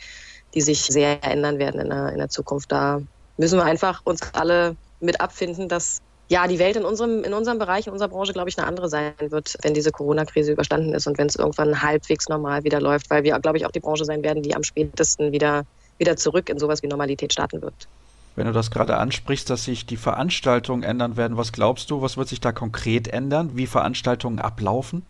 die sich sehr ändern werden in der, in der Zukunft. Da müssen wir einfach uns alle mit abfinden, dass ja, die Welt in unserem, in unserem Bereich, in unserer Branche, glaube ich, eine andere sein wird, wenn diese Corona-Krise überstanden ist und wenn es irgendwann halbwegs normal wieder läuft, weil wir, glaube ich, auch die Branche sein werden, die am spätesten wieder, wieder zurück in sowas wie Normalität starten wird.
Wenn du das gerade ansprichst, dass sich die Veranstaltungen ändern werden, was glaubst du, was wird sich da konkret ändern, wie Veranstaltungen ablaufen?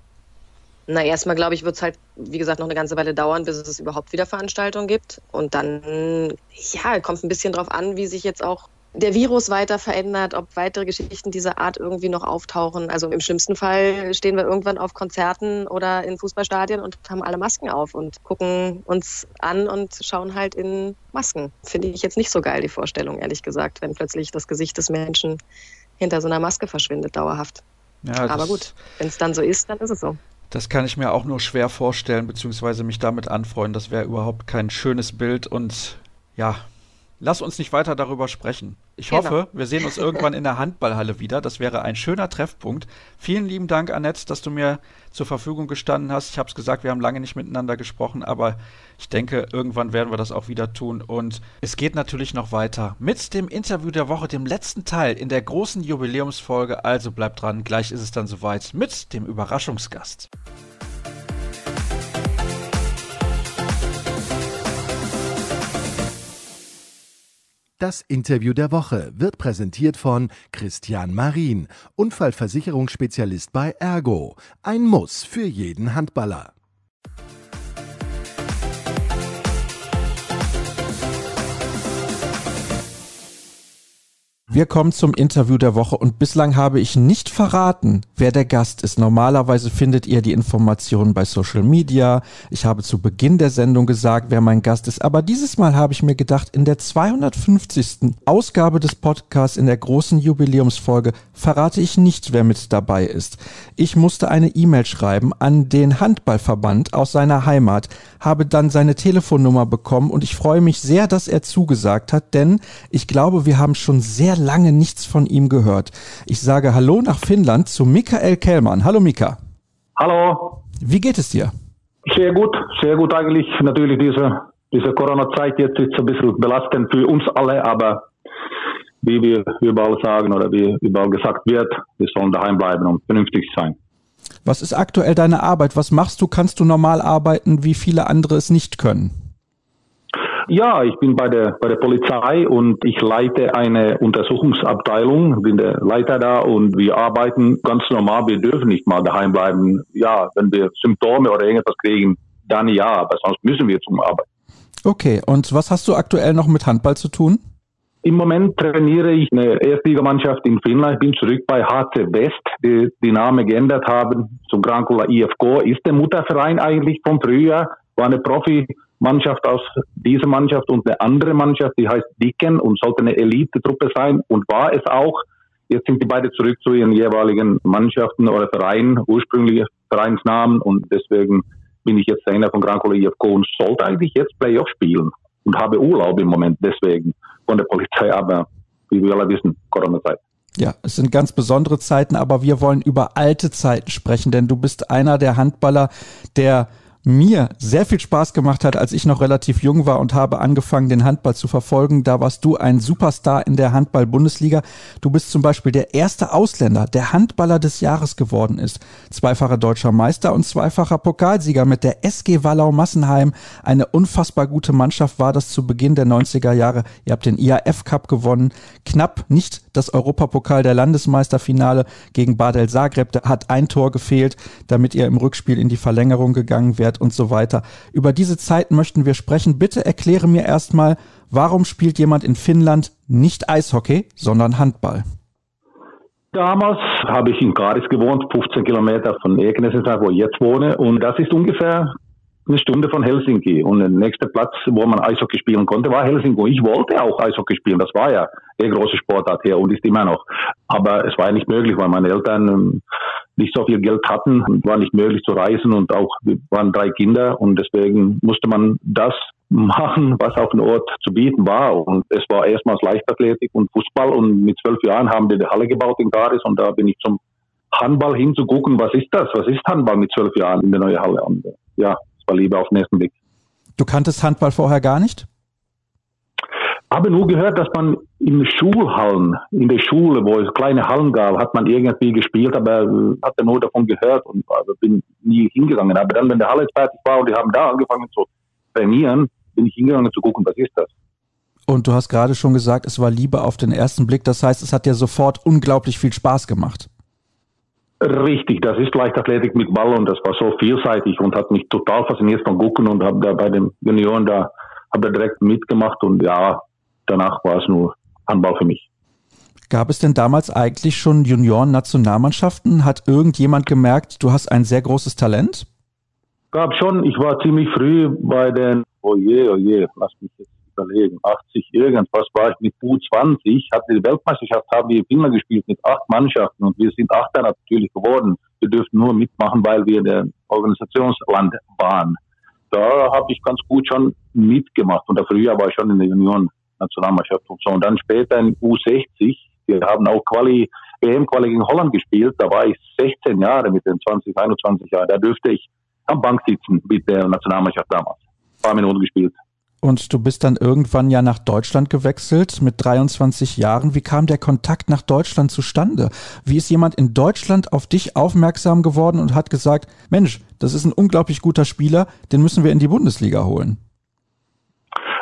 Na, erstmal glaube ich, wird es halt, wie gesagt, noch eine ganze Weile dauern, bis es überhaupt wieder Veranstaltungen gibt. Und dann, ja, kommt ein bisschen drauf an, wie sich jetzt auch der Virus weiter verändert, ob weitere Geschichten dieser Art irgendwie noch auftauchen. Also im schlimmsten Fall stehen wir irgendwann auf Konzerten oder in Fußballstadien und haben alle Masken auf und gucken uns an und schauen halt in Masken. Finde ich jetzt nicht so geil, die Vorstellung, ehrlich gesagt, wenn plötzlich das Gesicht des Menschen hinter so einer Maske verschwindet, dauerhaft. Ja, Aber gut, wenn es dann so ist, dann ist es so.
Das kann ich mir auch nur schwer vorstellen, beziehungsweise mich damit anfreuen. Das wäre überhaupt kein schönes Bild und ja, lass uns nicht weiter darüber sprechen. Ich genau. hoffe, wir sehen uns *laughs* irgendwann in der Handballhalle wieder. Das wäre ein schöner Treffpunkt. Vielen lieben Dank, Annette, dass du mir zur Verfügung gestanden hast. Ich habe es gesagt, wir haben lange nicht miteinander gesprochen, aber ich denke, irgendwann werden wir das auch wieder tun. Und es geht natürlich noch weiter mit dem Interview der Woche, dem letzten Teil in der großen Jubiläumsfolge. Also bleibt dran, gleich ist es dann soweit mit dem Überraschungsgast.
Das Interview der Woche wird präsentiert von Christian Marin, Unfallversicherungsspezialist bei Ergo. Ein Muss für jeden Handballer.
Wir kommen zum Interview der Woche und bislang habe ich nicht verraten, wer der Gast ist. Normalerweise findet ihr die Informationen bei Social Media. Ich habe zu Beginn der Sendung gesagt, wer mein Gast ist. Aber dieses Mal habe ich mir gedacht, in der 250. Ausgabe des Podcasts, in der großen Jubiläumsfolge, verrate ich nicht, wer mit dabei ist. Ich musste eine E-Mail schreiben an den Handballverband aus seiner Heimat, habe dann seine Telefonnummer bekommen und ich freue mich sehr, dass er zugesagt hat, denn ich glaube, wir haben schon sehr lange nichts von ihm gehört. Ich sage Hallo nach Finnland zu Michael Kellmann. Hallo Mika.
Hallo.
Wie geht es dir?
Sehr gut, sehr gut eigentlich. Natürlich diese, diese Corona-Zeit jetzt ist ein bisschen belastend für uns alle, aber wie wir überall sagen oder wie überall gesagt wird, wir sollen daheim bleiben und vernünftig sein.
Was ist aktuell deine Arbeit? Was machst du? Kannst du normal arbeiten, wie viele andere es nicht können?
Ja, ich bin bei der, bei der Polizei und ich leite eine Untersuchungsabteilung, bin der Leiter da und wir arbeiten ganz normal. Wir dürfen nicht mal daheim bleiben. Ja, wenn wir Symptome oder irgendwas kriegen, dann ja, aber sonst müssen wir zum Arbeiten.
Okay, und was hast du aktuell noch mit Handball zu tun?
Im Moment trainiere ich eine Erstligamannschaft in Finnland. Ich bin zurück bei HC West, die die Name geändert haben zum Grankula IFK. Ist der Mutterverein eigentlich vom Frühjahr, war eine Profimannschaft aus dieser Mannschaft und eine andere Mannschaft, die heißt Dicken und sollte eine Elite-Truppe sein und war es auch. Jetzt sind die beide zurück zu ihren jeweiligen Mannschaften oder Vereinen, ursprüngliche Vereinsnamen und deswegen bin ich jetzt Trainer von Grankula IFK und sollte eigentlich jetzt Playoff spielen und habe Urlaub im Moment deswegen von der Polizei, aber wie wir alle wissen, Corona-Zeit.
Ja, es sind ganz besondere Zeiten, aber wir wollen über alte Zeiten sprechen, denn du bist einer der Handballer, der mir sehr viel Spaß gemacht hat, als ich noch relativ jung war und habe angefangen, den Handball zu verfolgen. Da warst du ein Superstar in der Handball-Bundesliga. Du bist zum Beispiel der erste Ausländer, der Handballer des Jahres geworden ist. Zweifacher deutscher Meister und zweifacher Pokalsieger mit der SG Wallau Massenheim. Eine unfassbar gute Mannschaft war das zu Beginn der 90er Jahre. Ihr habt den IAF Cup gewonnen. Knapp nicht das Europapokal der Landesmeisterfinale gegen Badel Zagreb. Da hat ein Tor gefehlt, damit ihr im Rückspiel in die Verlängerung gegangen wärt und so weiter. Über diese Zeit möchten wir sprechen. Bitte erkläre mir erstmal, warum spielt jemand in Finnland nicht Eishockey, sondern Handball?
Damals habe ich in Karis gewohnt, 15 Kilometer von Ekenes, wo ich jetzt wohne. Und das ist ungefähr eine Stunde von Helsinki. Und der nächste Platz, wo man Eishockey spielen konnte, war Helsinki. Ich wollte auch Eishockey spielen. Das war ja der große Sportart hier und ist immer noch. Aber es war ja nicht möglich, weil meine Eltern ähm, nicht so viel Geld hatten, war nicht möglich zu reisen und auch wir waren drei Kinder und deswegen musste man das machen, was auf dem Ort zu bieten war. Und es war erstmals Leichtathletik und Fußball und mit zwölf Jahren haben wir die Halle gebaut in Garis und da bin ich zum Handball hinzugucken, was ist das? Was ist Handball mit zwölf Jahren in der neuen Halle? Und ja, lieber auf den ersten Blick.
Du kanntest Handball vorher gar nicht?
habe nur gehört, dass man in Schulhallen, in der Schule, wo es kleine Hallen gab, hat man irgendwie gespielt, aber äh, hatte nur davon gehört und also bin nie hingegangen. Aber dann, wenn der Halle fertig war und die haben da angefangen zu trainieren, bin ich hingegangen zu gucken, was ist das.
Und du hast gerade schon gesagt, es war Liebe auf den ersten Blick. Das heißt, es hat dir sofort unglaublich viel Spaß gemacht.
Richtig, das ist Leichtathletik mit Ball und das war so vielseitig und hat mich total fasziniert von gucken und habe da bei den Junioren da, habe da direkt mitgemacht und ja, danach war es nur Handball für mich.
Gab es denn damals eigentlich schon Junioren-Nationalmannschaften? Hat irgendjemand gemerkt, du hast ein sehr großes Talent?
Gab schon. Ich war ziemlich früh bei den, oh je, oh je, lass mich jetzt überlegen, 80 irgendwas war ich mit U20, hatte die Weltmeisterschaft, haben wir in Finnland gespielt mit acht Mannschaften und wir sind Achter natürlich geworden. Wir dürften nur mitmachen, weil wir der Organisationsland waren. Da habe ich ganz gut schon mitgemacht und da früher war ich schon in der Union Nationalmannschaft und so. Und dann später in U60, wir haben auch Quali, WM-Quali gegen Holland gespielt, da war ich 16 Jahre mit den 20, 21 Jahren. Da dürfte ich am Bank sitzen mit der Nationalmannschaft damals. Ein paar Minuten gespielt.
Und du bist dann irgendwann ja nach Deutschland gewechselt mit 23 Jahren. Wie kam der Kontakt nach Deutschland zustande? Wie ist jemand in Deutschland auf dich aufmerksam geworden und hat gesagt, Mensch, das ist ein unglaublich guter Spieler, den müssen wir in die Bundesliga holen?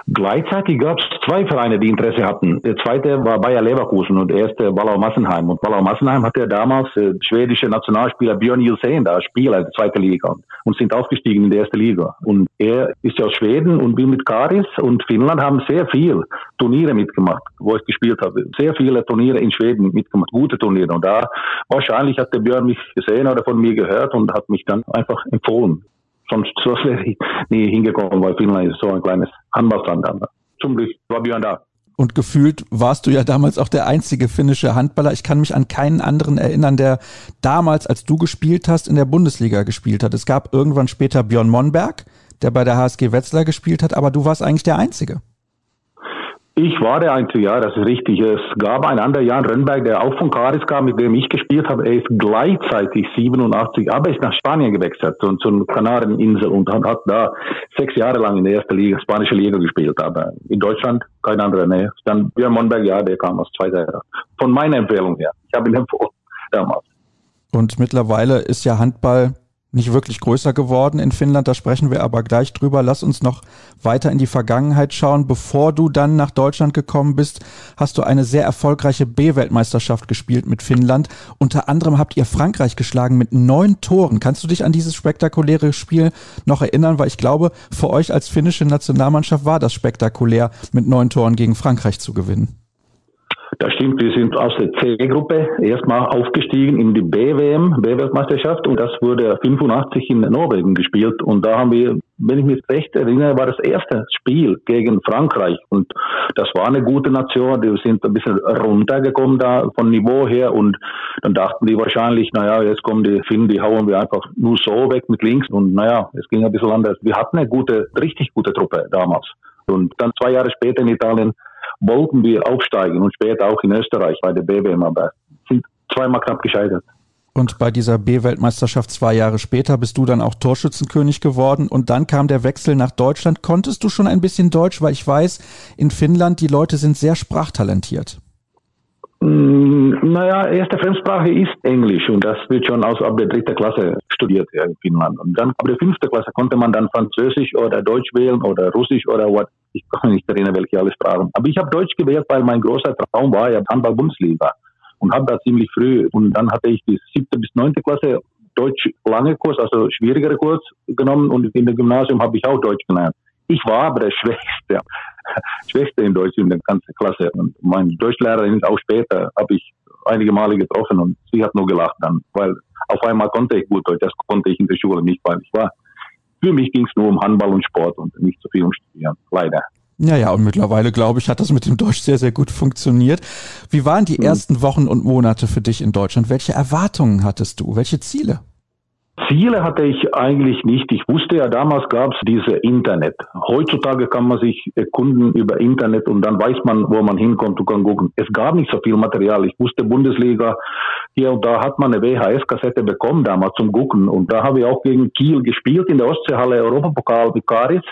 Gleichzeitig gab es zwei Vereine, die Interesse hatten. Der zweite war Bayer Leverkusen und der erste Wallau Massenheim. Und Wallau Massenheim hatte damals äh, schwedische Nationalspieler Björn Julsen da, Spieler der zweiten Liga und sind aufgestiegen in die erste Liga. Und er ist ja aus Schweden und will mit Karis und Finnland haben sehr viel Turniere mitgemacht, wo ich gespielt habe. Sehr viele Turniere in Schweden mitgemacht, gute Turniere. Und da wahrscheinlich hat der Björn mich gesehen oder von mir gehört und hat mich dann einfach empfohlen sonst *laughs* so wäre ich nie hingekommen, weil Finnland ist so ein kleines Handballland. Zum Glück war Björn da.
Und gefühlt warst du ja damals auch der einzige finnische Handballer. Ich kann mich an keinen anderen erinnern, der damals, als du gespielt hast, in der Bundesliga gespielt hat. Es gab irgendwann später Björn Monberg, der bei der HSG Wetzlar gespielt hat, aber du warst eigentlich der Einzige.
Ich war der Einzige, ja, das ist richtig. Es gab einen anderen Jan Rönnberg, der auch von Karis kam, mit dem ich gespielt habe. Er ist gleichzeitig 87, aber ist nach Spanien gewechselt und zur Kanareninsel und hat da sechs Jahre lang in der ersten Liga, spanische Liga gespielt. Aber in Deutschland kein anderer, ne. Dann Björn Monberg, ja, der kam aus zweiter. Von meiner Empfehlung her. Ich habe ihn *laughs* empfohlen damals.
Und mittlerweile ist ja Handball nicht wirklich größer geworden in Finnland, da sprechen wir aber gleich drüber. Lass uns noch weiter in die Vergangenheit schauen. Bevor du dann nach Deutschland gekommen bist, hast du eine sehr erfolgreiche B-Weltmeisterschaft gespielt mit Finnland. Unter anderem habt ihr Frankreich geschlagen mit neun Toren. Kannst du dich an dieses spektakuläre Spiel noch erinnern? Weil ich glaube, für euch als finnische Nationalmannschaft war das spektakulär, mit neun Toren gegen Frankreich zu gewinnen.
Das stimmt, wir sind aus der C-Gruppe erstmal aufgestiegen in die B-WM, B-Weltmeisterschaft und das wurde 85 in Norwegen gespielt. Und da haben wir, wenn ich mich recht erinnere, war das erste Spiel gegen Frankreich. Und das war eine gute Nation, die sind ein bisschen runtergekommen da von Niveau her. Und dann dachten die wahrscheinlich, naja, jetzt kommen die Finnen, die hauen wir einfach nur so weg mit links. Und naja, es ging ein bisschen anders. Wir hatten eine gute, richtig gute Truppe damals. Und dann zwei Jahre später in Italien wollten wir aufsteigen und später auch in Österreich bei der BWM, aber sind zweimal knapp gescheitert.
Und bei dieser B-Weltmeisterschaft zwei Jahre später bist du dann auch Torschützenkönig geworden und dann kam der Wechsel nach Deutschland. Konntest du schon ein bisschen Deutsch, weil ich weiß, in Finnland die Leute sind sehr sprachtalentiert.
Mm, naja, erste Fremdsprache ist Englisch und das wird schon aus ab der dritten Klasse studiert in Finnland. Und dann ab der fünften Klasse konnte man dann Französisch oder Deutsch wählen oder Russisch oder was. Ich kann mich nicht erinnern, welche alle Sprachen. Aber ich habe Deutsch gewählt, weil mein großer Traum war ja Handball-Bundesliga und habe da ziemlich früh und dann hatte ich die siebte bis neunte Klasse Deutsch lange Kurs, also schwierigere Kurs genommen und in dem Gymnasium habe ich auch Deutsch gelernt. Ich war aber der *laughs* Schwächste, Schwächste in Deutsch in der ganzen Klasse. Und mein Deutschlehrerin auch später habe ich einige Male getroffen und sie hat nur gelacht dann, weil auf einmal konnte ich gut Deutsch, das konnte ich in der Schule nicht, weil ich war. Für mich ging es nur um Handball und Sport und nicht so viel um Studieren, leider.
Ja, ja, und mittlerweile, glaube ich, hat das mit dem Deutsch sehr, sehr gut funktioniert. Wie waren die hm. ersten Wochen und Monate für dich in Deutschland? Welche Erwartungen hattest du? Welche Ziele?
Ziele hatte ich eigentlich nicht. Ich wusste ja, damals gab es diese Internet. Heutzutage kann man sich erkunden über Internet und dann weiß man, wo man hinkommt und kann gucken. Es gab nicht so viel Material. Ich wusste Bundesliga, hier und da hat man eine WHS-Kassette bekommen damals zum Gucken. Und da habe ich auch gegen Kiel gespielt in der Ostseehalle Europapokal mit Karis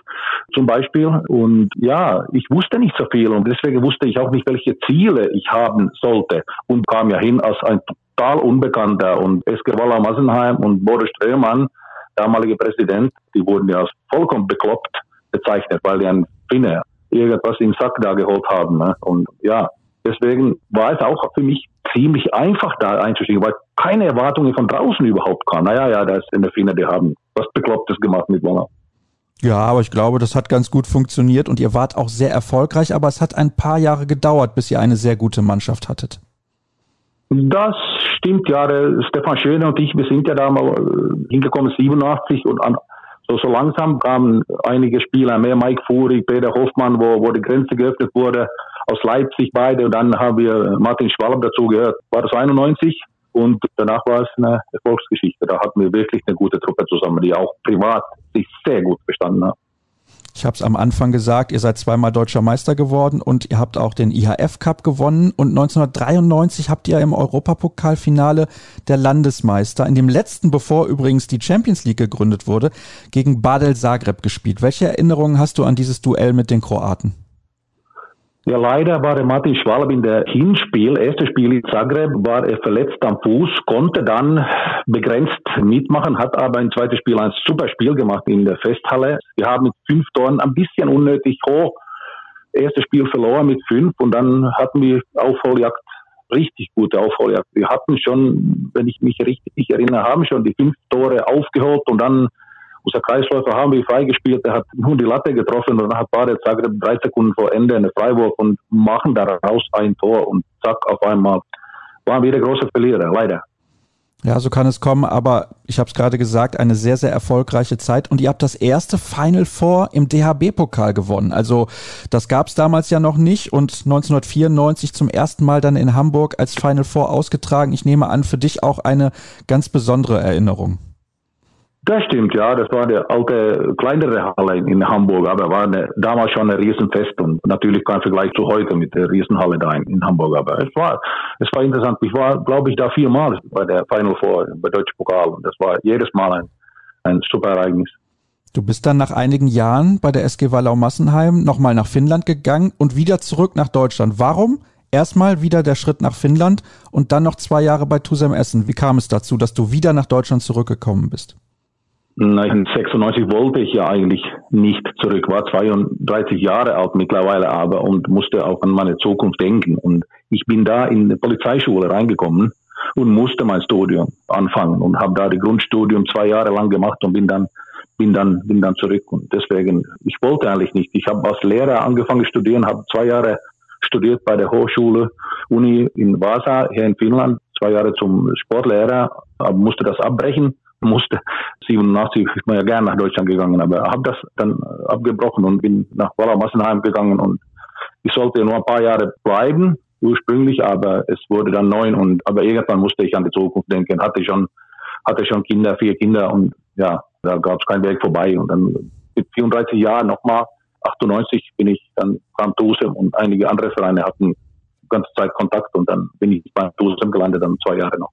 zum Beispiel. Und ja, ich wusste nicht so viel und deswegen wusste ich auch nicht, welche Ziele ich haben sollte und kam ja hin als ein total Unbekannter. Und SG Wallau Massenheim und Boris Strömann, damaliger Präsident, die wurden ja als vollkommen bekloppt bezeichnet, weil die einen Finne irgendwas im Sack da geholt haben. Ne? Und ja, deswegen war es auch für mich ziemlich einfach da einzusteigen, weil keine Erwartungen von draußen überhaupt kamen. Naja, ja, da ist in der Finne, die haben was Beklopptes gemacht mit Wallau.
Ja, aber ich glaube, das hat ganz gut funktioniert und ihr wart auch sehr erfolgreich, aber es hat ein paar Jahre gedauert, bis ihr eine sehr gute Mannschaft hattet.
Das stimmt, ja. Stefan Schöne und ich, wir sind ja da mal äh, hingekommen, 87 und an, so, so langsam kamen einige Spieler mehr, Mike Fury, Peter Hoffmann, wo, wo die Grenze geöffnet wurde, aus Leipzig beide und dann haben wir Martin Schwalb dazu gehört. War das 91? Und danach war es eine Erfolgsgeschichte. Da hatten wir wirklich eine gute Truppe zusammen, die auch privat sich sehr gut verstanden hat.
Ich habe es am Anfang gesagt, ihr seid zweimal deutscher Meister geworden und ihr habt auch den IHF Cup gewonnen und 1993 habt ihr im Europapokalfinale der Landesmeister, in dem letzten, bevor übrigens die Champions League gegründet wurde, gegen Badel Zagreb gespielt. Welche Erinnerungen hast du an dieses Duell mit den Kroaten?
Ja, leider war Martin Schwalb in der Hinspiel, erstes Spiel in Zagreb, war er verletzt am Fuß, konnte dann begrenzt mitmachen, hat aber ein zweites Spiel ein super Spiel gemacht in der Festhalle. Wir haben mit fünf Toren ein bisschen unnötig hoch. Erstes Spiel verloren mit fünf und dann hatten wir Aufholjagd, richtig gute Aufholjagd. Wir hatten schon, wenn ich mich richtig erinnere, haben schon die fünf Tore aufgeholt und dann unser Kreisläufer haben wir freigespielt, er hat nur die Latte getroffen und dann hat Badet Zagreb drei Sekunden vor Ende eine Freiwurf und machen daraus ein Tor und zack, auf einmal waren wir der große Verlierer, leider.
Ja, so kann es kommen, aber ich habe es gerade gesagt, eine sehr, sehr erfolgreiche Zeit und ihr habt das erste Final Four im DHB-Pokal gewonnen. Also das gab es damals ja noch nicht und 1994 zum ersten Mal dann in Hamburg als Final Four ausgetragen. Ich nehme an, für dich auch eine ganz besondere Erinnerung.
Das stimmt, ja. Das war eine alte, kleinere Halle in Hamburg, aber war eine, damals schon ein Riesenfest und natürlich kein Vergleich zu heute mit der Riesenhalle da in, in Hamburg. Aber es war, es war interessant. Ich war, glaube ich, da viermal bei der Final Four, bei Deutsche Pokal und das war jedes Mal ein, ein super Ereignis.
Du bist dann nach einigen Jahren bei der SG Wallau Massenheim nochmal nach Finnland gegangen und wieder zurück nach Deutschland. Warum? Erstmal wieder der Schritt nach Finnland und dann noch zwei Jahre bei Tusem Essen. Wie kam es dazu, dass du wieder nach Deutschland zurückgekommen bist?
1996 wollte ich ja eigentlich nicht zurück, war 32 Jahre alt mittlerweile aber und musste auch an meine Zukunft denken. Und ich bin da in die Polizeischule reingekommen und musste mein Studium anfangen und habe da die Grundstudium zwei Jahre lang gemacht und bin dann bin dann bin dann zurück und deswegen ich wollte eigentlich nicht. Ich habe als Lehrer angefangen zu studieren, habe zwei Jahre studiert bei der Hochschule Uni in Vasa hier in Finnland, zwei Jahre zum Sportlehrer, musste das abbrechen musste. 87 ist man ja gern nach Deutschland gegangen, aber habe das dann abgebrochen und bin nach Wallau Massenheim gegangen und ich sollte nur ein paar Jahre bleiben ursprünglich, aber es wurde dann neun und aber irgendwann musste ich an die Zukunft denken, hatte schon hatte schon Kinder, vier Kinder und ja, da gab es keinen Weg vorbei und dann mit 34 Jahren nochmal 98 bin ich dann kam Tusem und einige andere Vereine hatten ganze Zeit Kontakt und dann bin ich bei Tusem gelandet, dann zwei Jahre noch.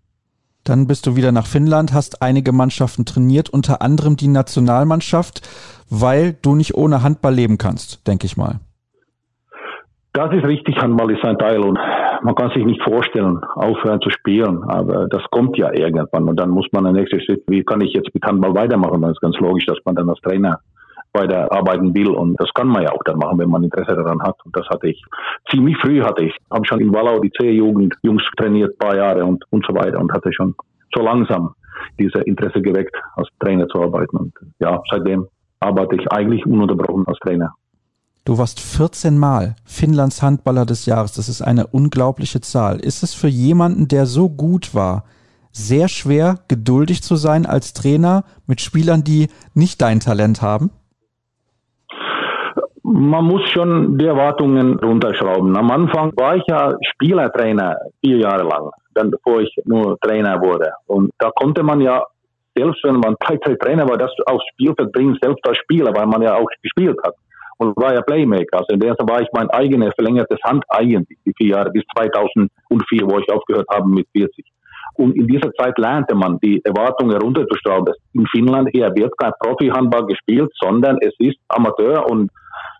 Dann bist du wieder nach Finnland, hast einige Mannschaften trainiert, unter anderem die Nationalmannschaft, weil du nicht ohne Handball leben kannst, denke ich mal.
Das ist richtig, Handball ist ein Teil und man kann sich nicht vorstellen, aufhören zu spielen, aber das kommt ja irgendwann und dann muss man den nächsten Schritt, wie kann ich jetzt mit Handball weitermachen? Das ist ganz logisch, dass man dann als Trainer weiterarbeiten will und das kann man ja auch dann machen, wenn man Interesse daran hat und das hatte ich ziemlich früh hatte ich, habe schon in Wallau die C-Jugend Jungs trainiert, paar Jahre und und so weiter und hatte schon so langsam diese Interesse geweckt, als Trainer zu arbeiten und ja, seitdem arbeite ich eigentlich ununterbrochen als Trainer.
Du warst 14 Mal Finnlands Handballer des Jahres. Das ist eine unglaubliche Zahl. Ist es für jemanden, der so gut war, sehr schwer, geduldig zu sein als Trainer mit Spielern, die nicht dein Talent haben?
Man muss schon die Erwartungen runterschrauben. Am Anfang war ich ja Spielertrainer vier Jahre lang, dann bevor ich nur Trainer wurde. Und da konnte man ja selbst wenn man Teilzeit-Trainer war, das aufs Spielfeld bringen, selbst als Spieler, weil man ja auch gespielt hat. Und war ja Playmaker. Also in der war ich mein eigenes verlängertes Hand eigentlich, die vier Jahre bis 2004, wo ich aufgehört habe mit 40. Und in dieser Zeit lernte man die Erwartungen herunterzuschrauben. In Finnland hier wird kein Profi-Handball gespielt, sondern es ist Amateur und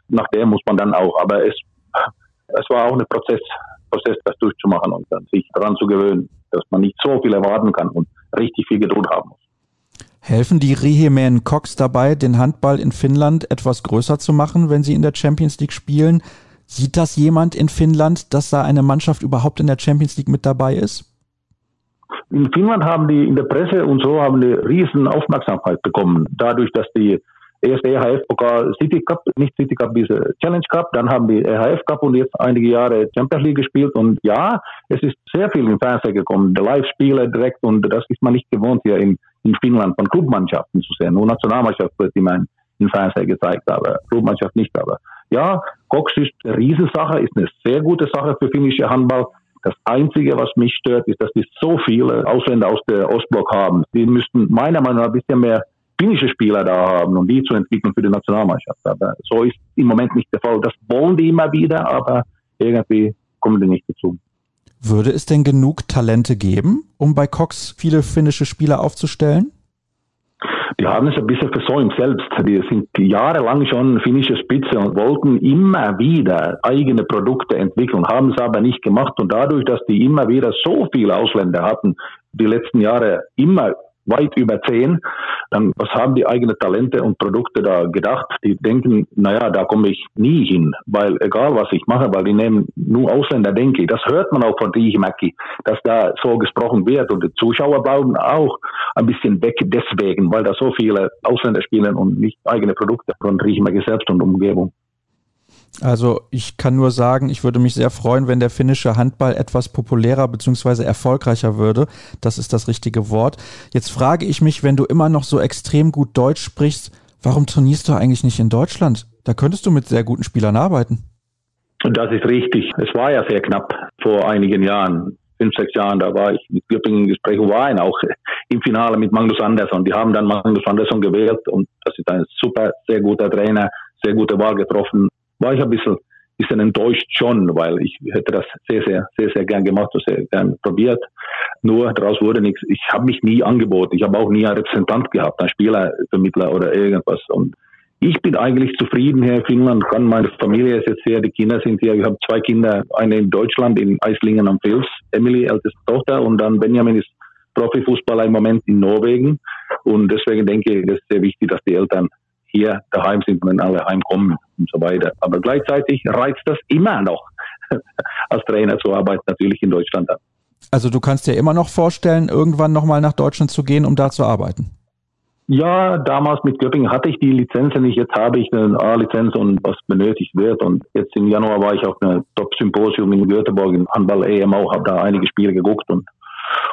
nach dem muss man dann auch. Aber es, es war auch ein Prozess, Prozess, das durchzumachen und dann sich daran zu gewöhnen, dass man nicht so viel erwarten kann und richtig viel Geduld haben muss.
Helfen die Rihimäen Cox dabei, den Handball in Finnland etwas größer zu machen, wenn sie in der Champions League spielen? Sieht das jemand in Finnland, dass da eine Mannschaft überhaupt in der Champions League mit dabei ist?
In Finnland haben die in der Presse und so haben die riesen Aufmerksamkeit bekommen, dadurch, dass die erste EHF-Pokal City Cup, nicht City Cup, diese Challenge Cup, dann haben die EHF Cup und jetzt einige Jahre Champions League gespielt und ja, es ist sehr viel im Fernsehen gekommen, Live-Spiele direkt und das ist man nicht gewohnt hier in, in Finnland von Clubmannschaften zu sehen. Nur Nationalmannschaft wird immer im Fernsehen gezeigt, aber Clubmannschaft nicht. Aber ja, Cox ist eine Riesensache, ist eine sehr gute Sache für finnische Handball. Das Einzige, was mich stört, ist, dass die so viele Ausländer aus der Ostblock haben. Die müssten meiner Meinung nach ein bisschen mehr finnische Spieler da haben und die zu entwickeln für die Nationalmannschaft. Aber so ist im Moment nicht der Fall. Das wollen die immer wieder, aber irgendwie kommen die nicht dazu.
Würde es denn genug Talente geben, um bei Cox viele finnische Spieler aufzustellen?
Die haben es ein bisschen versäumt selbst. Die sind jahrelang schon finnische Spitze und wollten immer wieder eigene Produkte entwickeln, haben es aber nicht gemacht. Und dadurch, dass die immer wieder so viele Ausländer hatten, die letzten Jahre immer weit über zehn. Dann, was haben die eigenen Talente und Produkte da gedacht? Die denken, naja, da komme ich nie hin, weil egal was ich mache, weil die nehmen nur Ausländer, denke ich. Das hört man auch von Riechmacki, dass da so gesprochen wird und die Zuschauer bleiben auch ein bisschen weg deswegen, weil da so viele Ausländer spielen und nicht eigene Produkte von Riechmacki selbst und Umgebung.
Also ich kann nur sagen, ich würde mich sehr freuen, wenn der finnische Handball etwas populärer bzw. erfolgreicher würde. Das ist das richtige Wort. Jetzt frage ich mich, wenn du immer noch so extrem gut Deutsch sprichst, warum trainierst du eigentlich nicht in Deutschland? Da könntest du mit sehr guten Spielern arbeiten.
Das ist richtig. Es war ja sehr knapp vor einigen Jahren. Fünf, sechs Jahren, da war ich mit Göppingen Gespräch und war auch im Finale mit Magnus Andersson. Die haben dann Magnus Andersson gewählt und das ist ein super, sehr guter Trainer, sehr gute Wahl getroffen war ich ein bisschen, bisschen enttäuscht schon, weil ich hätte das sehr, sehr, sehr, sehr gern gemacht und sehr gern probiert. Nur daraus wurde nichts. Ich habe mich nie angeboten. Ich habe auch nie einen Repräsentant gehabt, einen Spielervermittler oder irgendwas. Und ich bin eigentlich zufrieden hier in Finnland. Kann meine Familie ist jetzt hier, die Kinder sind hier. Ich habe zwei Kinder, eine in Deutschland, in Eislingen am Fels, Emily, älteste Tochter, und dann Benjamin ist Profifußballer im Moment in Norwegen. Und deswegen denke ich, es ist sehr wichtig, dass die Eltern hier daheim sind, wenn alle heimkommen und so weiter. Aber gleichzeitig reizt das immer noch, *laughs* als Trainer zu arbeiten, natürlich in Deutschland an.
Also du kannst dir immer noch vorstellen, irgendwann nochmal nach Deutschland zu gehen, um da zu arbeiten?
Ja, damals mit Göppingen hatte ich die Lizenzen nicht. Jetzt habe ich eine A-Lizenz und was benötigt wird. Und jetzt im Januar war ich auf einem Top-Symposium in Göteborg in Handball-EM auch, habe da einige Spiele geguckt und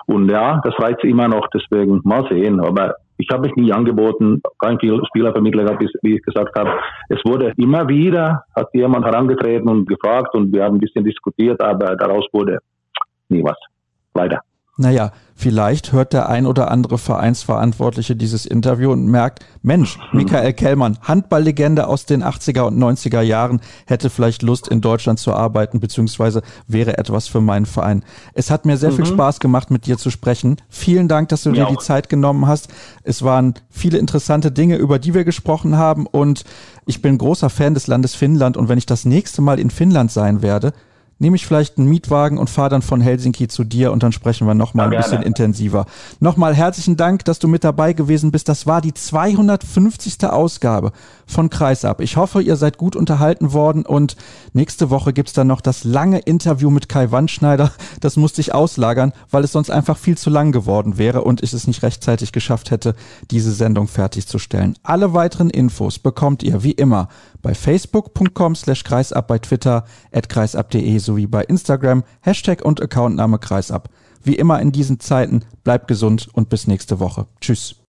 und ja, das reizt immer noch, deswegen mal sehen. Aber ich habe mich nie angeboten, kein Spielervermittler gehabt, wie ich gesagt habe. Es wurde immer wieder, hat jemand herangetreten und gefragt und wir haben ein bisschen diskutiert, aber daraus wurde nie was. Leider.
Naja, vielleicht hört der ein oder andere Vereinsverantwortliche dieses Interview und merkt, Mensch, *laughs* Michael Kellmann, Handballlegende aus den 80er und 90er Jahren, hätte vielleicht Lust, in Deutschland zu arbeiten, beziehungsweise wäre etwas für meinen Verein. Es hat mir sehr mhm. viel Spaß gemacht, mit dir zu sprechen. Vielen Dank, dass du mir dir auch. die Zeit genommen hast. Es waren viele interessante Dinge, über die wir gesprochen haben und ich bin großer Fan des Landes Finnland und wenn ich das nächste Mal in Finnland sein werde, nehme ich vielleicht einen Mietwagen und fahre dann von Helsinki zu dir und dann sprechen wir nochmal ja, ein bisschen intensiver. Nochmal herzlichen Dank, dass du mit dabei gewesen bist. Das war die 250. Ausgabe von Kreisab. Ich hoffe, ihr seid gut unterhalten worden und nächste Woche gibt's dann noch das lange Interview mit Kai Wandschneider. Das musste ich auslagern, weil es sonst einfach viel zu lang geworden wäre und ich es nicht rechtzeitig geschafft hätte, diese Sendung fertigzustellen. Alle weiteren Infos bekommt ihr wie immer bei facebook.com slash kreisab, bei Twitter at kreisab.de sowie bei Instagram Hashtag und Accountname kreisab. Wie immer in diesen Zeiten, bleibt gesund und bis nächste Woche. Tschüss.